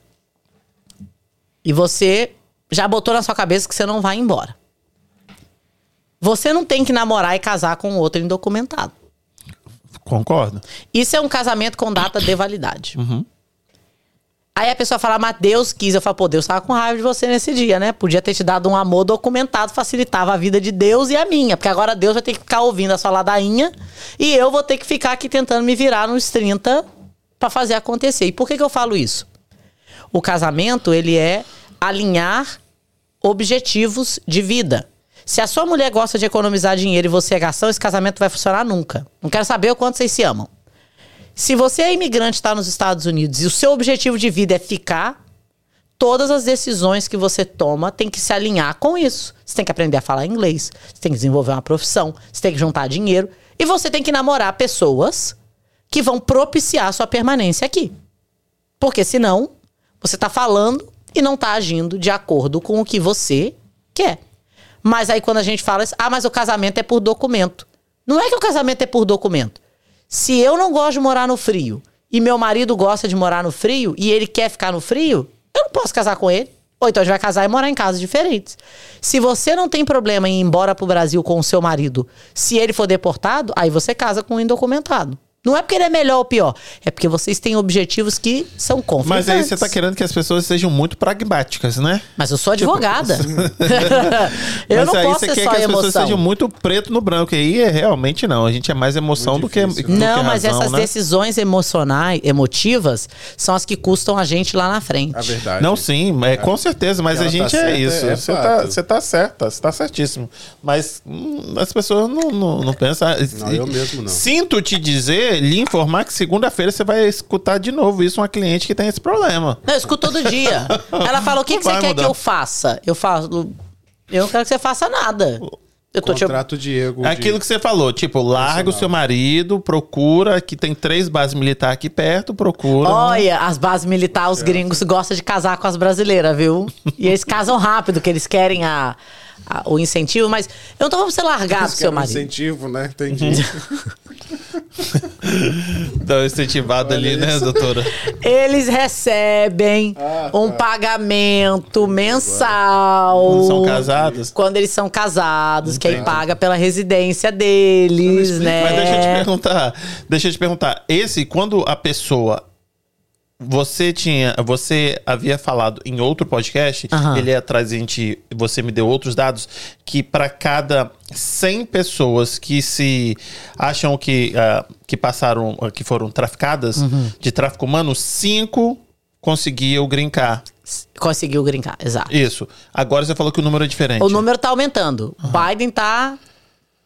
E você já botou na sua cabeça que você não vai embora. Você não tem que namorar e casar com outro indocumentado. Concordo. Isso é um casamento com data de validade. Aí a pessoa fala, mas Deus quis. Eu falo, pô, Deus tava com raiva de você nesse dia, né? Podia ter te dado um amor documentado, facilitava a vida de Deus e a minha. Porque agora Deus vai ter que ficar ouvindo a sua ladainha e eu vou ter que ficar aqui tentando me virar nos 30 pra fazer acontecer. E por que, que eu falo isso? O casamento, ele é alinhar objetivos de vida. Se a sua mulher gosta de economizar dinheiro e você é gastão, esse casamento vai funcionar nunca. Não quero saber o quanto vocês se amam. Se você é imigrante está nos Estados Unidos e o seu objetivo de vida é ficar, todas as decisões que você toma tem que se alinhar com isso. Você tem que aprender a falar inglês, você tem que desenvolver uma profissão, você tem que juntar dinheiro e você tem que namorar pessoas que vão propiciar a sua permanência aqui. Porque senão, você está falando e não está agindo de acordo com o que você quer. Mas aí quando a gente fala, assim, ah, mas o casamento é por documento. Não é que o casamento é por documento. Se eu não gosto de morar no frio e meu marido gosta de morar no frio e ele quer ficar no frio, eu não posso casar com ele. Ou então a gente vai casar e morar em casas diferentes. Se você não tem problema em ir embora pro Brasil com o seu marido, se ele for deportado, aí você casa com um indocumentado. Não é porque ele é melhor ou pior. É porque vocês têm objetivos que são conflitantes. Mas aí você tá querendo que as pessoas sejam muito pragmáticas, né? Mas eu sou advogada. eu Mas não aí posso você ser quer só que as pessoas emoção. sejam muito preto no branco. E aí é realmente não. A gente é mais emoção do que, do que Não, mas razão, essas né? decisões emocionais, emotivas, são as que custam a gente lá na frente. A verdade. Não, sim, é, com certeza, mas Ela a tá gente certa, é isso. é você, tá, fato. você tá certa, você tá certíssimo. Mas hum, as pessoas não, não, não pensam. Não, eu mesmo não. Sinto te dizer, lhe informar que segunda-feira você vai escutar de novo isso uma cliente que tem esse problema. Não, eu escuto todo dia. Ela fala: o que, que você quer mudar. que eu faça? Eu falo. Eu não quero que você faça nada. Eu tô te. Contrato Diego. de- Aquilo que você falou, tipo, larga o seu marido, procura, que tem três bases militares aqui perto, procura. Olha, as bases militares, os gringos gostam de casar com as brasileiras, viu? E eles casam rápido, que eles querem a, a- o incentivo, mas eu não tô falando pra você largar do Isso seu um marido. incentivo, né? Entendi. Dá uma incentivada ali, né, doutora? Eles recebem Ah, um tá. pagamento mensal. Quando são casados? Quando eles são casados, que aí paga pela residência deles, né? Mas deixa eu te perguntar, deixa eu te perguntar, esse quando a pessoa você tinha, você havia falado em outro podcast, Aham. ele atrás a gente, você me deu outros dados que para cada 100 pessoas que se acham que ah, que passaram, ah, que foram traficadas Uhum. de tráfico humano, 5 conseguiam grincar. Conseguiu grincar, exato. Isso. Agora você falou que o número é diferente. O número tá aumentando. Biden tá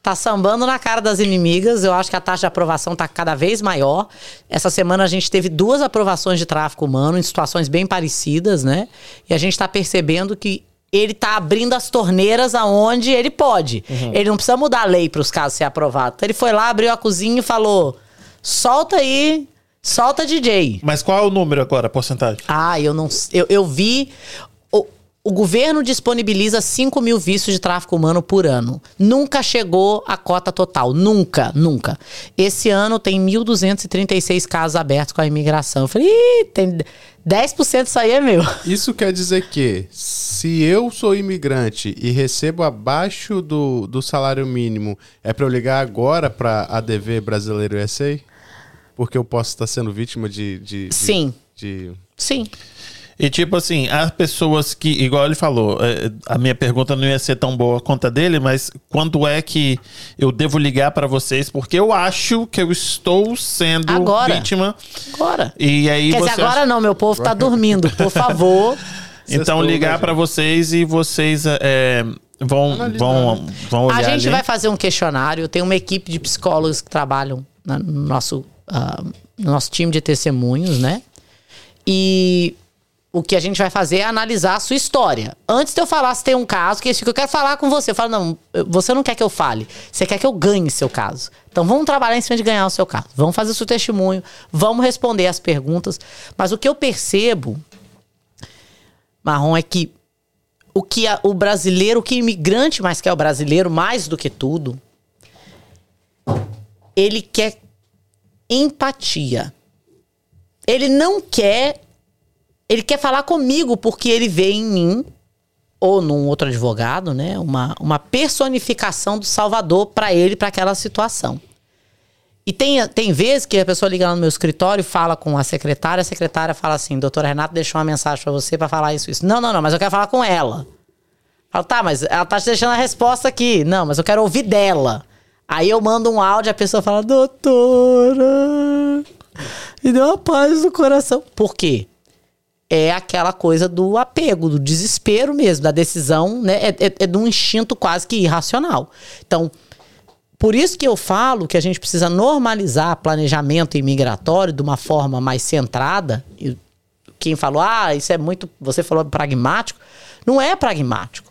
tá sambando na cara das inimigas. Eu acho que a taxa de aprovação tá cada vez maior. Essa semana a gente teve duas aprovações de tráfico humano em situações bem parecidas, né? E a gente tá percebendo que ele tá abrindo as torneiras aonde ele pode. Ele não precisa mudar a lei para os casos ser aprovados. Então ele foi lá, abriu a cozinha e falou: "Solta aí, solta DJ". Mas qual é o número agora, a porcentagem? Ah, eu não. Eu, eu vi. O, governo disponibiliza 5 mil vistos de tráfico humano por ano. Nunca chegou à cota total. Nunca, nunca. Esse ano tem 1.236 casos abertos com a imigração. Eu falei, Ih, tem 10% disso aí é meu. Isso quer dizer que se eu sou imigrante e recebo abaixo do, do salário mínimo, é pra eu ligar agora pra ADV Brasileiro USA? Porque eu posso estar sendo vítima de. de- de- Sim. de- Sim. E tipo assim, as pessoas que, igual ele falou, é, a minha pergunta não ia ser tão boa quanto a dele, mas quando é que eu devo ligar pra vocês? Porque eu acho que eu estou sendo Agora. vítima. Agora. E aí Quer você dizer, agora não, meu povo tá dormindo. Por favor. então ligar pra gente? vocês e vocês é, vão, vão, vão olhar A gente ali. vai fazer um questionário. Tem uma equipe de psicólogos que trabalham no nosso, ah, no nosso time de testemunhos, né? E o que a gente vai fazer é analisar a sua história. Antes de eu falar se tem um caso, que que eu quero falar com você. Eu falo, não, você não quer que eu fale. Você quer que eu ganhe seu caso. Então vamos trabalhar em cima de ganhar o seu caso. Vamos fazer o seu testemunho. Vamos responder as perguntas. Mas o que eu percebo, Marrom, é que o que a- o brasileiro, o que o imigrante mais quer o brasileiro, mais do que tudo, ele quer empatia. Ele não quer. Ele quer falar comigo porque ele vê em mim, ou num outro advogado, né? Uma, uma personificação do Salvador para ele, para aquela situação. E tem, tem vezes que a pessoa liga lá no meu escritório, fala com a secretária, a secretária fala assim: doutora Renata deixou uma mensagem para você para falar isso, isso. Não, não, não, mas eu quero falar com ela. Falo, tá, mas ela tá te deixando a resposta aqui. Não, mas eu quero ouvir dela. Aí eu mando um áudio, a pessoa fala, doutora, me deu uma paz no coração. Por quê? É aquela coisa do apego, do desespero mesmo, da decisão, né? É, é, é de um instinto quase que irracional. Então, por isso que eu falo que a gente precisa normalizar planejamento imigratório de uma forma mais centrada. E quem falou, ah, isso é muito. Você falou pragmático. Não é pragmático.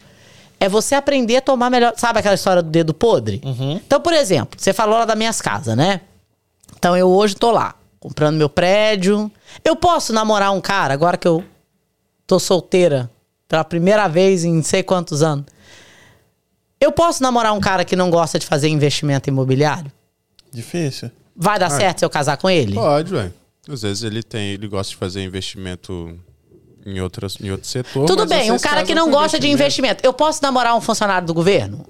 É você aprender a tomar melhor. Sabe aquela história do dedo podre? Então, por exemplo, você falou lá das minhas casas, né? Então eu hoje tô lá, comprando meu prédio. Eu posso namorar um cara agora que eu tô solteira pela primeira vez em não sei quantos anos. Eu posso namorar um cara que não gosta de fazer investimento imobiliário? Difícil. Vai dar certo se eu casar com ele? Pode, velho. Às vezes ele tem, ele gosta de fazer investimento em, outras, em outro setor. Tudo mas bem, um cara que não gosta de investimento. Eu posso namorar um funcionário do governo?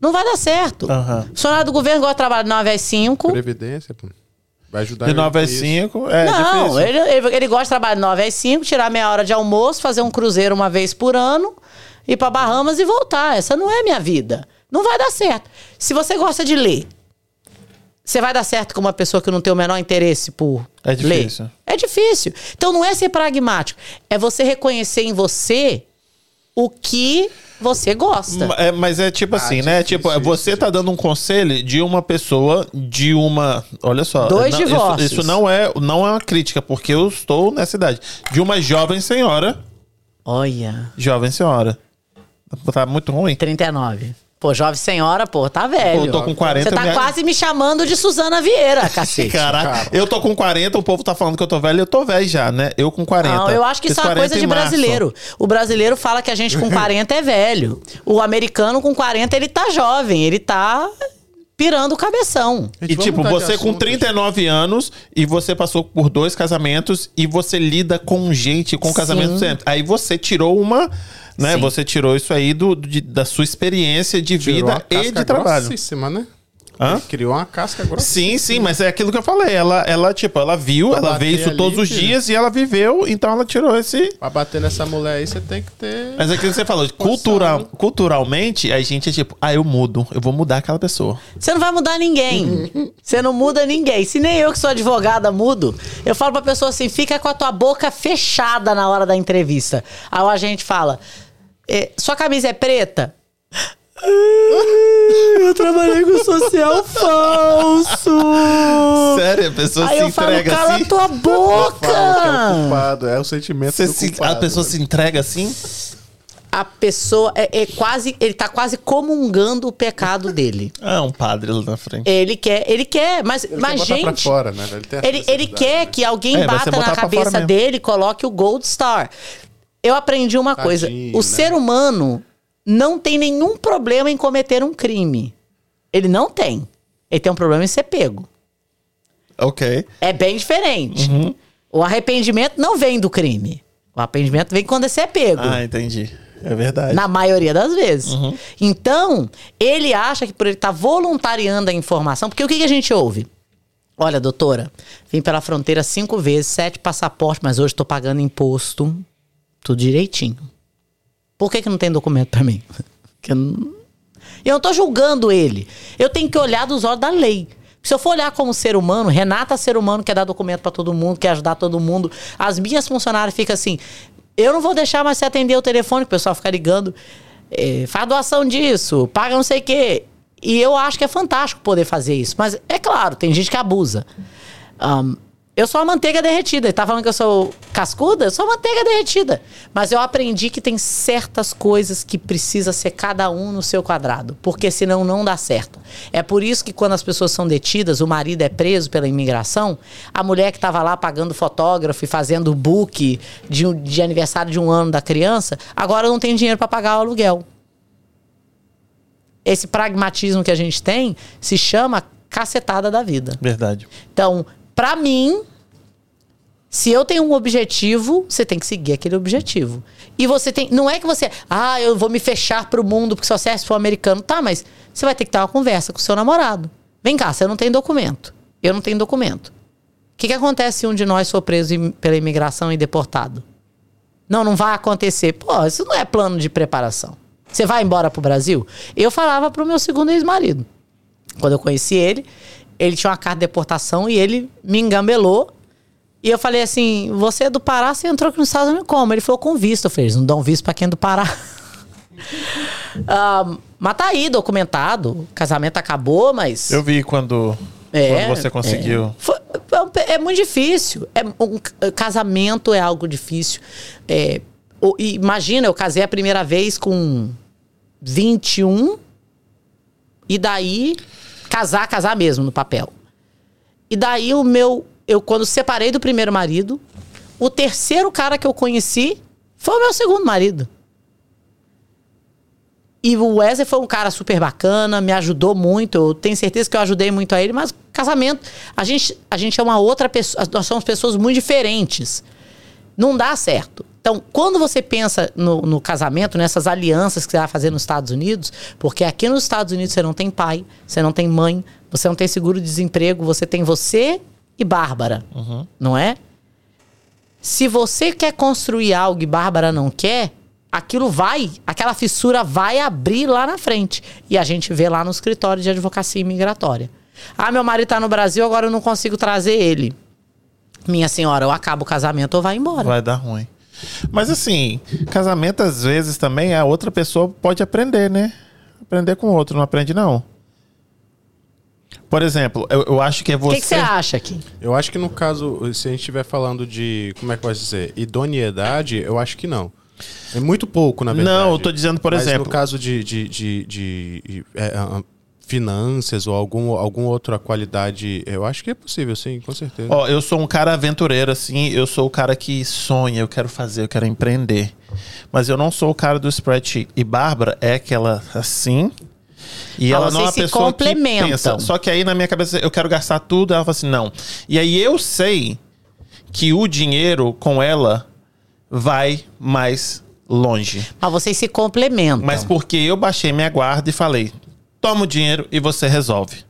Não vai dar certo. Aham. Funcionário do governo gosta de trabalhar de 9 às 5. Previdência, pô. Vai ajudar De ele 9 com às isso. 5, é não, difícil. ele, ele, ele gosta de trabalhar de 9 às 5, tirar meia hora de almoço, fazer um cruzeiro uma vez por ano, ir pra Bahamas e voltar. Essa não é minha vida. Não vai dar certo. Se você gosta de ler, você vai dar certo com uma pessoa que não tem o menor interesse por É difícil. ler? É difícil. Então não é ser pragmático, é você reconhecer em você o que você gosta. É, mas é tipo assim, né? difícil Tipo, isso, você tá dando um conselho de uma pessoa de uma. Olha só. Dois não, isso- divórcios. Isso, não, é, não é uma crítica, porque eu estou nessa idade. De uma jovem senhora. Olha, Jovem senhora. Tá muito ruim. 39. Pô, jovem senhora, pô, tá velho. Pô, eu tô com 40, Você tá me- quase me chamando de Suzana Vieira, cacete. Caraca, eu tô com 40, o povo tá falando que eu tô velho, eu tô velho já, né? Eu com 40. Não, eu acho que Fiz isso é uma 40 coisa de brasileiro. O brasileiro fala que a gente com 40 é velho. O americano com 40, ele tá jovem, ele tá pirando o cabeção. Gente, E tipo, você com assunto. 39 anos e você passou por dois casamentos e você lida com gente, com casamento sempre. Aí você tirou uma, né? Sim. Você tirou isso aí do, de- da sua experiência de Tirou vida e de trabalho. grossíssima, né? Hã? Criou uma casca grossa. Sim, sim, mas é aquilo que eu falei. Ela, ela tipo, ela viu, Pra ela vê isso ali, todos os filho. dias e ela viveu, então ela tirou esse. Pra bater nessa mulher aí, você tem que ter. Mas é aquilo que você falou, cultural, culturalmente, a gente é tipo, ah, eu mudo, eu vou mudar aquela pessoa. Você não vai mudar ninguém. Você não muda ninguém. Se nem eu que sou advogada mudo, eu falo pra pessoa assim: fica com a tua boca fechada na hora da entrevista. Aí o agente fala: "É, sua camisa é preta? Eu trabalhei com social falso. Sério, a pessoa Aí se eu falo, entrega cala assim. a tua Fala que é o boca! culpado, é o sentimento Você do se- culpado. a pessoa né? se entrega assim? A pessoa é, é quase. Ele tá quase comungando o pecado dele. Ah, um padre lá na frente. Ele quer, ele quer, mas, Ele mas quer botar pra gente. fora, né? Ele, Ele, ele quer né? que alguém É, bata na cabeça dele e coloque o Gold Star. Eu aprendi uma coisa: Tadinho, o né? ser humano não tem nenhum problema em cometer um crime. Ele não tem. Ele tem um problema em ser pego. Ok. É bem diferente. Uhum. O arrependimento não vem do crime. O arrependimento vem quando você é pego. Ah, entendi. É verdade. Na maioria das vezes. Uhum. Então, ele acha que por ele estar voluntariando a informação, porque o que, que a gente ouve? Olha, doutora, vim pela fronteira cinco vezes, sete passaportes, mas hoje estou pagando imposto, tudo direitinho. Por que, que não tem documento para mim? Porque eu não, eu não tô julgando ele. Eu tenho que olhar dos olhos da lei. Se eu for olhar como ser humano, Renata, ser humano, quer dar documento para todo mundo, quer ajudar todo mundo. As minhas funcionárias ficam assim: eu não vou deixar mais você atender o telefone, o pessoal fica ligando. eh, faz doação disso, paga não sei o quê. E eu acho que é fantástico poder fazer isso. Mas é claro, tem gente que abusa. Ahn, eu sou a manteiga derretida. Ele tá falando que eu sou cascuda? Eu sou a manteiga derretida. Mas eu aprendi que tem certas coisas que precisa ser cada um no seu quadrado. Porque senão não dá certo. É por isso que quando as pessoas são detidas, o marido é preso pela imigração, a mulher que estava lá pagando fotógrafo e fazendo book de, de aniversário de um ano da criança, agora não tem dinheiro para pagar o aluguel. Esse pragmatismo que a gente tem se chama cacetada da vida. Verdade. Então, pra mim, se eu tenho um objetivo, você tem que seguir aquele objetivo. E você tem. Não é que você. Ah, eu vou me fechar pro mundo porque só serve se for americano. Tá, mas você vai ter que ter uma conversa com o seu namorado. Vem cá, você não tem documento. Eu não tenho documento. O que, que acontece se um de nós for preso pela imigração e deportado? Não, não vai acontecer. Pô, isso não é plano de preparação. Você vai embora pro Brasil? Eu falava pro meu segundo ex-marido. Quando eu conheci ele, ele tinha uma carta de deportação e ele me engambelou. E eu falei assim: você é do Pará, você entrou aqui nos Estados Unidos como? Ele falou com visto. Eu falei: eles não dão visto pra quem é do Pará. Ah, mas tá aí, documentado. O casamento acabou, mas. Eu vi quando, É, quando você conseguiu. Foi- é muito difícil. É, um c- casamento é algo difícil. É, o- imagina, eu casei a primeira vez com 21 e daí casar, casar mesmo no papel. E daí o meu, eu quando separei do primeiro marido, o terceiro cara que eu conheci foi o meu segundo marido. E o Wesley foi um cara super bacana, me ajudou muito. Eu tenho certeza que eu ajudei muito a ele, mas casamento, a gente, a gente é uma outra pessoa. Nós somos pessoas muito diferentes. Não dá certo. Então, quando você pensa no, no casamento, nessas alianças que você vai fazer nos Estados Unidos, porque aqui nos Estados Unidos você não tem pai, você não tem mãe, você não tem seguro-desemprego, você tem você e Bárbara, não é? Se você quer construir algo e Bárbara não quer, aquilo vai, aquela fissura vai abrir lá na frente. E a gente vê lá no escritório de advocacia imigratória. Ah, meu marido tá no Brasil, agora eu não consigo trazer ele. Minha senhora, ou acaba o casamento ou vai embora. Vai dar ruim. Mas assim, casamento às vezes também a outra pessoa pode aprender, né? Aprender com o outro, não aprende não. Por exemplo, eu, eu acho que é O você. que, que você acha aqui? Eu acho que no caso, se a gente estiver falando de, como é que pode dizer, idoneidade, eu acho que não. É muito pouco, na verdade. Não, eu tô dizendo, por Mas exemplo- no caso de, de, de, de, é, ah, finanças ou algum, alguma outra qualidade, eu acho que é possível, sim, com certeza. Ó, eu sou um cara aventureiro, assim, eu sou o cara que sonha, eu quero fazer, eu quero empreender. Mas eu não sou o cara do spreadsheet. E Bárbara é aquela assim. E Ah, ela não é uma pessoa complementam. que pensa. Só que aí na minha cabeça eu quero gastar tudo, ela fala assim, não. E aí eu sei que o dinheiro com ela vai mais longe. Mas vocês se complementam. Mas porque eu baixei minha guarda e falei: toma o dinheiro e você resolve.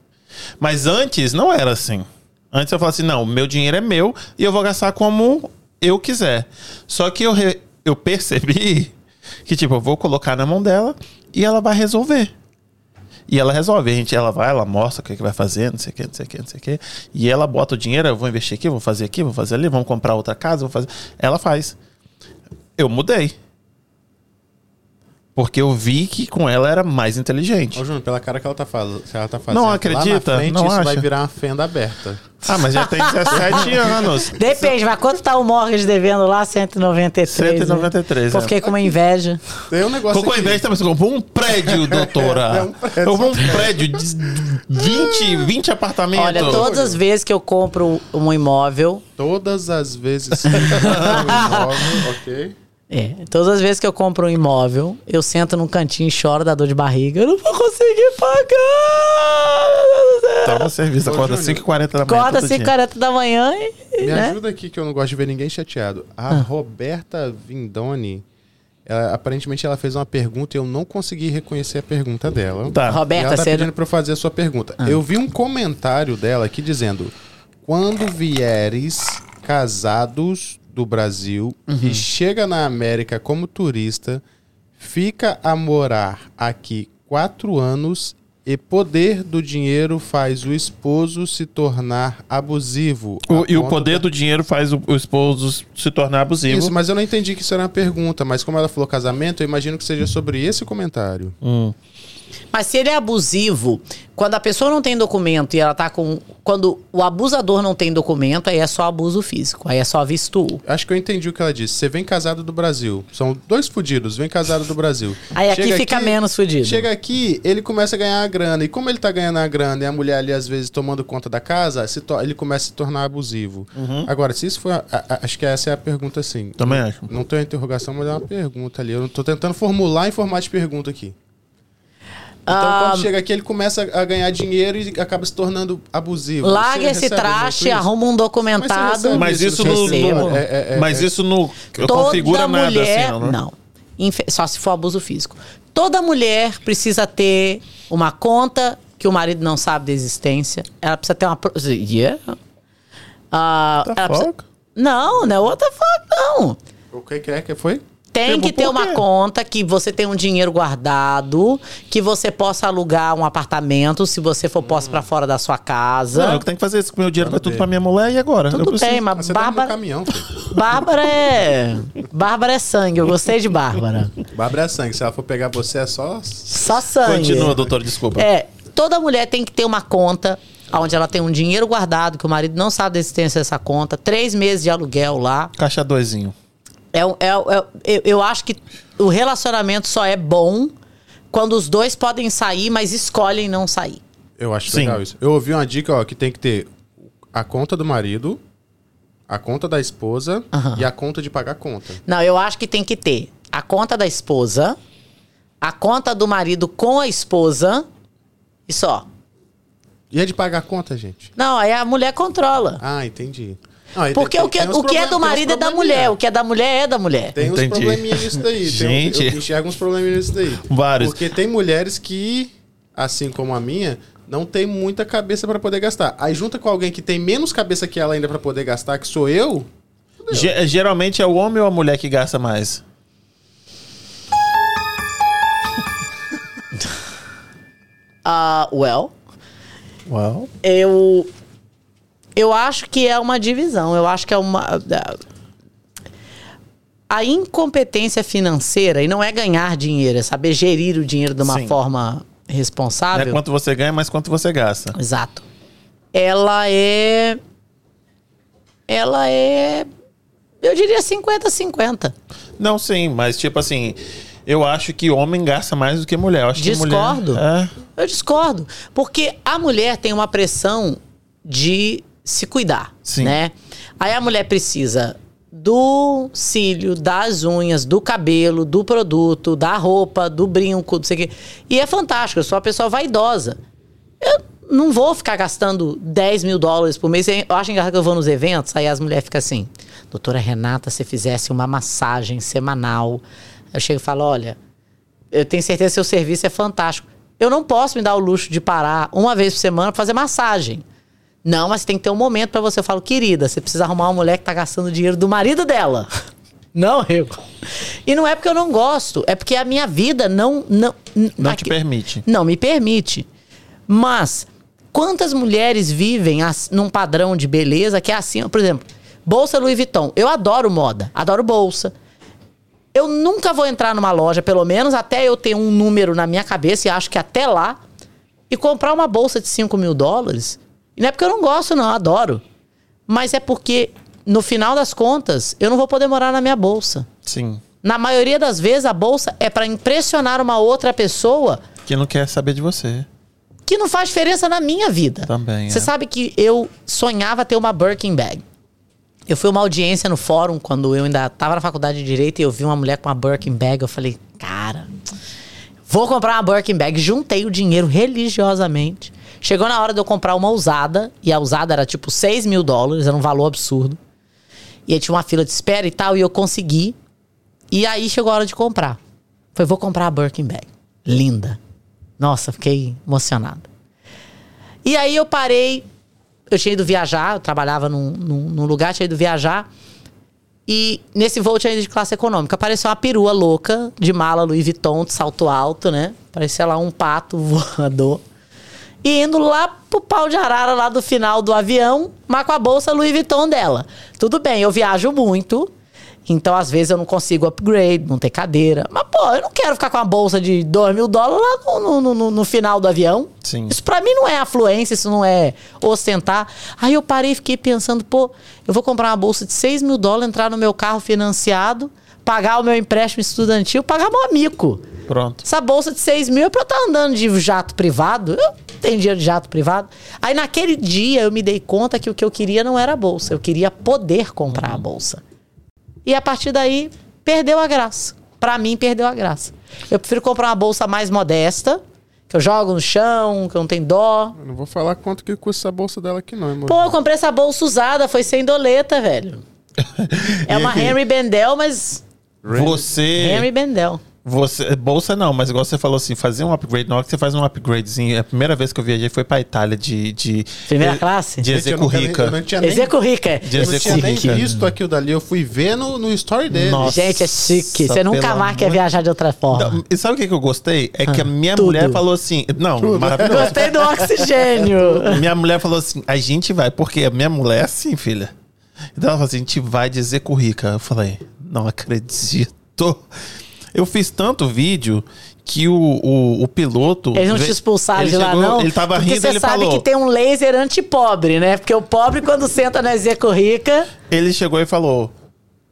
Mas antes não era assim. Antes eu falava assim: não, meu dinheiro é meu e eu vou gastar como eu quiser. Só que eu, re- eu percebi que, tipo, eu vou colocar na mão dela e ela vai resolver. E ela resolve. A gente, ela vai, ela mostra o que, que vai fazer, não sei o que, não sei o que, não sei o que. E ela bota o dinheiro, eu vou investir aqui, vou fazer aqui, vou fazer ali, vamos comprar outra casa, vou fazer. Ela faz. Eu mudei. Porque eu vi que com ela era mais inteligente. Ô, Júnior, pela cara que ela tá, faz... ela tá fazendo, Não lá acredita? na frente Não isso acha? vai virar uma fenda aberta. Ah, mas já tem 17 anos. Depende, mas quanto tá o mortgage devendo lá? 193. 193, Né? Pô, é. fiquei com uma inveja. Tem um negócio Ficou com inveja também. Você comprou um prédio, doutora. É um prédio. Eu comprou um prédio de 20, 20 apartamentos. Olha, todas as vezes que eu compro um imóvel, Todas as vezes que eu um imóvel, ok? É, todas as vezes que eu compro um imóvel, eu sento num cantinho e choro da dor de barriga. Eu não vou conseguir pagar! Toma serviço, Ô, acorda Júnior. 5h40 da manhã. Acorda todo 5 dia. 40 da manhã e. Me né? ajuda aqui que eu não gosto de ver ninguém chateado. A Ah. Roberta Vindoni, ela- aparentemente ela fez uma pergunta e eu não consegui reconhecer a pergunta dela. Tá. E Roberta, ela tá você. pedindo pra eu fazer a sua pergunta. Ah. Eu vi um comentário dela aqui dizendo: quando vieres casados do Brasil Uhum. e chega na América como turista, fica a morar aqui quatro anos e poder do dinheiro faz o esposo se tornar abusivo. O- e o poder da- do dinheiro faz o, o esposo se tornar abusivo. Isso, mas eu não entendi que isso era uma pergunta. Mas como ela falou casamento, eu imagino que seja sobre esse comentário. Hum. Mas se ele é abusivo, quando a pessoa não tem documento e ela tá com. Quando o abusador não tem documento, aí é só abuso físico. Aí é só visto. Acho que eu entendi o que ela disse. Você vem casado do Brasil. São dois fudidos, vem casado do Brasil. Aí aqui Chega fica menos fudido. Chega aqui, ele começa a ganhar a grana. E como ele tá ganhando a grana e a mulher ali, às vezes, tomando conta da casa, ele começa a se tornar abusivo. Agora, se isso for. a- a- acho que essa é a pergunta, sim. Também acho. Não tem uma interrogação, mas é uma pergunta ali. Eu tô tentando formular em formato de pergunta aqui. Então, Ah, quando chega aqui, ele começa a ganhar dinheiro e acaba se tornando abusivo. Larga esse traste, isso? arruma um documentado. Mas você Mas Isso isso no não- É, é, é, mas é. isso Toda configura nada mulher. assim, não, né? não. Infe- Só se for abuso físico. Toda mulher precisa ter uma conta que o marido não sabe da existência. Ela precisa ter uma. Yeah. Ah, the ela precisa-? Não, não é what the fuck, não. O que que é que foi? Tem que ter uma conta que você tem um dinheiro guardado, que você possa alugar um apartamento se você for posto pra fora da sua casa. Não, eu que tenho que fazer isso com meu dinheiro, vai tudo pra minha mulher e agora? Eu Tudo preciso- tem, mas você tá no Bárbara, caminhão, filho. Bárbara é. Bárbara é sangue. Eu gostei de Bárbara. Bárbara é sangue. Se ela for pegar você, é só... Só sangue. Continua, doutor, desculpa. É, toda mulher tem que ter uma conta onde ela tem um dinheiro guardado, que o marido não sabe da existência dessa conta, três meses de aluguel lá. Caixa doisinho. É, é, é- eu, eu acho que o relacionamento só é bom quando os dois podem sair, mas escolhem não sair. Eu acho Sim. legal isso. Eu ouvi uma dica, ó, que tem que ter a conta do marido, a conta da esposa Aham. e a conta de pagar conta. Não, eu acho que tem que ter a conta da esposa, a conta do marido com a esposa e só. E é de pagar conta, gente? Não, aí a mulher controla. Ah, entendi. Ah, Porque tem- o que, tem uns o que é do tem uns marido é da mulher, o que é da mulher é da mulher. Tem uns Entendi. probleminhas nisso daí. Tem Gente. eu enxergo uns probleminhas nisso daí. Vários. Porque tem mulheres que, assim como a minha, não tem muita cabeça pra poder gastar. Aí junta com alguém que tem menos cabeça que ela ainda pra poder gastar, que sou eu. Ge- geralmente é o homem ou a mulher que gasta mais? Ah, well, Uau. eu eu acho que é uma divisão. Eu acho que é uma a incompetência financeira e não é ganhar dinheiro, é saber gerir o dinheiro de uma Sim. forma Não é responsável. quanto você ganha, mas quanto você gasta. Exato. Ela é. Ela é. Eu diria 50-50. Não, sim, mas tipo assim, eu acho que homem gasta mais do que mulher. Eu acho que Discordo. mulher. É. Eu discordo. Porque a mulher tem uma pressão de se cuidar. Sim. Né? Aí a mulher precisa do cílio, das unhas, do cabelo, do produto, da roupa, do brinco, não sei o quê. E é fantástico, eu sou uma pessoa vaidosa. Eu não vou ficar gastando 10 mil dólares por mês. Eu acho engraçado que eu vou nos eventos, aí as mulheres ficam assim, doutora Renata, se fizesse uma massagem semanal. Eu chego e falo, olha, eu tenho certeza que seu serviço é fantástico. Eu não posso me dar o luxo de parar uma vez por semana pra fazer massagem. Não, mas tem que ter um momento pra você. Eu falo, querida, você precisa arrumar uma mulher que tá gastando dinheiro do marido dela. Não eu. E não é porque eu não gosto, é porque a minha vida não. Não, Não te permite. Não me permite. Mas, quantas mulheres vivem as- num padrão de beleza que é assim, por exemplo, bolsa Louis Vuitton. Eu adoro moda, adoro bolsa. Eu nunca vou entrar numa loja, pelo menos até eu ter um número na minha cabeça, e acho que até lá, e comprar uma bolsa de 5 mil dólares. E não é porque eu não gosto, não, eu adoro. Mas é porque, no final das contas, eu não vou poder morar na minha bolsa. Sim. Na maioria das vezes, a bolsa é para impressionar uma outra pessoa Que não quer saber de você. que não faz diferença na minha vida. Também, Você é. sabe que eu sonhava ter uma Birkin bag. Eu fui uma audiência no fórum quando eu ainda estava na faculdade de direito e eu vi uma mulher com uma Birkin bag. Eu falei, cara, vou comprar uma Birkin bag. Juntei o dinheiro religiosamente. Chegou na hora de eu comprar uma usada, e a usada era tipo 6 mil dólares, era um valor absurdo. E aí tinha uma fila de espera e tal, e eu consegui. E aí chegou a hora de comprar. Falei, vou comprar a Birkin bag. Linda. Nossa, fiquei emocionado. E aí eu parei. Eu tinha ido viajar, eu trabalhava num, num, num lugar, tinha ido viajar. E nesse voo tinha ido de classe econômica. Apareceu uma perua louca de mala Louis Vuitton, de salto alto, né? Parecia lá um pato voador. E indo lá pro pau de arara lá do final do avião, mas com a bolsa Louis Vuitton dela. Tudo bem, eu viajo muito. Então, às vezes, eu não consigo upgrade, não ter cadeira. Mas, pô, eu não quero ficar com a bolsa de 2 mil dólares lá no, no, no- no final do avião. Sim. Isso pra mim não é afluência, isso não é ostentar. Aí eu parei e fiquei pensando, pô, eu vou comprar uma bolsa de 6 mil dólares, entrar no meu carro financiado, pagar o meu empréstimo estudantil, pagar meu amigo. Pronto. Essa bolsa de 6 mil é pra eu estar andando de jato privado. Eu tenho dinheiro de jato privado. Aí naquele dia eu me dei conta que o que eu queria não era a bolsa. Eu queria poder comprar a bolsa. E a partir daí, perdeu a graça. Pra mim, perdeu a graça. Eu prefiro comprar uma bolsa mais modesta, que eu jogo no chão, que eu não tenho dó. Eu não vou falar quanto que custa essa bolsa dela aqui, não, irmão. Pô, eu comprei essa bolsa usada, foi sem doleta, velho. É uma Henry Bendel, mas. Você. Henry Bendel. Você, bolsa não, mas igual você falou assim, fazer um upgrade, na hora que você faz um upgradezinho, a primeira vez que eu viajei foi pra Itália de. de Primeira de, classe? De nem- Execurrica. Eu não tinha nem, Execo Rica. De eu não tinha nem Execurrica. visto aquilo dali. Eu fui ver no, no story dele. Nossa. Gente, é chique. Você nunca mais quer viajar de outra forma. Não, e sabe o que, que eu gostei? É que a minha tudo. mulher falou assim. Não, maravilhoso. Gostei do oxigênio. minha mulher falou assim: a gente vai, porque a minha mulher é assim, filha. Então ela falou assim: a gente vai dizer currica. Eu falei: não acredito. Eu fiz tanto vídeo que o, o, o piloto. Eles não te expulsaram de lá, chegou, não? Ele tava Porque rindo você ele sabe falou. que tem um laser anti-pobre, né? Porque o pobre, quando senta na Execo Rica... Ele chegou e falou: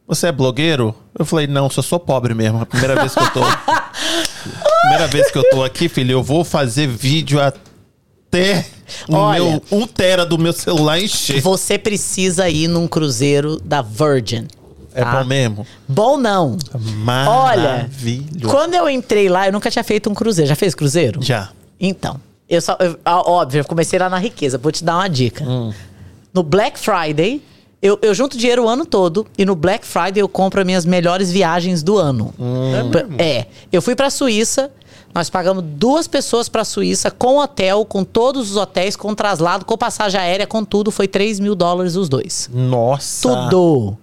Você é blogueiro? Eu falei: Não, só sou pobre mesmo. A primeira vez que eu tô. primeira vez que eu tô aqui, filho, eu vou fazer vídeo até o Olha. meu um tera do meu celular encher. Você precisa ir num cruzeiro da Virgin. É tá? bom mesmo? Bom não. Olha, Maravilhoso. quando eu entrei lá, eu nunca tinha feito um cruzeiro. Já fez cruzeiro? Já. Então, eu só. eu- óbvio, eu comecei lá na riqueza. Vou te dar uma dica. Hum. No Black Friday, Eu, eu junto dinheiro o ano todo e no Black Friday eu compro as minhas melhores viagens do ano. P- É. Eu fui pra Suíça, nós pagamos duas pessoas pra Suíça com hotel, com todos os hotéis, com traslado, com passagem aérea, com tudo. Foi 3 mil dólares os dois. Nossa. Tudo.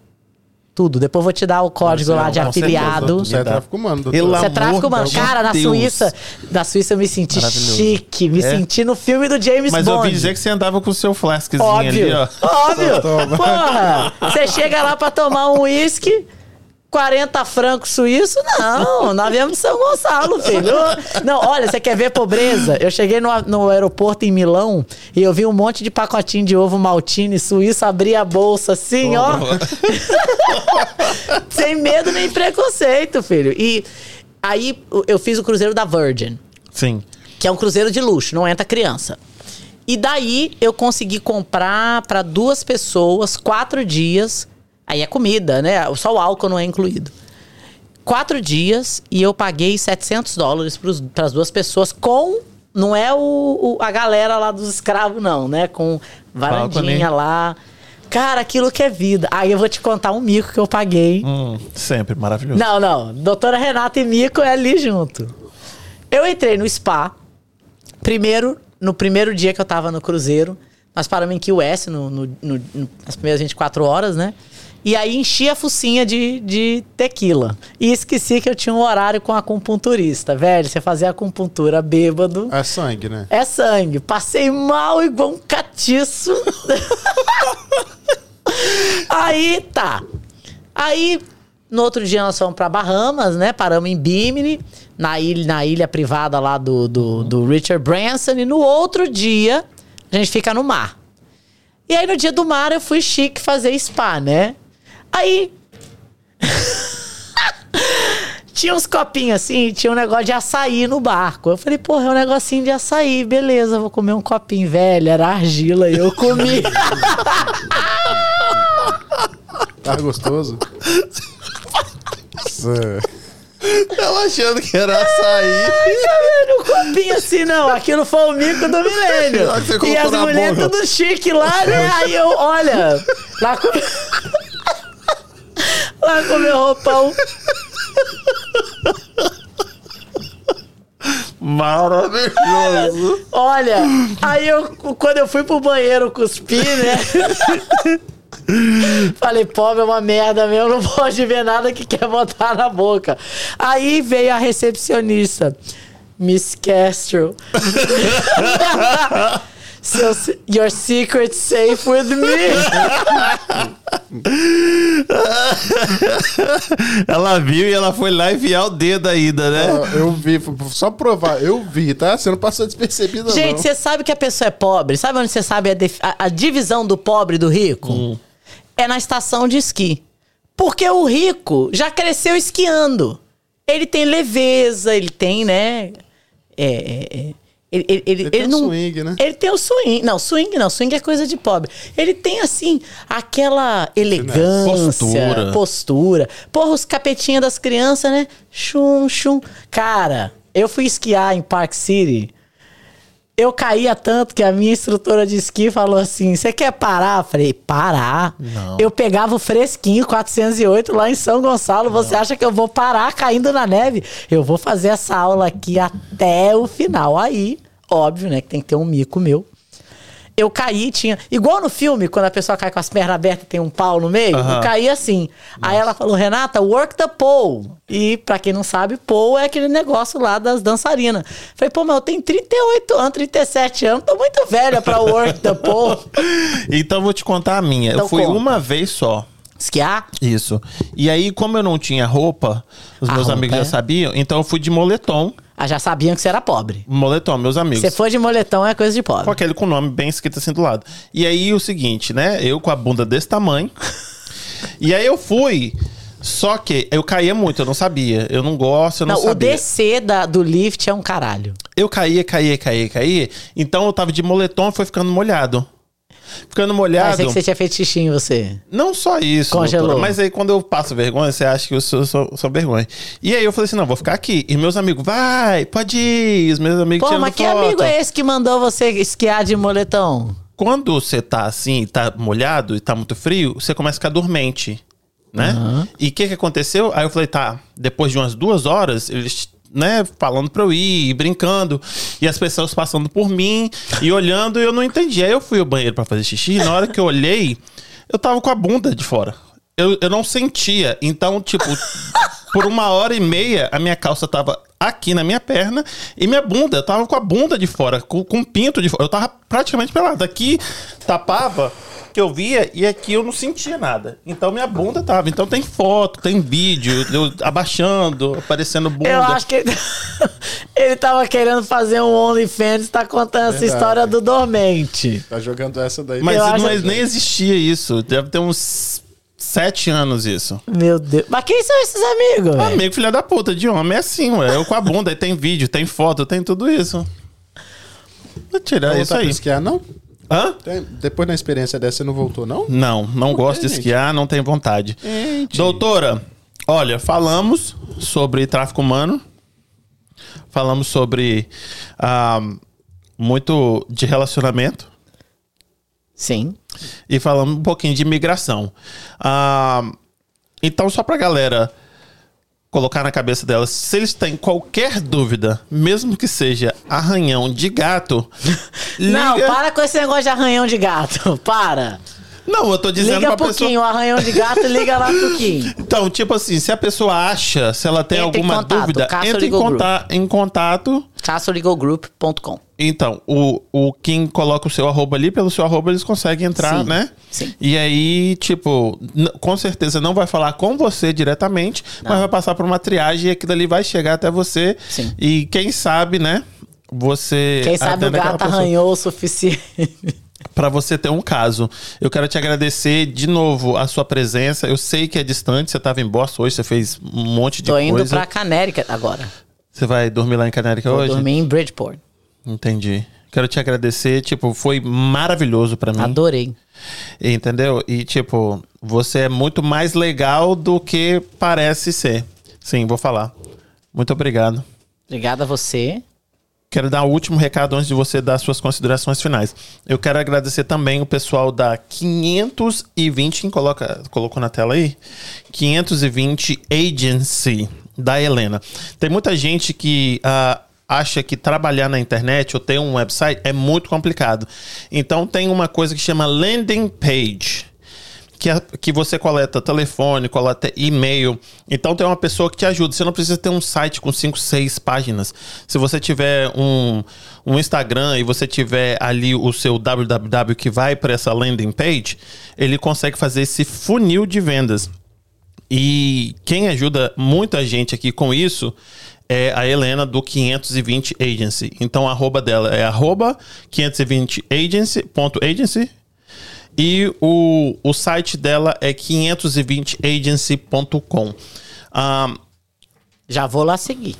Tudo. Depois eu vou te dar o código Mas é, lá de afiliado. Isso é tráfico humano, doutor. Pelo Você é tráfico, mano. de Cara, na Deus. Suíça, na Suíça eu me senti chique. Me É? senti no filme do James Mas eu Bond. ouvi dizer que você andava com o seu flaskzinho Óbvio. ali, ó. Óbvio. Porra. Você chega lá pra tomar um uísque. 40 francos suíço? Não, nós viemos de São Gonçalo, filho. Não, olha, você quer ver pobreza? Eu cheguei no, no aeroporto em Milão e eu vi um monte de pacotinho de ovo maltine suíço, abri a bolsa assim, ó. Sem medo nem preconceito, filho. E aí eu fiz o cruzeiro da Virgin Sim. que é um cruzeiro de luxo, não entra criança. E daí eu consegui comprar para duas pessoas, quatro dias. Aí é comida, né? Só o álcool não é incluído. Quatro dias e eu paguei 700 dólares para as duas pessoas com. Não é o, o- a galera lá dos escravos, não, né? Com varandinha Balcony. lá. Cara, aquilo que é vida. Aí eu vou te contar um mico que eu paguei. Hum, sempre maravilhoso. Não, não. Doutora Renata e Mico é ali junto. Eu entrei no spa. Primeiro, no primeiro dia que eu tava no cruzeiro, nós paramos em Key West, no- no- no- nas primeiras 24 horas, né? E aí enchi a focinha de, de tequila. E esqueci que eu tinha um horário com a acupunturista. Velho, você fazer acupuntura bêbado. É sangue, né? É sangue. Passei mal igual um catiço. Aí tá. Aí no outro dia nós fomos pra Bahamas, né? Paramos em Bimini, na ilha, na ilha privada lá do, do, do Richard Branson. E no outro dia a gente fica no mar. E aí no dia do mar eu fui chique fazer spa, né? Aí tinha uns copinhos assim, tinha um negócio de açaí no barco. Eu falei, porra, é um negocinho de açaí, beleza, vou comer um copinho velho, era argila, e eu comi. Tá gostoso? Ela achando que era açaí. no copinho assim, não, aquilo foi o mico do milênio. E as mulheres tudo chique lá, né? Aí eu, olha, lá com... lá com meu roupão. Maravilhoso. Olha, aí eu, quando eu fui pro banheiro cuspir, né? Falei, pobre é uma merda mesmo, não pode ver nada que quer botar na boca. Aí veio a recepcionista, Miss Castro. Seu, your secret safe with me. ela viu e ela foi lá enfiar o dedo ainda, né? Ah, Eu vi, só provar, eu vi, tá? Você não passou despercebido, Gente, não. você sabe que a pessoa é pobre? Sabe onde você sabe a, a- a divisão do pobre e do rico? É na estação de esqui. Porque o rico já cresceu esquiando. Ele tem leveza, ele tem, né? É, é, é. Ele, ele, ele, Ele tem ele o não, swing, né? Ele tem o swing. Não, swing não. Swing é coisa de pobre. Ele tem, assim, aquela elegância, Postura. postura. Porra, os capetinhas das crianças, né? Chum, chum. Cara, eu fui esquiar em Park City. Eu caía tanto que a minha instrutora de esqui falou assim: Você quer parar? Eu falei: Parar? Não. Eu pegava o fresquinho 408 lá em São Gonçalo. Você acha que eu vou parar caindo na neve? Eu vou fazer essa aula aqui até o final. Aí, óbvio, né? Que tem que ter um mico meu. Eu caí, tinha. Igual no filme, quando a pessoa cai com as pernas abertas e tem um pau no meio, eu caí assim. Aí ela falou, Renata, work the pole. E pra quem não sabe, pole é aquele negócio lá das dançarinas. Falei, pô, mas eu tenho 38 anos, 37 anos, tô muito velha pra work the pole. Então vou te contar a minha. Então eu fui conta. uma vez só. Esquiar? Isso. E aí, como eu não tinha roupa, os A meus roupa amigos é? já sabiam, então eu fui de moletom. Ah, já sabiam que você era pobre. Moletom, meus amigos. Você foi de moletom, é coisa de pobre. Com aquele com o nome bem escrito assim do lado. E aí o seguinte, né? Eu com a bunda desse tamanho. e aí eu fui. Só que eu caía muito, eu não sabia. Eu não gosto, eu não, Não, o sabia. descer da- do lift é um caralho. Eu caía, caía, caía, caía. Então eu tava de moletom e foi ficando molhado. Ficando molhado. Pensei que você tinha feito xixi em você. Não só isso, Congelou. doutora, mas aí quando eu passo vergonha, você acha que eu sou, sou, sou vergonha. E aí eu falei assim, não, vou ficar aqui. E meus amigos, vai, pode ir. Os meus amigos Pô, mas que foto. amigo é esse que mandou você esquiar de moletom? quando você tá assim, tá molhado e tá muito frio, você começa a ficar dormente, né? E o que que aconteceu? Aí eu falei, tá, depois de umas duas horas, eles, né, falando pra eu ir, brincando, e as pessoas passando por mim e olhando, e eu não entendi. Aí eu fui ao banheiro pra fazer xixi, e na hora que eu olhei, eu tava com a bunda de fora. Eu, eu não sentia. Então, tipo, por uma hora e meia, a minha calça tava aqui na minha perna e minha bunda. Eu tava com a bunda de fora, com, com o pinto de fora. Eu tava praticamente pelado. Aqui tapava que eu via e aqui eu não sentia nada. Então minha bunda tava. Então tem foto, tem vídeo, eu abaixando, aparecendo bunda. Eu acho que ele, ele tava querendo fazer um OnlyFans e tá contando essa Verdade. história do dormente. Tá jogando essa daí. Mas não, acho- nem existia isso. Deve ter uns sete anos isso. Meu Deus. Mas quem são esses amigos, velho? Amigo, filha da puta, de homem é assim, ué. Eu com a bunda, aí tem vídeo, tem foto, tem tudo isso. Vou tirar Não isso aí. esquiar, não? Hã? Tem- Depois da experiência dessa, você não voltou, não? Não, não gosto de gente. esquiar, não tenho vontade. Gente. Doutora, olha, falamos sobre tráfico humano. Falamos sobre ah, muito de relacionamento. Sim. e falamos um pouquinho de imigração. Ah, então, só pra galera colocar na cabeça delas, se eles têm qualquer dúvida, mesmo que seja arranhão de gato, Não, liga- para com esse negócio de arranhão de gato. Para. Não, eu tô dizendo Liga pra pro pessoa. Arranhão de gato, liga lá Kim. Então, tipo assim, se a pessoa acha, se ela tem Entre em alguma contato, dúvida, entre em, Legal Group. conta- em contato. Então, o, o Kim coloca o seu arroba ali, pelo seu arroba eles conseguem entrar, Sim, né? sim. E aí, tipo, com certeza não vai falar com você diretamente, mas vai passar por uma triagem e aquilo ali vai chegar até você. Sim. E quem sabe, né? Você. Quem sabe o gato arranhou o suficiente. Pra você ter um caso. Eu quero te agradecer de novo a sua presença. Eu sei que é distante, você estava em Boston hoje, você fez um monte de Tô indo coisa. pra Canérica agora. Você vai dormir lá em Canérica Vou hoje? dormir em Bridgeport. Entendi. Quero te agradecer, tipo, foi maravilhoso pra mim. Adorei. Entendeu? E, tipo, você é muito mais legal do que parece ser. Sim, vou falar. Muito obrigado. Obrigada a você. Quero dar o último recado antes de você dar suas considerações finais. Eu quero agradecer também o pessoal da 520, quem coloca, colocou na tela aí? 520 Agency, da Helena. Tem muita gente que ah, acha que trabalhar na internet ou ter um website é muito complicado. Então tem uma coisa que chama landing page que, a- que você coleta telefone, coleta e-mail. Então tem uma pessoa que te ajuda. Você não precisa ter um site com 5, 6 páginas. Se você tiver um, um Instagram e você tiver ali o seu www que vai para essa landing page, ele consegue fazer esse funil de vendas. E quem ajuda muita gente aqui com isso é a Helena do 520 Agency. Então a arroba dela é arroba 520 agency, ponto agency. E o, o site dela é 520agency.com. Ah, Já vou lá seguir.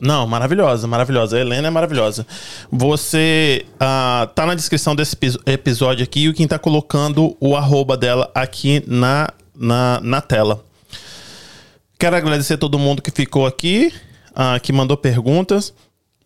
não, maravilhosa, maravilhosa. A Helena é maravilhosa. Você ah, tá na descrição desse epi- episódio aqui e o Kim tá colocando o arroba dela aqui na, na, na tela. Quero agradecer todo mundo que ficou aqui, ah, que mandou perguntas.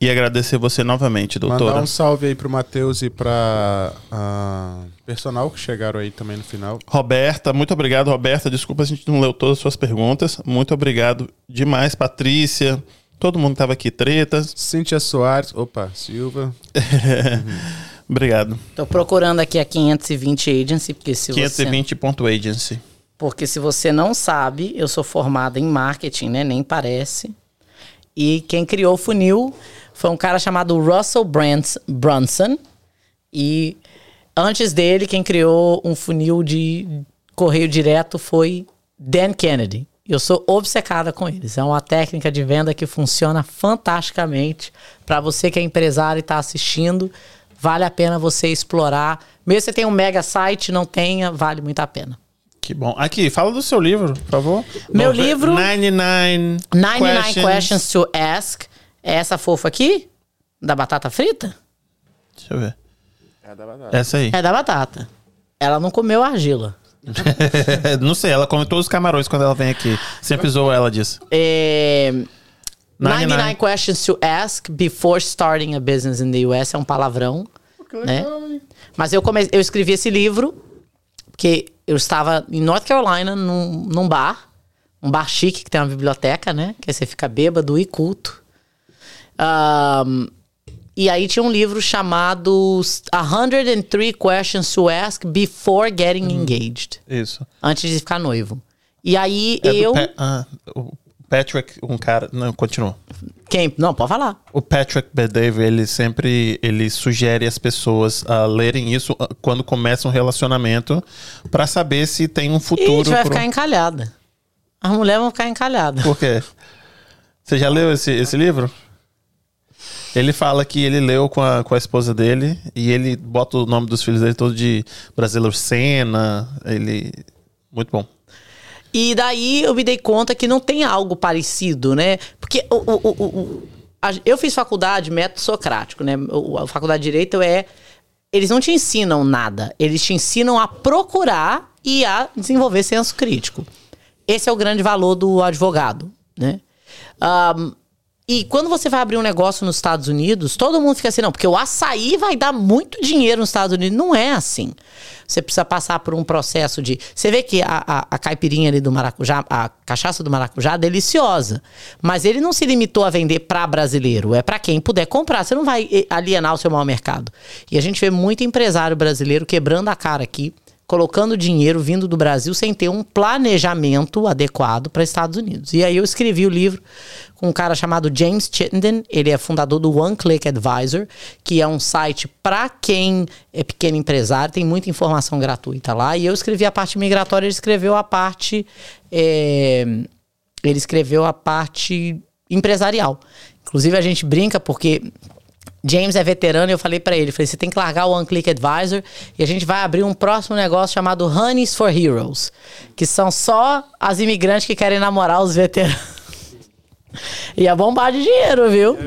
E agradecer você novamente, doutora. Mandar um salve aí pro Matheus e pra ah, personal que chegaram aí também no final. Roberta, muito obrigado, Roberta. Desculpa, a gente não leu todas as suas perguntas. Muito obrigado demais, Patrícia. Todo mundo que tava aqui, tretas. Cíntia Soares, opa, Silva. Obrigado. Tô procurando aqui a 520 Agency, porque se você... 520.agency. Porque se você não sabe, eu sou formada em marketing, né? Nem parece. E quem criou o funil foi um cara chamado Russell Brunson. E antes dele, quem criou um funil de correio direto foi Dan Kennedy. Eu sou obcecada com eles. É uma técnica de venda que funciona fantasticamente. Para você que é empresário e está assistindo, vale a pena você explorar. Mesmo que você tenha um mega site, não tenha, vale muito a pena. Que bom. Aqui, fala do seu livro, por favor. Meu Nove- livro- 99 99 questions. to Ask. É essa fofa aqui? Da batata frita? Deixa eu ver. Essa aí. É da batata. Ela não comeu argila. não sei, ela come todos os camarões quando ela vem aqui. Sempre zoou ela disso. É... 99 99. questions to ask before starting a business in the US é um palavrão. que né? legal, hein? Mas eu, come... eu escrevi esse livro porque eu estava em North Carolina, num, num bar, um bar chique que tem uma biblioteca, né? Que aí você fica bêbado e culto. Ahn, e aí tinha um livro chamado 103 Questions to Ask Before Getting Uhum. Engaged. Isso. Antes de ficar noivo. E aí É eu. Pa- ah, o Patrick, um cara. Não, continua. Quem? Não, pode falar. O Patrick Bedave, ele sempre ele sugere as pessoas a lerem isso ah, quando começa um relacionamento pra saber se tem um E futuro. vai pro- ficar encalhada. As mulheres vão ficar encalhadas. Por quê? Você já leu esse, esse livro? Ele fala que ele leu com a, com a esposa dele e ele bota o nome dos filhos dele todo de Brasileiro Senna. Ele. Muito bom. E daí eu me dei conta que não tem algo parecido, né? Porque o, o- o- a- eu fiz faculdade método socrático, né? A faculdade de Direito é. Eles não te ensinam nada, eles te ensinam a procurar e a desenvolver senso crítico. Esse é o grande valor do advogado, né? Ahn, e quando você vai abrir um negócio nos Estados Unidos, todo mundo fica assim, não, porque o açaí vai dar muito dinheiro nos Estados Unidos. Não é assim. Você precisa passar por um processo de. Você vê que a, a, a caipirinha ali do maracujá, a cachaça do maracujá é deliciosa. Mas ele não se limitou a vender para brasileiro. É para quem puder comprar. Você não vai alienar o seu maior mercado. E a gente vê muito empresário brasileiro quebrando a cara aqui colocando dinheiro vindo do Brasil sem ter um planejamento adequado para Estados Unidos. E aí eu escrevi o livro com um cara chamado James Chittenden, ele é fundador do One Click Advisor, que é um site para quem é pequeno empresário, tem muita informação gratuita lá. E eu escrevi a parte migratória, ele escreveu a parte é, ele escreveu a parte empresarial. Inclusive a gente brinca porque James é veterano e eu falei pra ele, falei, você tem que largar o One Click Advisor e a gente vai abrir um próximo negócio chamado Honeys for Heroes, que são só as imigrantes que querem namorar os veteranos. Ia bombar de dinheiro, viu?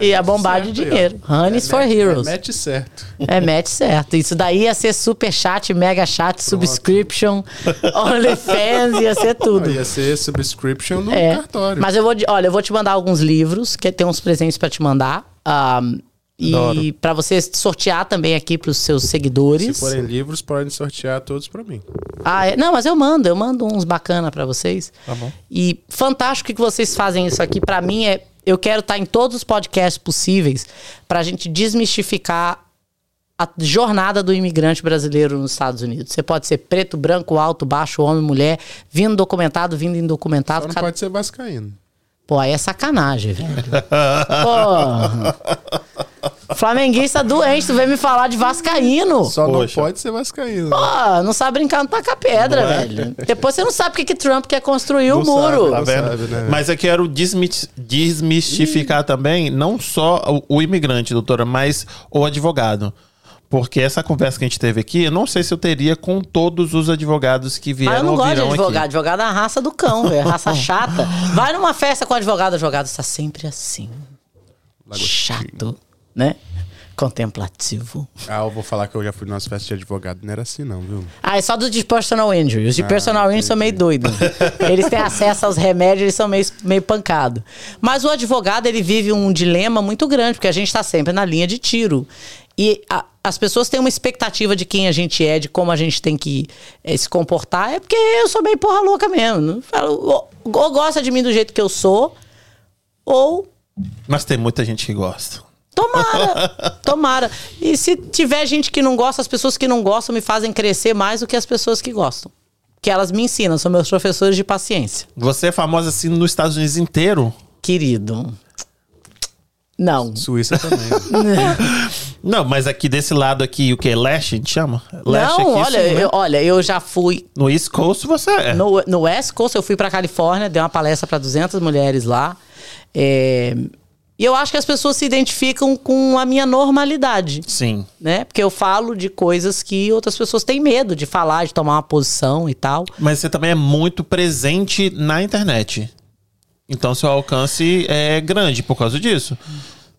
Ia bombar de dinheiro. Honeys for Heroes. É match certo. É match certo. Isso daí ia ser super chat, mega chat, subscription, OnlyFans, ia ser tudo. Ia ser subscription no É. cartório. Mas eu vou, olha, eu vou te mandar alguns livros, que tem uns presentes pra te mandar. Ahm, e pra você sortear também aqui pros seus seguidores. Se forem livros, podem sortear todos pra mim. Ah, é? Não, mas eu mando, eu mando uns bacana pra vocês. Tá bom. E fantástico que vocês fazem isso aqui. Pra mim é, eu quero estar em todos os podcasts possíveis pra gente desmistificar a jornada do imigrante brasileiro nos Estados Unidos. Você pode ser preto, branco, alto, baixo, homem, mulher, vindo documentado, vindo indocumentado. Só não cada- pode ser vascaíno. Pô, aí é sacanagem, velho. Porra. Flamenguista doente, tu vem me falar de Vascaíno. Só Poxa. não pode ser vascaíno. Pô, não sabe brincar no taca-pedra, Não é? velho. Depois você não sabe porque que Trump quer construir o Não muro. sabe, Tá Não vendo? sabe, né? Mas eu quero desmit- desmistificar também, não só o, o imigrante, doutora, mas o advogado. Porque essa conversa que a gente teve aqui, eu não sei se eu teria com todos os advogados que Ah, vieram eu não gosto de advogado. aqui. Advogado é a raça do cão, velho. Raça chata. Vai numa festa com advogado, advogado está sempre assim. Chato, né? Contemplativo. Ah, eu vou falar que eu já fui numa festas de advogado. Não era assim, não, viu? Ah, é só dos de personal injury. Os de Ah, personal injury são meio doidos. Eles têm acesso aos remédios, eles são meio, meio pancados. Mas o advogado, ele vive um dilema muito grande, porque a gente está sempre na linha de tiro. E a- as pessoas têm uma expectativa de quem a gente é, de como a gente tem que eh, se comportar. É porque eu sou meio porra louca mesmo. Não falo, ou, ou gosta de mim do jeito que eu sou, ou Mas tem muita gente que gosta. Tomara, tomara. E se tiver gente que não gosta, as pessoas que não gostam me fazem crescer mais do que as pessoas que gostam. Que elas me ensinam, são meus professores de paciência. Você é famosa assim nos Estados Unidos inteiro? Querido. Não. Suíça também. Não, mas aqui desse lado aqui, o que? Leste, a gente chama? Leste Não, aqui, olha, sim, né? eu, olha, eu já fui No East Coast você é. no, no West Coast, eu fui pra Califórnia, dei uma palestra pra 200 mulheres lá. É, e eu acho que as pessoas se identificam com a minha normalidade. Sim. Né? Porque eu falo de coisas que outras pessoas têm medo de falar, de tomar uma posição e tal. Mas você também é muito presente na internet. Então seu alcance é grande por causa disso.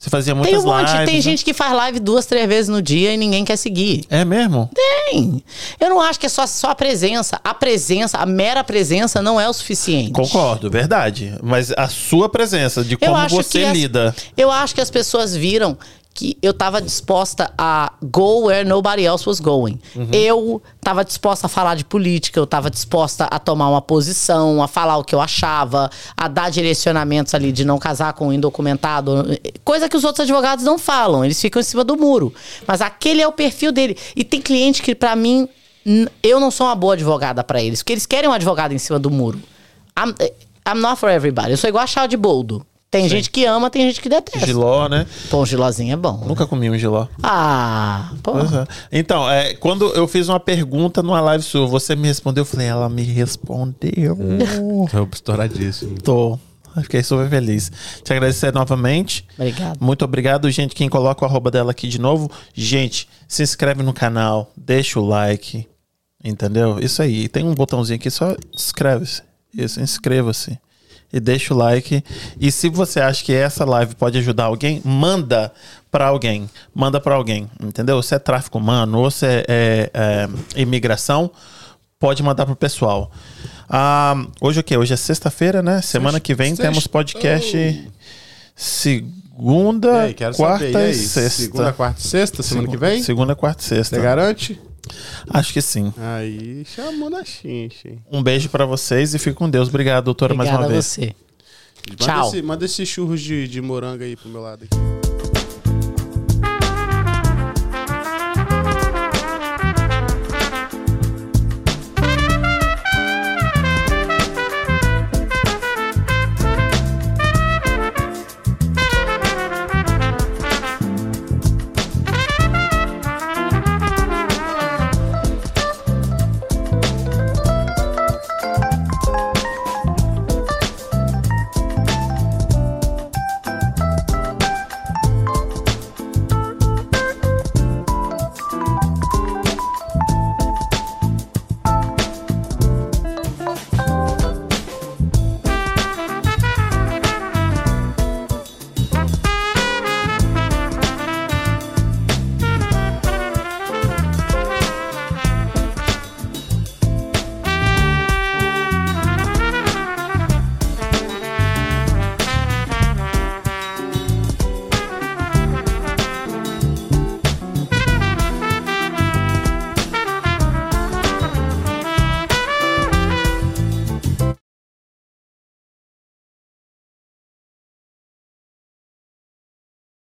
Você fazia muitas Tem um monte, lives. tem né? gente que faz live duas, três vezes no dia e ninguém quer seguir. É mesmo? Tem. Eu não acho que é só, só a presença. A presença, a mera presença não é o suficiente. Concordo, verdade. Mas a sua presença, de como você as- lida. Eu acho que as pessoas viram que eu tava disposta a go where nobody else was going. Eu tava disposta a falar de política, eu tava disposta a tomar uma posição, a falar o que eu achava, a dar direcionamentos ali de não casar com um indocumentado, coisa que os outros advogados não falam, eles ficam em cima do muro. Mas aquele é o perfil dele. E tem cliente que pra mim eu não sou uma boa advogada pra eles, porque eles querem um advogado em cima do muro. I'm, I'm not for everybody. Eu sou igual a chá de boldo. Tem gente que ama, tem gente que detesta. Giló, né? Pô, um gilozinho é bom. né? Nunca comi um giló. Ah, pô. É. Então, é, quando eu fiz uma pergunta numa live sua, você me respondeu, eu falei, ela me respondeu. Tô estouradíssimo. Tô. Fiquei super feliz. Te agradecer novamente. Obrigado. Muito obrigado, gente. Quem coloca o arroba dela aqui de novo. Gente, se inscreve no canal, deixa o like. Entendeu? Isso aí. Tem um botãozinho aqui, só inscreve-se. Isso, inscreva-se. E deixa o like. E se você acha que essa live pode ajudar alguém, manda pra alguém. Manda pra alguém. Entendeu? Se é tráfico humano ou se é, é, é, imigração, pode mandar pro pessoal. Ah, hoje o quê? Hoje é sexta-feira, né? Semana que vem temos podcast E segunda, aí, quero quarta saber. E e sexta. Segunda, quarta e sexta, semana que vem? Segunda, quarta e sexta. Você garante? Acho que sim. Aí chamou na hein? Um beijo pra vocês e fique com Deus. Obrigado, doutora, mais Obrigada uma a vez. você. Manda Tchau. esse- manda esses churros de, de morango aí pro meu lado aqui.